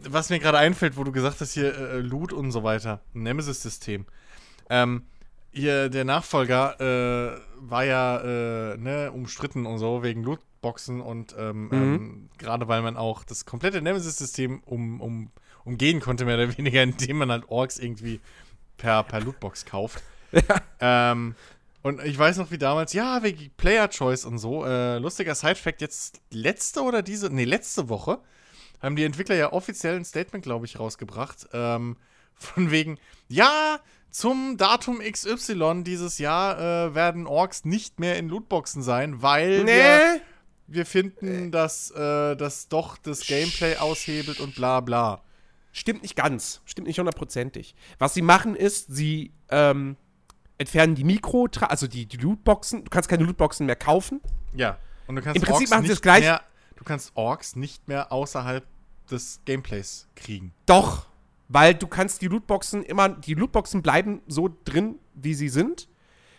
was mir gerade einfällt, wo du gesagt hast, hier äh, Loot und so weiter, ein Nemesis-System. Ähm, hier, der Nachfolger äh, war ja äh, ne, umstritten und so wegen Lootboxen und ähm, ähm, gerade weil man auch das komplette Nemesis-System um, um, umgehen konnte, mehr oder weniger, indem man halt Orks irgendwie per, per Lootbox kauft. Ähm, und ich weiß noch, wie damals, ja, wegen Player Choice und so. Äh, lustiger Side-Fact: jetzt letzte oder diese, nee, letzte Woche haben die Entwickler ja offiziell ein Statement, glaube ich, rausgebracht. Ähm, von wegen, ja, zum Datum XY dieses Jahr äh, werden Orks nicht mehr in Lootboxen sein, weil wir, wir finden, dass äh, das doch das Gameplay aushebelt und bla bla. Stimmt nicht ganz. Stimmt nicht hundertprozentig. Was sie machen ist, sie ähm, entfernen die Mikro, also die, die Lootboxen. Du kannst keine Lootboxen mehr kaufen. Ja. Und du kannst Im Prinzip Orks machen sie nicht das gleich- Mehr, du kannst Orks nicht mehr außerhalb des Gameplays kriegen. Doch, weil du kannst die Lootboxen immer, die Lootboxen bleiben so drin, wie sie sind.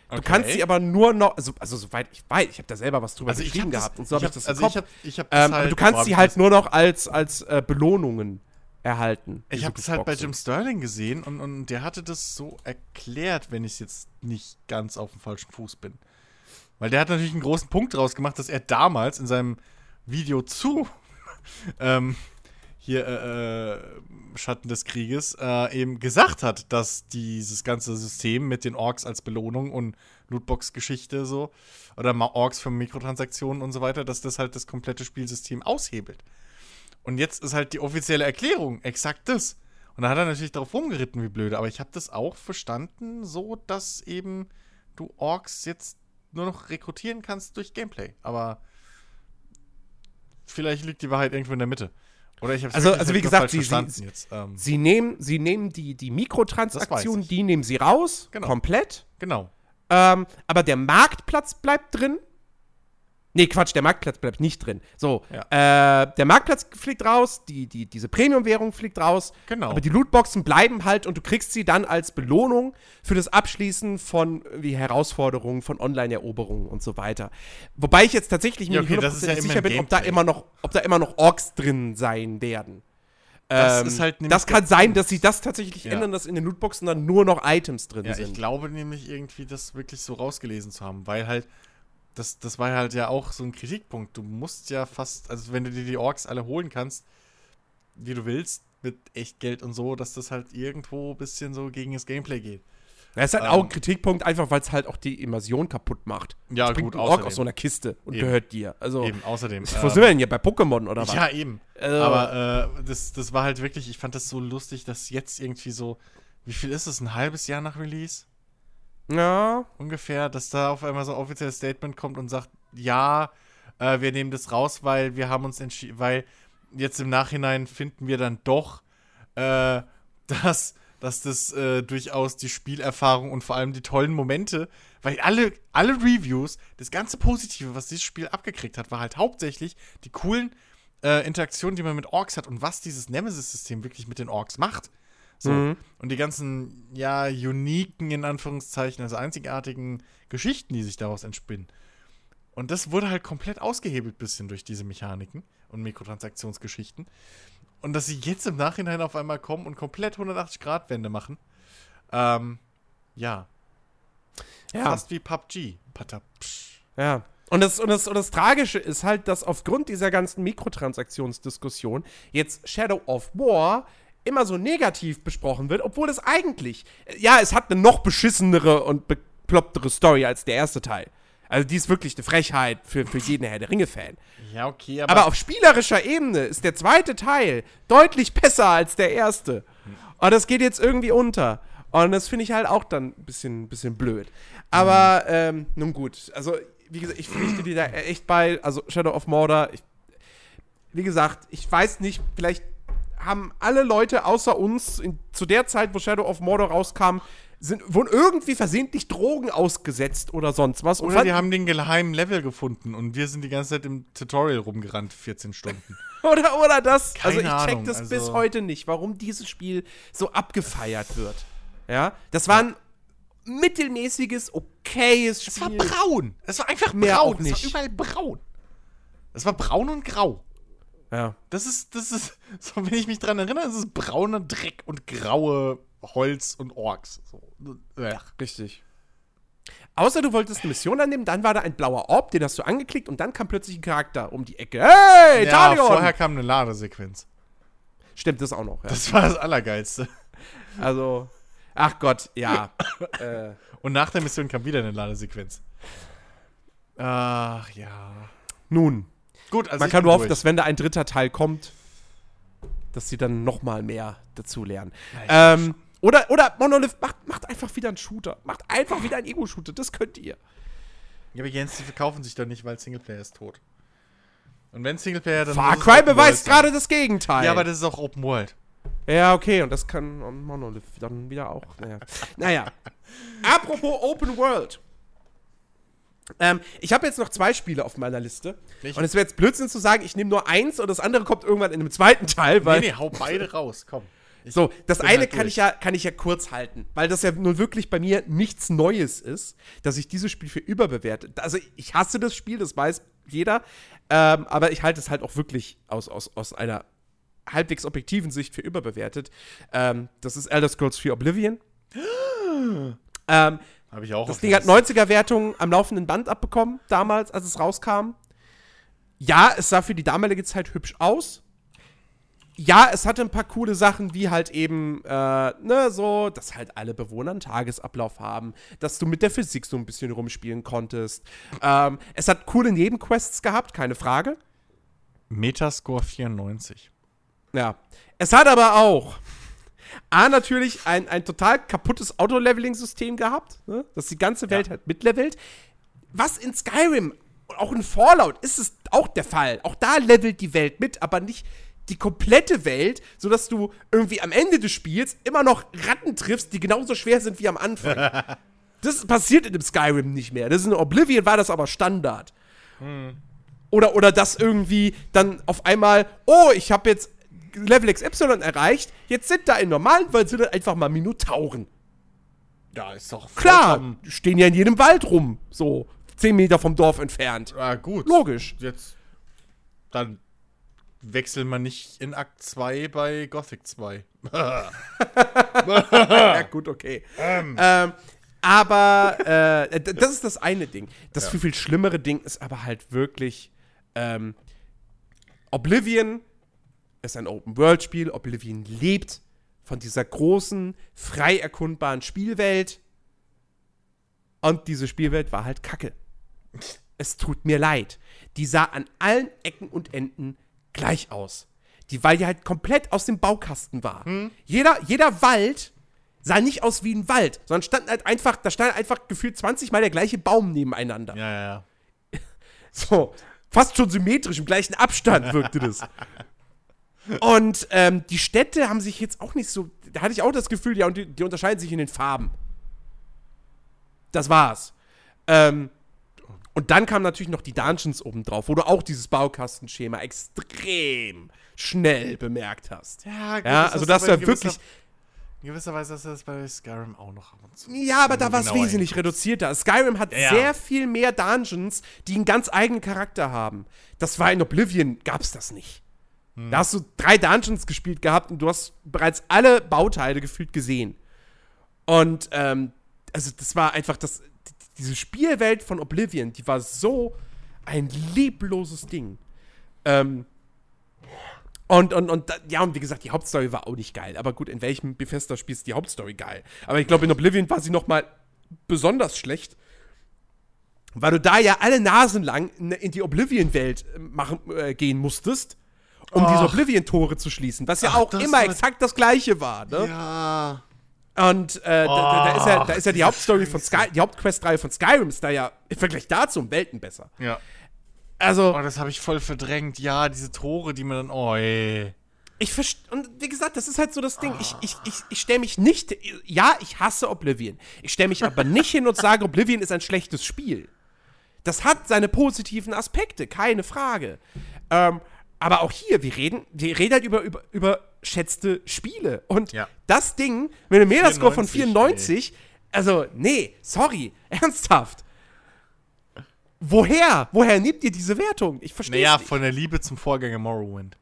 Du kannst sie aber nur noch, also, also soweit ich weiß, ich habe da selber was drüber also geschrieben hab das, gehabt und so habe ich das im also Kopf. ich hab, ich hab ähm, das aber halt, du kannst sie halt nur noch als, als äh, Belohnungen erhalten. Ich habe das halt bei. Jim Sterling gesehen und, und der hatte das so erklärt, wenn ich es jetzt nicht ganz auf dem falschen Fuß bin. Weil der hat natürlich einen großen Punkt draus gemacht, dass er damals in seinem Video zu ähm, hier äh, äh, Schatten des Krieges äh, eben gesagt hat, dass dieses ganze System mit den Orks als Belohnung und Lootbox-Geschichte so oder Orks für Mikrotransaktionen und so weiter, dass das halt das komplette Spielsystem aushebelt. Und jetzt ist halt die offizielle Erklärung exakt das. Und da hat er natürlich darauf rumgeritten, wie blöde. Aber ich habe das auch verstanden, so dass eben du Orks jetzt nur noch rekrutieren kannst durch Gameplay. Aber vielleicht liegt die Wahrheit irgendwo in der Mitte. Oder ich habe Also- also wie gesagt, sie- sie- jetzt. Ähm, Sie nehmen, sie nehmen die, die Mikrotransaktionen, die nehmen sie raus, Genau. komplett. genau. Ähm, aber der Marktplatz bleibt drin. Nee, Quatsch, der Marktplatz bleibt nicht drin. So, äh, der Marktplatz fliegt raus, die, die, diese Premium-Währung fliegt raus. Genau. Aber die Lootboxen bleiben halt und du kriegst sie dann als Belohnung für das Abschließen von wie Herausforderungen, von Online-Eroberungen und so weiter. Wobei ich jetzt tatsächlich mir Ja, okay, nicht ja sicher bin, ob da immer noch, ob da immer noch Orks drin sein werden. Das Ähm, ist halt nämlich das kann sein, dass sie das tatsächlich Ja. ändern, dass in den Lootboxen dann nur noch Items drin Ja, sind. ich glaube nämlich irgendwie, das wirklich so rausgelesen zu haben, weil halt, das, das war halt ja auch so ein Kritikpunkt. Du musst ja fast, also wenn du dir die Orks alle holen kannst, wie du willst, mit echt Geld und so, dass das halt irgendwo ein bisschen so gegen das Gameplay geht. Das ist halt Ähm, auch ein Kritikpunkt, einfach weil es halt auch die Immersion kaputt macht. Ja, bringt gut, ein Ork aus so einer Kiste und Eben. gehört dir. Also, Eben, außerdem. wo ähm, sind wir denn hier? Bei Pokémon oder was? Ja, eben. Also- Aber äh, das, das war halt wirklich, ich fand das so lustig, dass jetzt irgendwie so, wie viel ist es, ein halbes Jahr nach Release? Ja. ungefähr, dass da auf einmal so ein offizielles Statement kommt und sagt, ja, äh, wir nehmen das raus, weil wir haben uns entschieden, weil jetzt im Nachhinein finden wir dann doch, äh, dass, dass das äh, durchaus die Spielerfahrung und vor allem die tollen Momente, weil alle, alle Reviews, das ganze Positive, was dieses Spiel abgekriegt hat, war halt hauptsächlich die coolen äh, Interaktionen, die man mit Orks hat und was dieses Nemesis-System wirklich mit den Orks macht. So. Mhm. Und die ganzen, ja, uniken, in Anführungszeichen, also einzigartigen Geschichten, die sich daraus entspinnen. Und das wurde halt komplett ausgehebelt, bisschen durch diese Mechaniken und Mikrotransaktionsgeschichten. Und dass sie jetzt im Nachhinein auf einmal kommen und komplett 180-Grad-Wende machen, ähm, ja, Ja. fast wie PUBG. Patapsch. Ja. Und das, und, das, und das Tragische ist halt, dass aufgrund dieser ganzen Mikrotransaktionsdiskussion jetzt Shadow of War immer so negativ besprochen wird, obwohl es eigentlich, ja, es hat eine noch beschissenere und beklopptere Story als der erste Teil. Also die ist wirklich eine Frechheit für, für jeden Herr der Ringe-Fan. Ja, okay, aber, Aber auf spielerischer Ebene ist der zweite Teil deutlich besser als der erste. Und das geht jetzt irgendwie unter. Und das finde ich halt auch dann ein bisschen, bisschen blöd. Aber, ähm, nun gut. Also, wie gesagt, ich pflichte dir da echt bei. Also, Shadow of Mordor, ich, wie gesagt, ich weiß nicht, vielleicht haben alle Leute außer uns in, zu der Zeit, wo Shadow of Mordor rauskam, sind, wurden irgendwie versehentlich Drogen ausgesetzt oder sonst was. Oder die haben den geheimen Level gefunden und wir sind die ganze Zeit im Tutorial rumgerannt, 14 Stunden. Oder, oder das. Keine also ich check Ahnung, das also- bis heute nicht, warum dieses Spiel so abgefeiert wird. Ja, das war ein mittelmäßiges, okayes Spiel. Es war braun. Es war einfach Mehr braun. auch Es nicht. war überall braun. Es war braun und grau. Ja. Das ist, das ist, so wenn ich mich dran erinnere, es ist brauner Dreck und graue Holz und Orks. So. Ugh. Richtig. Außer du wolltest eine Mission annehmen, dann war da ein blauer Orb, den hast du angeklickt und dann kam plötzlich ein Charakter um die Ecke. Hey, Ja, Talion! vorher kam eine Ladesequenz. Stimmt das auch noch, ja. Das war das Allergeilste. Also, ach Gott, ja. äh, Und nach der Mission kam wieder eine Ladesequenz. Ach ja. nun, Gut, also man kann nur hoffen, dass wenn da ein dritter Teil kommt, dass sie dann noch mal mehr dazu lernen. ähm, oder, oder Monolith macht, macht einfach wieder einen Shooter. Macht einfach wieder einen Ego-Shooter. Das könnt ihr. Ja, aber Jens, die verkaufen sich doch nicht, weil Singleplayer ist tot. Und wenn Singleplayer, dann. Far Cry beweist gerade das Gegenteil. Ja, aber das ist auch Open World. Ja, okay, und das kann Monolith dann wieder auch. Naja. naja. Apropos Open World. Ähm, ich habe jetzt noch zwei Spiele auf meiner Liste. Welche? Und es wäre jetzt Blödsinn zu sagen, ich nehme nur eins und das andere kommt irgendwann in einem zweiten Teil, weil. nee, nee, hau beide raus, komm. Ich So, das bin eine halt kann ich, ja, kann ich ja kurz halten, weil das ja nun wirklich bei mir nichts Neues ist, dass ich dieses Spiel für überbewerte. Also ich hasse das Spiel, das weiß jeder, ähm, aber ich halte es halt auch wirklich aus, aus, aus einer halbwegs objektiven Sicht für überbewertet. Ähm, das ist Elder Scrolls 4 Oblivion. ähm, Habe ich auch. das Ding hat 90er-Wertungen am laufenden Band abbekommen, damals, als es rauskam. Ja, es sah für die damalige Zeit hübsch aus. Ja, es hatte ein paar coole Sachen, wie halt eben, äh, ne, so, dass halt alle Bewohner einen Tagesablauf haben, dass du mit der Physik so ein bisschen rumspielen konntest. Ähm, es hat coole Nebenquests gehabt, keine Frage. Metascore 94. Ja. Es hat aber auch A, natürlich ein, ein total kaputtes Auto-Leveling-System gehabt, ne? dass die ganze Welt Ja. halt mitlevelt. Was in Skyrim und auch in Fallout ist es auch der Fall. Auch da levelt die Welt mit, aber nicht die komplette Welt, sodass du irgendwie am Ende des Spiels immer noch Ratten triffst, die genauso schwer sind wie am Anfang. das passiert in dem Skyrim nicht mehr. Das ist in Oblivion war das aber Standard. Oder, oder dass irgendwie dann auf einmal, oh, ich habe jetzt Level XY erreicht, jetzt sind da in normalen dann einfach mal Minotauren. Ja, ist doch Klar, die stehen ja in jedem Wald rum, so 10 Meter vom Dorf entfernt. Ah, gut. Logisch. Jetzt. Dann wechseln wir nicht in Akt 2 bei Gothic 2. Ja, gut, okay. Ähm, aber äh, das ist das eine Ding. Das viel, viel schlimmere Ding ist aber halt wirklich ähm, Oblivion ist ein Open-World-Spiel. Oblivion lebt von dieser großen, frei erkundbaren Spielwelt. Und diese Spielwelt war halt kacke. Es tut mir leid. Die sah an allen Ecken und Enden gleich aus. Die, weil die halt komplett aus dem Baukasten war. Jeder, jeder Wald sah nicht aus wie ein Wald, sondern stand halt einfach, da stand einfach gefühlt 20 Mal der gleiche Baum nebeneinander. Ja, ja, ja. So, fast schon symmetrisch, im gleichen Abstand wirkte das. Und ähm, die Städte haben sich jetzt auch nicht so. Da hatte ich auch das Gefühl, ja, und die, die unterscheiden sich in den Farben. Das war's. Ähm, und dann kamen natürlich noch die Dungeons obendrauf, wo du auch dieses Baukastenschema extrem schnell bemerkt hast. Ja, gut, Ja, also das aber war in wirklich. In gewisser Weise hast du das bei Skyrim auch noch ab und zu. Ja, aber da du war es genauer wesentlich reduzierter. Skyrim hat Ja, ja. sehr viel mehr Dungeons, die einen ganz eigenen Charakter haben. Das war in Oblivion, gab's das nicht. Hm. Da hast du drei Dungeons gespielt gehabt und du hast bereits alle Bauteile gefühlt gesehen. Und, ähm, also das war einfach das, diese Spielwelt von Oblivion, die war so ein liebloses Ding. Ähm, und, und, und, ja, und wie gesagt, die Hauptstory war auch nicht geil. Aber gut, in welchem Bethesda-Spiel ist die Hauptstory geil? Aber ich glaube, in Oblivion war sie noch mal besonders schlecht, weil du da ja alle Nasen lang in, die Oblivion-Welt äh, äh, gehen musstest, um diese Ach. Oblivion-Tore zu schließen, was ja Ach, auch immer exakt das gleiche war, ne? Ja. Und äh, da, da, da, ist ja, da ist ja die diese Hauptstory von Sky, die Hauptquest-Reihe von Skyrim ist da ja im Vergleich dazu um Welten besser. Ja. Also, Oh, das habe ich voll verdrängt. Ja, diese Tore, die mir dann. Oh, ey. Ich verstehe, und wie gesagt, das ist halt so das Ding. Ich, ich, ich, ich stelle mich nicht, ja, ich hasse Oblivion. Ich stelle mich aber nicht hin und sage, Oblivion ist ein schlechtes Spiel. Das hat seine positiven Aspekte, keine Frage. Ähm, aber auch hier, wir reden, wir reden halt über, über, überschätzte Spiele. Und Ja. das Ding mit einem Metascore von 94, 94, also, nee, sorry, ernsthaft. Woher? Woher nehmt ihr diese Wertung? Ich verstehe Naja, nicht. von der Liebe zum Vorgänger Morrowind.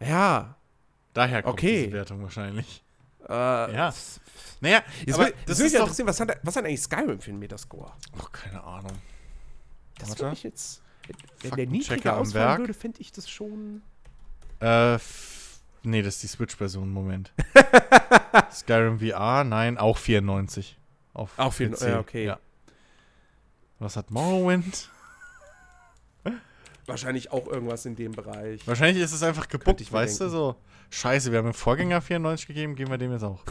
Ja, Daher kommt Okay. diese Wertung wahrscheinlich. äh, Ja. Naja, Jetzt aber will, das ist mich doch. interessieren, was hat, was hat eigentlich Skyrim für einen Metascore? Oh, keine Ahnung. Das würde ich jetzt. Wenn der Faktenchecker niedriger am ausfallen würde, finde ich das schon. Äh, nee, das ist die Switch-Version, Moment. Skyrim VR, nein, auch 94. Auf Auch 4 PC, ja, okay. Ja. Was hat Morrowind? Wahrscheinlich auch irgendwas in dem Bereich. Wahrscheinlich ist es einfach gepuckt, ich weißt du, denken. so. Scheiße, wir haben dem Vorgänger 94 gegeben, geben wir dem jetzt auch.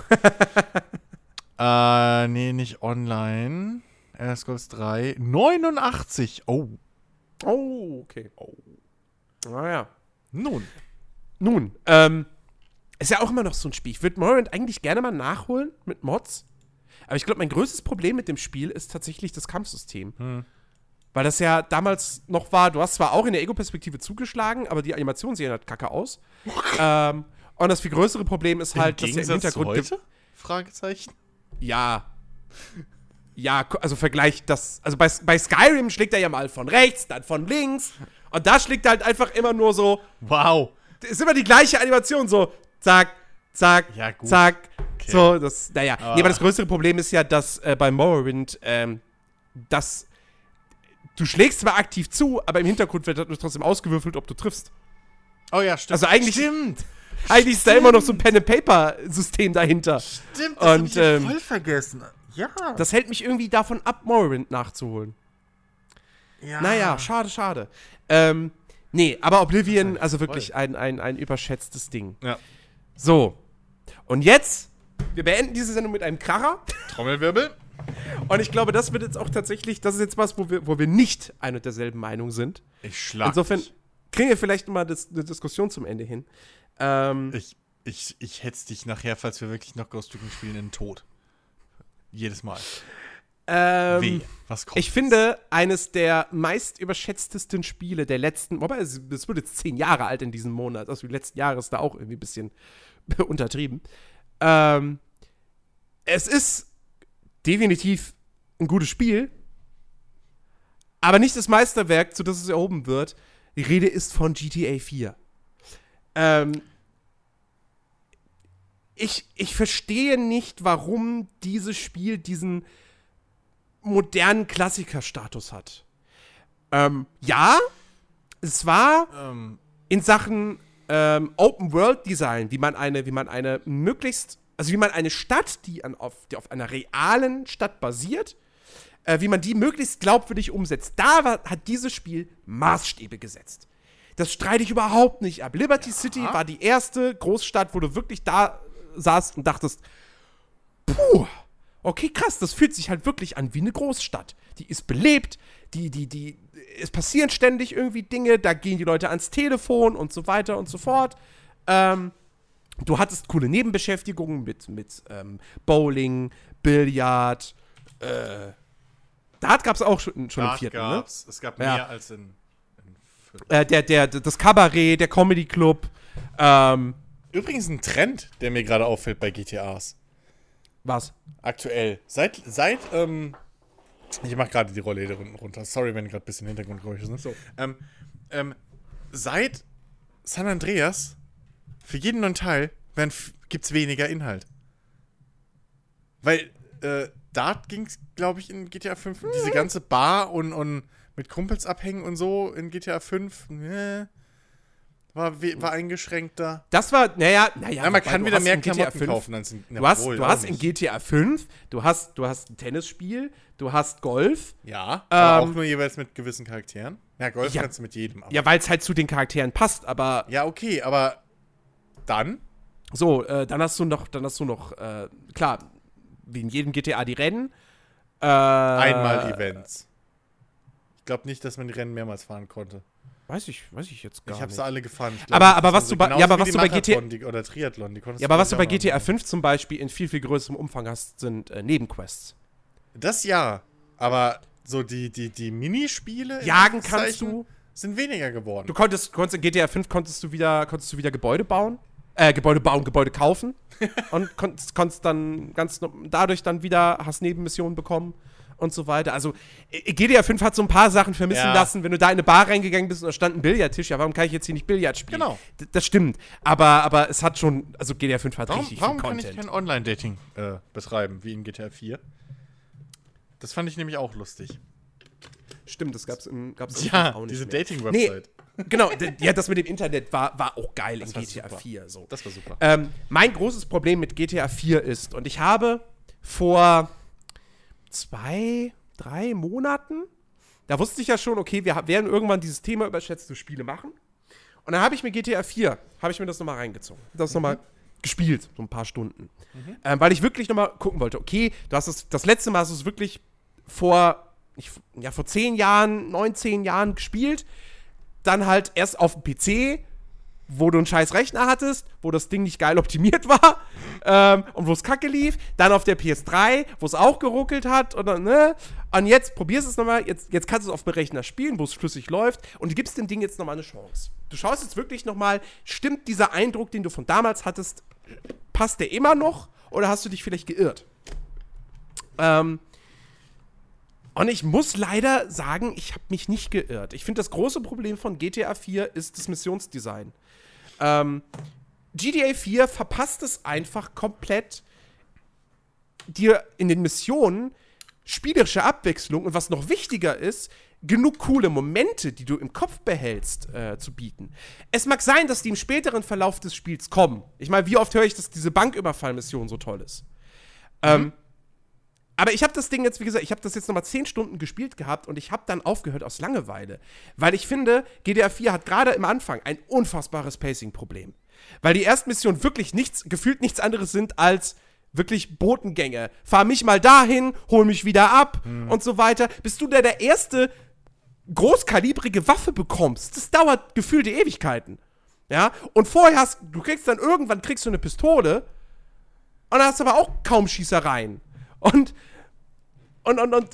äh, nee, nicht online. Elder Scrolls 3, 89. Oh. Oh, okay. Oh. Naja. Nun. Nun, ähm, ist ja auch immer noch so ein Spiel. Ich würde Morrowind eigentlich gerne mal nachholen mit Mods. Aber ich glaube, mein größtes Problem mit dem Spiel ist tatsächlich das Kampfsystem. Hm. Weil das ja damals noch war, du hast zwar auch in der Ego-Perspektive zugeschlagen, aber die Animation sehen halt kacke aus. ähm, und das viel größere Problem ist halt, Im dass der Hintergrund. heute? Fragezeichen. Ja. Ja, also Vergleich das. Also bei, bei Skyrim schlägt er ja mal von rechts, dann von links. Und da schlägt er halt einfach immer nur so Wow. ist immer die gleiche Animation, so zack, zack, Ja, gut. zack. Okay. So, das, naja. Aber- nee, aber das größere Problem ist ja, dass äh, bei Morrowind, ähm, dass du schlägst zwar aktiv zu, aber im Hintergrund wird halt trotzdem ausgewürfelt, ob du triffst. Oh ja, stimmt. Also eigentlich- Stimmt. Eigentlich ist da immer noch so ein Pen-and-Paper-System dahinter. Stimmt, das hab ich ähm, voll vergessen. Ja. Das hält mich irgendwie davon ab, Morrowind nachzuholen. ja. Naja, schade, schade. Ähm, nee, aber Oblivion, also wirklich ein, ein, ein überschätztes Ding. Ja. So. Und jetzt, wir beenden diese Sendung mit einem Kracher. Trommelwirbel. Und ich glaube, das wird jetzt auch tatsächlich, das ist jetzt was, wo wir, wo wir nicht ein und derselben Meinung sind. Ich schlag. Insofern dich. kriegen wir vielleicht mal das, eine Diskussion zum Ende hin. Ähm, Ich, ich, ich hetz dich nachher, falls wir wirklich noch Ghost Recon spielen, in den Tod. Jedes Mal. ähm, Weh. Was kommt? Ich finde, eines der meist überschätztesten Spiele der letzten, wobei es, es wird jetzt zehn Jahre alt in diesem Monat, also die letzten Jahre ist da auch irgendwie ein bisschen untertrieben. Ähm, es ist definitiv ein gutes Spiel, aber nicht das Meisterwerk, zu das es erhoben wird. Die Rede ist von GTA 4. Ähm, ich, ich verstehe nicht, warum dieses Spiel diesen modernen Klassikerstatus hat. Ähm, ja, es war ähm, in Sachen ähm, Open World Design, wie man eine, wie man eine möglichst, also wie man eine Stadt, die, an, auf, die auf einer realen Stadt basiert, äh, wie man die möglichst glaubwürdig umsetzt. Da war, hat dieses Spiel Maßstäbe gesetzt. Das streite ich überhaupt nicht ab. Liberty City war die erste Großstadt, wo du wirklich da saßt und dachtest, puh, okay, krass, das fühlt sich halt wirklich an wie eine Großstadt. Die ist belebt, die, die, die, es passieren ständig irgendwie Dinge, da gehen die Leute ans Telefon und so weiter und so fort. Ähm, du hattest coole Nebenbeschäftigungen mit, mit ähm, Bowling, Billard, äh, Dart gab es auch schon, schon im Dart vierten, gab's. Es gab Ja. mehr als in, in ne? Äh, der, der, das Kabarett, der Comedy Club, ähm, Übrigens ein Trend, der mir gerade auffällt bei GTAs. was? Aktuell. Seit, seit, ähm, ich mache gerade die Rolle unten runter. Sorry, wenn gerade ein bisschen Hintergrundgeräusche sind. So. Ähm, ähm, seit San Andreas, für jeden neuen Teil, gibt es weniger Inhalt. Weil, äh, Dart ging es, glaube ich, in GTA 5. Diese ganze Bar und, und mit Kumpels abhängen und so in GTA 5, ne, war, we- war eingeschränkter. Das war, naja, naja. Ja, man kann wieder mehr GTA Klamotten 5 kaufen als in Du hast, Jawohl, du hast in. GTA 5, du hast, du hast ein Tennisspiel, du hast Golf. Ja, aber Ähm, auch nur jeweils mit gewissen Charakteren. Ja, Golf Ja. kannst du mit jedem. Aber Ja, weil es halt zu den Charakteren passt, aber ja, okay, aber dann? so, äh, dann hast du noch, dann hast du noch, äh, klar, wie in jedem GTA die Rennen. Äh, Einmal Events. Ich glaube nicht, dass man die Rennen mehrmals fahren konnte. Weiß ich, weiß ich jetzt gar ich habe nicht. sie alle gefahren. Ich Aber- aber was so du bei- ja, aber was du bei GTA die, oder Triathlon, die konntest Ja, aber was du bei ich, GTA machen. 5 zum Beispiel in viel, viel größerem Umfang hast, sind äh, Nebenquests. Das ja, aber so die, die, die Minispiele in Jagen kannst du. sind weniger geworden. Du konntest, konntest in GTA 5 konntest du wieder, konntest du wieder Gebäude bauen. Äh, Gebäude bauen, Gebäude kaufen. und konntest, konntest dann ganz dadurch dann wieder, hast Nebenmissionen bekommen und so weiter. Also GTA 5 hat so ein paar Sachen vermissen Ja. lassen. Wenn du da in eine Bar reingegangen bist und da stand ein Billardtisch, ja, warum kann ich jetzt hier nicht Billard spielen? Genau. D das stimmt. Aber, aber es hat schon, also GTA 5 hat warum richtig warum viel kann ich Content. kein Online-Dating äh, betreiben, wie in GTA 4? Das fand ich nämlich auch lustig. Stimmt, das gab's im, gab's Ja, auch nicht diese. Dating-Website. Genau, d- ja, das mit dem Internet war, war auch geil Das in GTA super. 4. So. Das war super. Ähm, mein großes Problem mit GTA 4 ist, und ich habe vor zwei, drei Monaten, da wusste ich ja schon, okay, wir werden irgendwann dieses Thema überschätzte Spiele machen. Und dann habe ich mir GTA 4, habe ich mir das nochmal reingezogen. Das nochmal gespielt, so ein paar Stunden. Ähm, weil ich wirklich nochmal gucken wollte, okay, du hast es, das letzte Mal hast du es wirklich vor, ich, ja, vor zehn Jahren, neun, zehn Jahren gespielt. Dann halt erst auf dem PC, wo du einen scheiß Rechner hattest, wo das Ding nicht geil optimiert war ähm, und wo es kacke lief. Dann auf der PS3, wo es auch geruckelt hat. Und, dann, ne? und jetzt probierst du es nochmal. Jetzt, jetzt kannst du es auf dem Rechner spielen, wo es flüssig läuft. Und du gibst dem Ding jetzt nochmal eine Chance. Du schaust jetzt wirklich nochmal, stimmt dieser Eindruck, den du von damals hattest, passt der immer noch? Oder hast du dich vielleicht geirrt? Ähm, und ich muss leider sagen, ich habe mich nicht geirrt. Ich finde, das große Problem von GTA 4 ist das Missionsdesign. Ähm, GTA 4 verpasst es einfach komplett, dir in den Missionen spielerische Abwechslung und was noch wichtiger ist, genug coole Momente, die du im Kopf behältst, äh, zu bieten. Es mag sein, dass die im späteren Verlauf des Spiels kommen. Ich meine, wie oft höre ich, dass diese Banküberfallmission so toll ist? Ähm, aber ich habe das Ding jetzt, wie gesagt, ich habe das jetzt nochmal 10 Stunden gespielt gehabt und ich habe dann aufgehört aus Langeweile. Weil ich finde, GTA 4 hat gerade im Anfang ein unfassbares Pacing-Problem. Weil die ersten Missionen wirklich nichts, gefühlt nichts anderes sind als wirklich Botengänge. Fahr mich mal dahin, hol mich wieder ab und so weiter. Bis du da der erste großkalibrige Waffe bekommst, das dauert gefühlte Ewigkeiten. Ja, und vorher hast du kriegst dann irgendwann kriegst du eine Pistole und dann hast du aber auch kaum Schießereien. Und und, und, und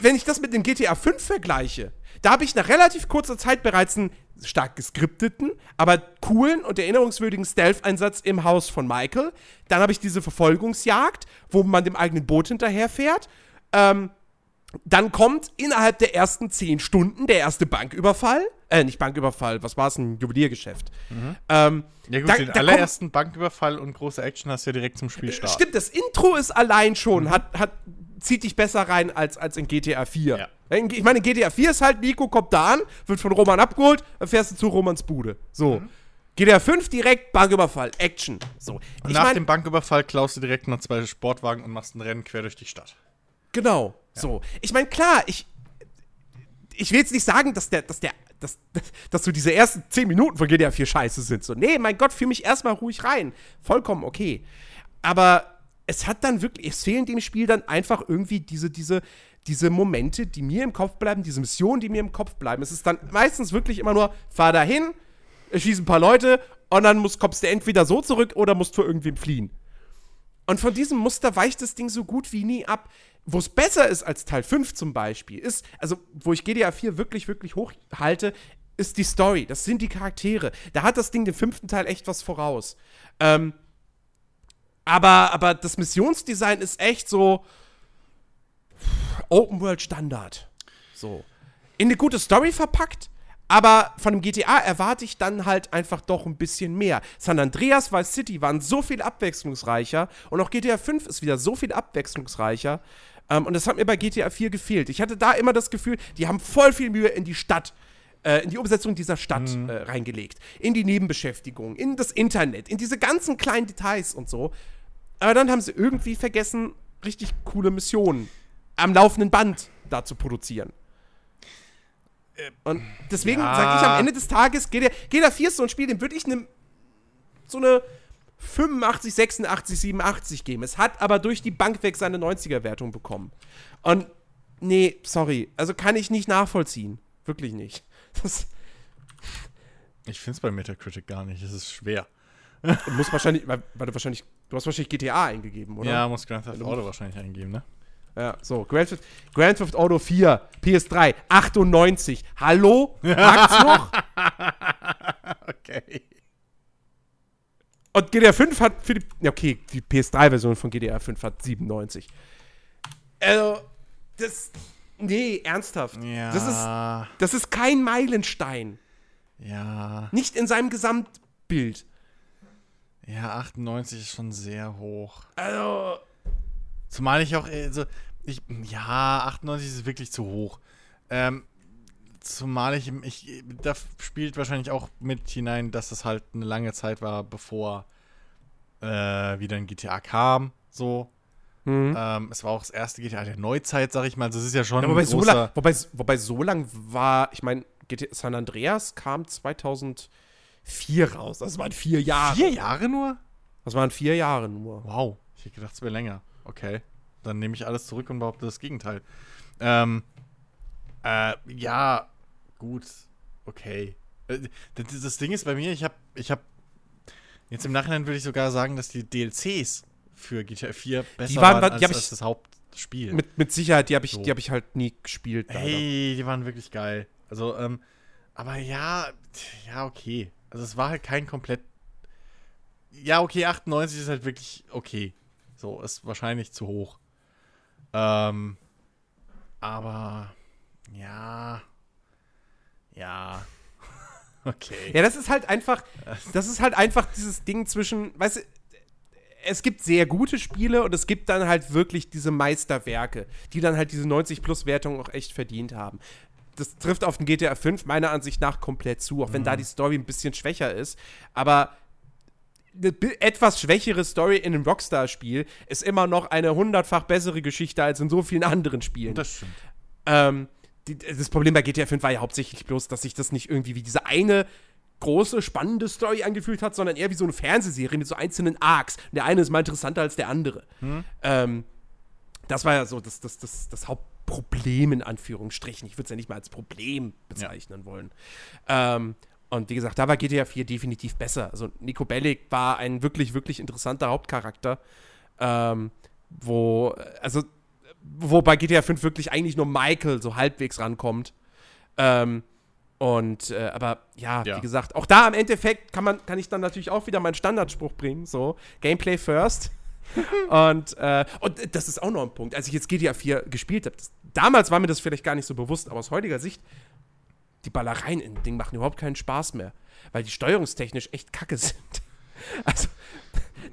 wenn ich das mit dem GTA 5 vergleiche, da habe ich nach relativ kurzer Zeit bereits einen stark geskripteten, aber coolen und erinnerungswürdigen Stealth-Einsatz im Haus von Michael. Dann habe ich diese Verfolgungsjagd, wo man dem eigenen Boot hinterherfährt. Ähm, dann kommt innerhalb der ersten zehn Stunden der erste Banküberfall. Äh, nicht Banküberfall, was war es? Ein Juweliergeschäft. Ähm, Ja gut, da- den da allerersten Banküberfall und große Action hast du ja direkt zum Spielstart. Stimmt, das Intro ist allein schon, hat, hat, zieht dich besser rein als, als in GTA 4. Ja. In- Ich meine, in GTA 4 ist halt, Nico kommt da an, wird von Roman abgeholt, dann fährst du zu Romans Bude. So. GTA 5 direkt, Banküberfall, Action. So. Und nach mein, dem Banküberfall klaust du direkt noch zwei Sportwagen und machst ein Rennen quer durch die Stadt. Genau. So. Ich meine, klar, ich. Ich will jetzt nicht sagen, dass der, dass der, dass, dass so diese ersten 10 Minuten von GTA 4 scheiße sind. So, nee, mein Gott, fühl mich erstmal ruhig rein. Vollkommen okay. Aber es hat dann wirklich, es fehlen dem Spiel dann einfach irgendwie diese, diese, diese Momente, die mir im Kopf bleiben, diese Missionen, die mir im Kopf bleiben. Es ist dann meistens wirklich immer nur, fahr dahin, schieß ein paar Leute und dann musst, kommst du entweder so zurück oder musst vor irgendwem fliehen. Und von diesem Muster weicht das Ding so gut wie nie ab. Wo es besser ist als Teil 5 zum Beispiel, ist, also wo ich GTA 4 wirklich, wirklich hochhalte, ist die Story. Das sind die Charaktere. Da hat das Ding dem fünften Teil echt was voraus. Ähm, aber, aber das Missionsdesign ist echt so Open World Standard. So. In eine gute Story verpackt, aber von dem GTA erwarte ich dann halt einfach doch ein bisschen mehr. San Andreas, Vice City waren so viel abwechslungsreicher und auch GTA 5 ist wieder so viel abwechslungsreicher. Ähm, und das hat mir bei GTA 4 gefehlt. Ich hatte da immer das Gefühl, die haben voll viel Mühe in die Stadt, äh, in die Umsetzung dieser Stadt äh, reingelegt. In die Nebenbeschäftigung, in das Internet, in diese ganzen kleinen Details und so. Aber dann haben sie irgendwie vergessen, richtig coole Missionen am laufenden Band da zu produzieren. Und deswegen ja. sage ich am Ende des Tages, GTA 4 ist so ein Spiel, dem würde ich ne, so eine 85, 86, 87 geben. Es hat aber durch die Bank weg seine 90er-Wertung bekommen. Und nee, sorry, also kann ich nicht nachvollziehen. Wirklich nicht. Das Ich finde es bei Metacritic gar nicht. Es ist schwer. muss wahrscheinlich, weil, weil du wahrscheinlich, du hast wahrscheinlich GTA eingegeben, oder? Ja, muss Grand Theft Auto wahrscheinlich eingeben, ne? Ja, so, Grand Theft, Grand Theft Auto 4, PS3, 98. Hallo? Magt's noch? Okay. Und GTA 5 hat für die. ja, Okay, die PS3-Version von GTA 5 hat 97. Also, das. Nee, ernsthaft. Ja. Das ist, das ist kein Meilenstein. Ja. Nicht in seinem Gesamtbild. Ja, 98 ist schon sehr hoch. Also. Zumal ich auch, also, ich, ja, 98 ist wirklich zu hoch. Ähm, zumal ich, ich, da spielt wahrscheinlich auch mit hinein, dass es halt eine lange Zeit war, bevor äh, wieder ein GTA kam, so. Mhm. Ähm, es war auch das erste GTA der Neuzeit, sag ich mal. Also, es ist ja schon Ja, wobei, so lang, wobei, wobei so lang war, ich meine, San Andreas kam 2004 raus. Das waren vier Jahre. Vier Jahre nur? Das waren vier Jahre nur. Wow, ich hätte gedacht, es wäre länger. Okay, dann nehme ich alles zurück und behaupte das Gegenteil. Ähm, äh, ja, gut, okay. Äh, Das, das Ding ist bei mir, ich habe, ich habe, jetzt im Nachhinein würde ich sogar sagen, dass die DLCs für GTA 4 besser waren- waren, die als, als das Hauptspiel. Mit, mit Sicherheit, die habe ich, So. die hab ich halt nie gespielt. leider. Hey, die waren wirklich geil. Also, ähm, aber ja, ja, okay. Also es war halt kein komplett. Ja, okay, 98 ist halt wirklich okay. So, ist wahrscheinlich zu hoch. Ähm, aber ja. Ja. Okay. Ja, das ist halt einfach, das ist halt einfach dieses Ding zwischen, weißt du, es gibt sehr gute Spiele und es gibt dann halt wirklich diese Meisterwerke, die dann halt diese 90-Plus-Wertung auch echt verdient haben. Das trifft auf den GTA 5 meiner Ansicht nach komplett zu, auch wenn da die Story ein bisschen schwächer ist. Aber eine etwas schwächere Story in einem Rockstar-Spiel ist immer noch eine hundertfach bessere Geschichte als in so vielen anderen Spielen. Das stimmt. Ähm, die, das Problem bei GTA 5 war ja hauptsächlich bloß, dass sich das nicht irgendwie wie diese eine große, spannende Story angefühlt hat, sondern eher wie so eine Fernsehserie mit so einzelnen Arcs. Der eine ist mal interessanter als der andere. Ähm, das war ja so das, das, das, das Hauptproblem in Anführungsstrichen. Ich würde es ja nicht mal als Problem bezeichnen wollen. Ähm, und wie gesagt, da war GTA 4 definitiv besser. Also Nico Bellic war ein wirklich, wirklich interessanter Hauptcharakter. Ähm, wo, also, wo bei GTA 5 wirklich eigentlich nur Michael so halbwegs rankommt. Ähm, und, äh, aber ja, Ja. wie gesagt, auch da im Endeffekt kann man, kann ich dann natürlich auch wieder meinen Standardspruch bringen, so, Gameplay first. und, äh, und das ist auch noch ein Punkt. Als ich jetzt GTA 4 gespielt habe, damals war mir das vielleicht gar nicht so bewusst, aber aus heutiger Sicht, die Ballereien in dem Ding machen überhaupt keinen Spaß mehr, weil die steuerungstechnisch echt kacke sind. Also,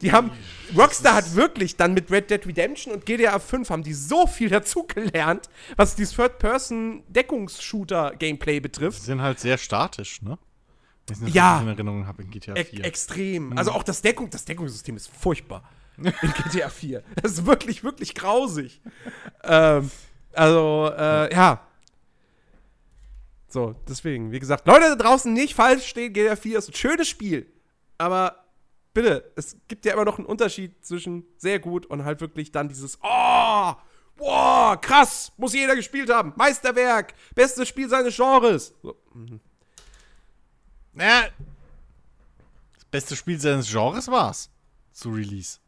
die haben, Rockstar hat wirklich dann mit Red Dead Redemption und GTA 5 haben die so viel dazugelernt, was dieses Third-Person-Deckungsshooter-Gameplay betrifft. Die sind halt sehr statisch, ne? Wenn ich Ja. in Erinnerung habe in GTA E 4. extrem. Also auch das Deckung, das Deckungssystem ist furchtbar in GTA 4. Das ist wirklich, wirklich grausig. ähm, also, äh, ja. So, deswegen, wie gesagt, Leute da draußen nicht falsch stehen, GTA 4 ist ein schönes Spiel. Aber bitte, es gibt ja immer noch einen Unterschied zwischen sehr gut und halt wirklich dann dieses Oh, wow, krass, muss jeder gespielt haben. Meisterwerk, bestes Spiel seines Genres. So, Naja, das beste Spiel seines Genres war's. Zu Release.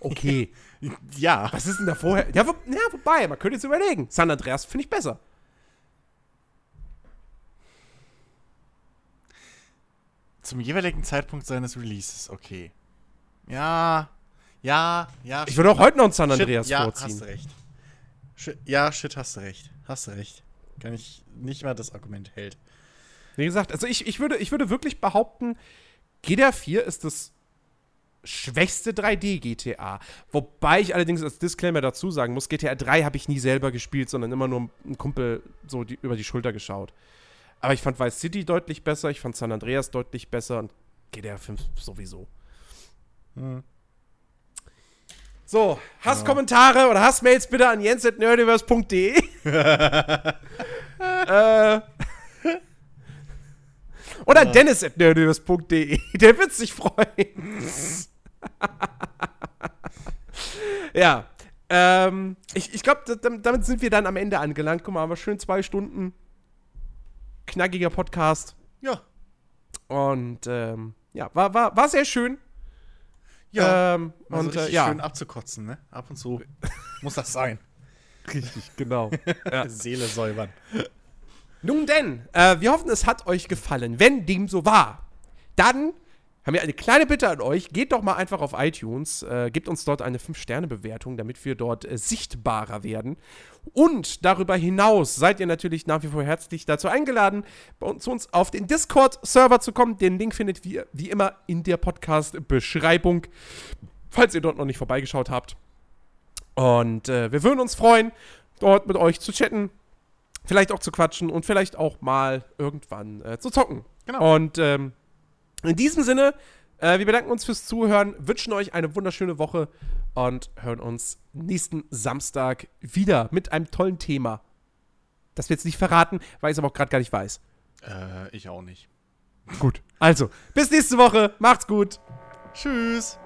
okay. Ja. Was ist denn da vorher? Ja, wo, ja wobei, man könnte jetzt überlegen. San Andreas finde ich besser. Zum jeweiligen Zeitpunkt seines Releases, okay. Ja, ja, ja. Ich würde auch heute noch einen San Shit, Andreas ja, vorziehen. hast du recht. Shit, ja, shit, hast du recht. Hast du recht. Kann ich nicht mal das Argument hält. Wie gesagt, also ich, ich, würde, ich würde wirklich behaupten, GTA 4 ist das schwächste 3D-GTA. Wobei ich allerdings als Disclaimer dazu sagen muss, GTA 3 habe ich nie selber gespielt, sondern immer nur ein Kumpel so die, über die Schulter geschaut. Aber ich fand Vice City deutlich besser, ich fand San Andreas deutlich besser und GTA 5 sowieso. Hm. So, Hasskommentare oder Hassmails bitte an jens.nerdiverse.de. äh, oder an dennis.nerdiverse.de. Der wird sich freuen. ja. Ähm, ich ich glaube, damit sind wir dann am Ende angelangt. Guck mal, haben wir schön zwei Stunden. Knackiger Podcast. Ja. Und ähm, ja, war, war, war sehr schön. Ja. Ähm, Also und äh, richtig ja. schön abzukotzen, ne? Ab und zu muss das sein. Richtig, genau. ja. Seele säubern. Nun denn, äh, wir hoffen, es hat euch gefallen. Wenn dem so war, dann haben wir eine kleine Bitte an euch. Geht doch mal einfach auf iTunes, äh, gebt uns dort eine 5-Sterne-Bewertung, damit wir dort äh, sichtbarer werden. Und darüber hinaus seid ihr natürlich nach wie vor herzlich dazu eingeladen, bei uns, zu uns auf den Discord-Server zu kommen. Den Link findet ihr wie immer in der Podcast-Beschreibung, falls ihr dort noch nicht vorbeigeschaut habt. Und äh, wir würden uns freuen, dort mit euch zu chatten, vielleicht auch zu quatschen und vielleicht auch mal irgendwann äh, zu zocken. Genau. Und ähm, in diesem Sinne, äh, wir bedanken uns fürs Zuhören, wünschen euch eine wunderschöne Woche und hören uns nächsten Samstag wieder mit einem tollen Thema. Das wir jetzt nicht verraten, weil ich es aber auch gerade gar nicht weiß. Äh, ich auch nicht. Gut. Also, bis nächste Woche. Macht's gut. Tschüss.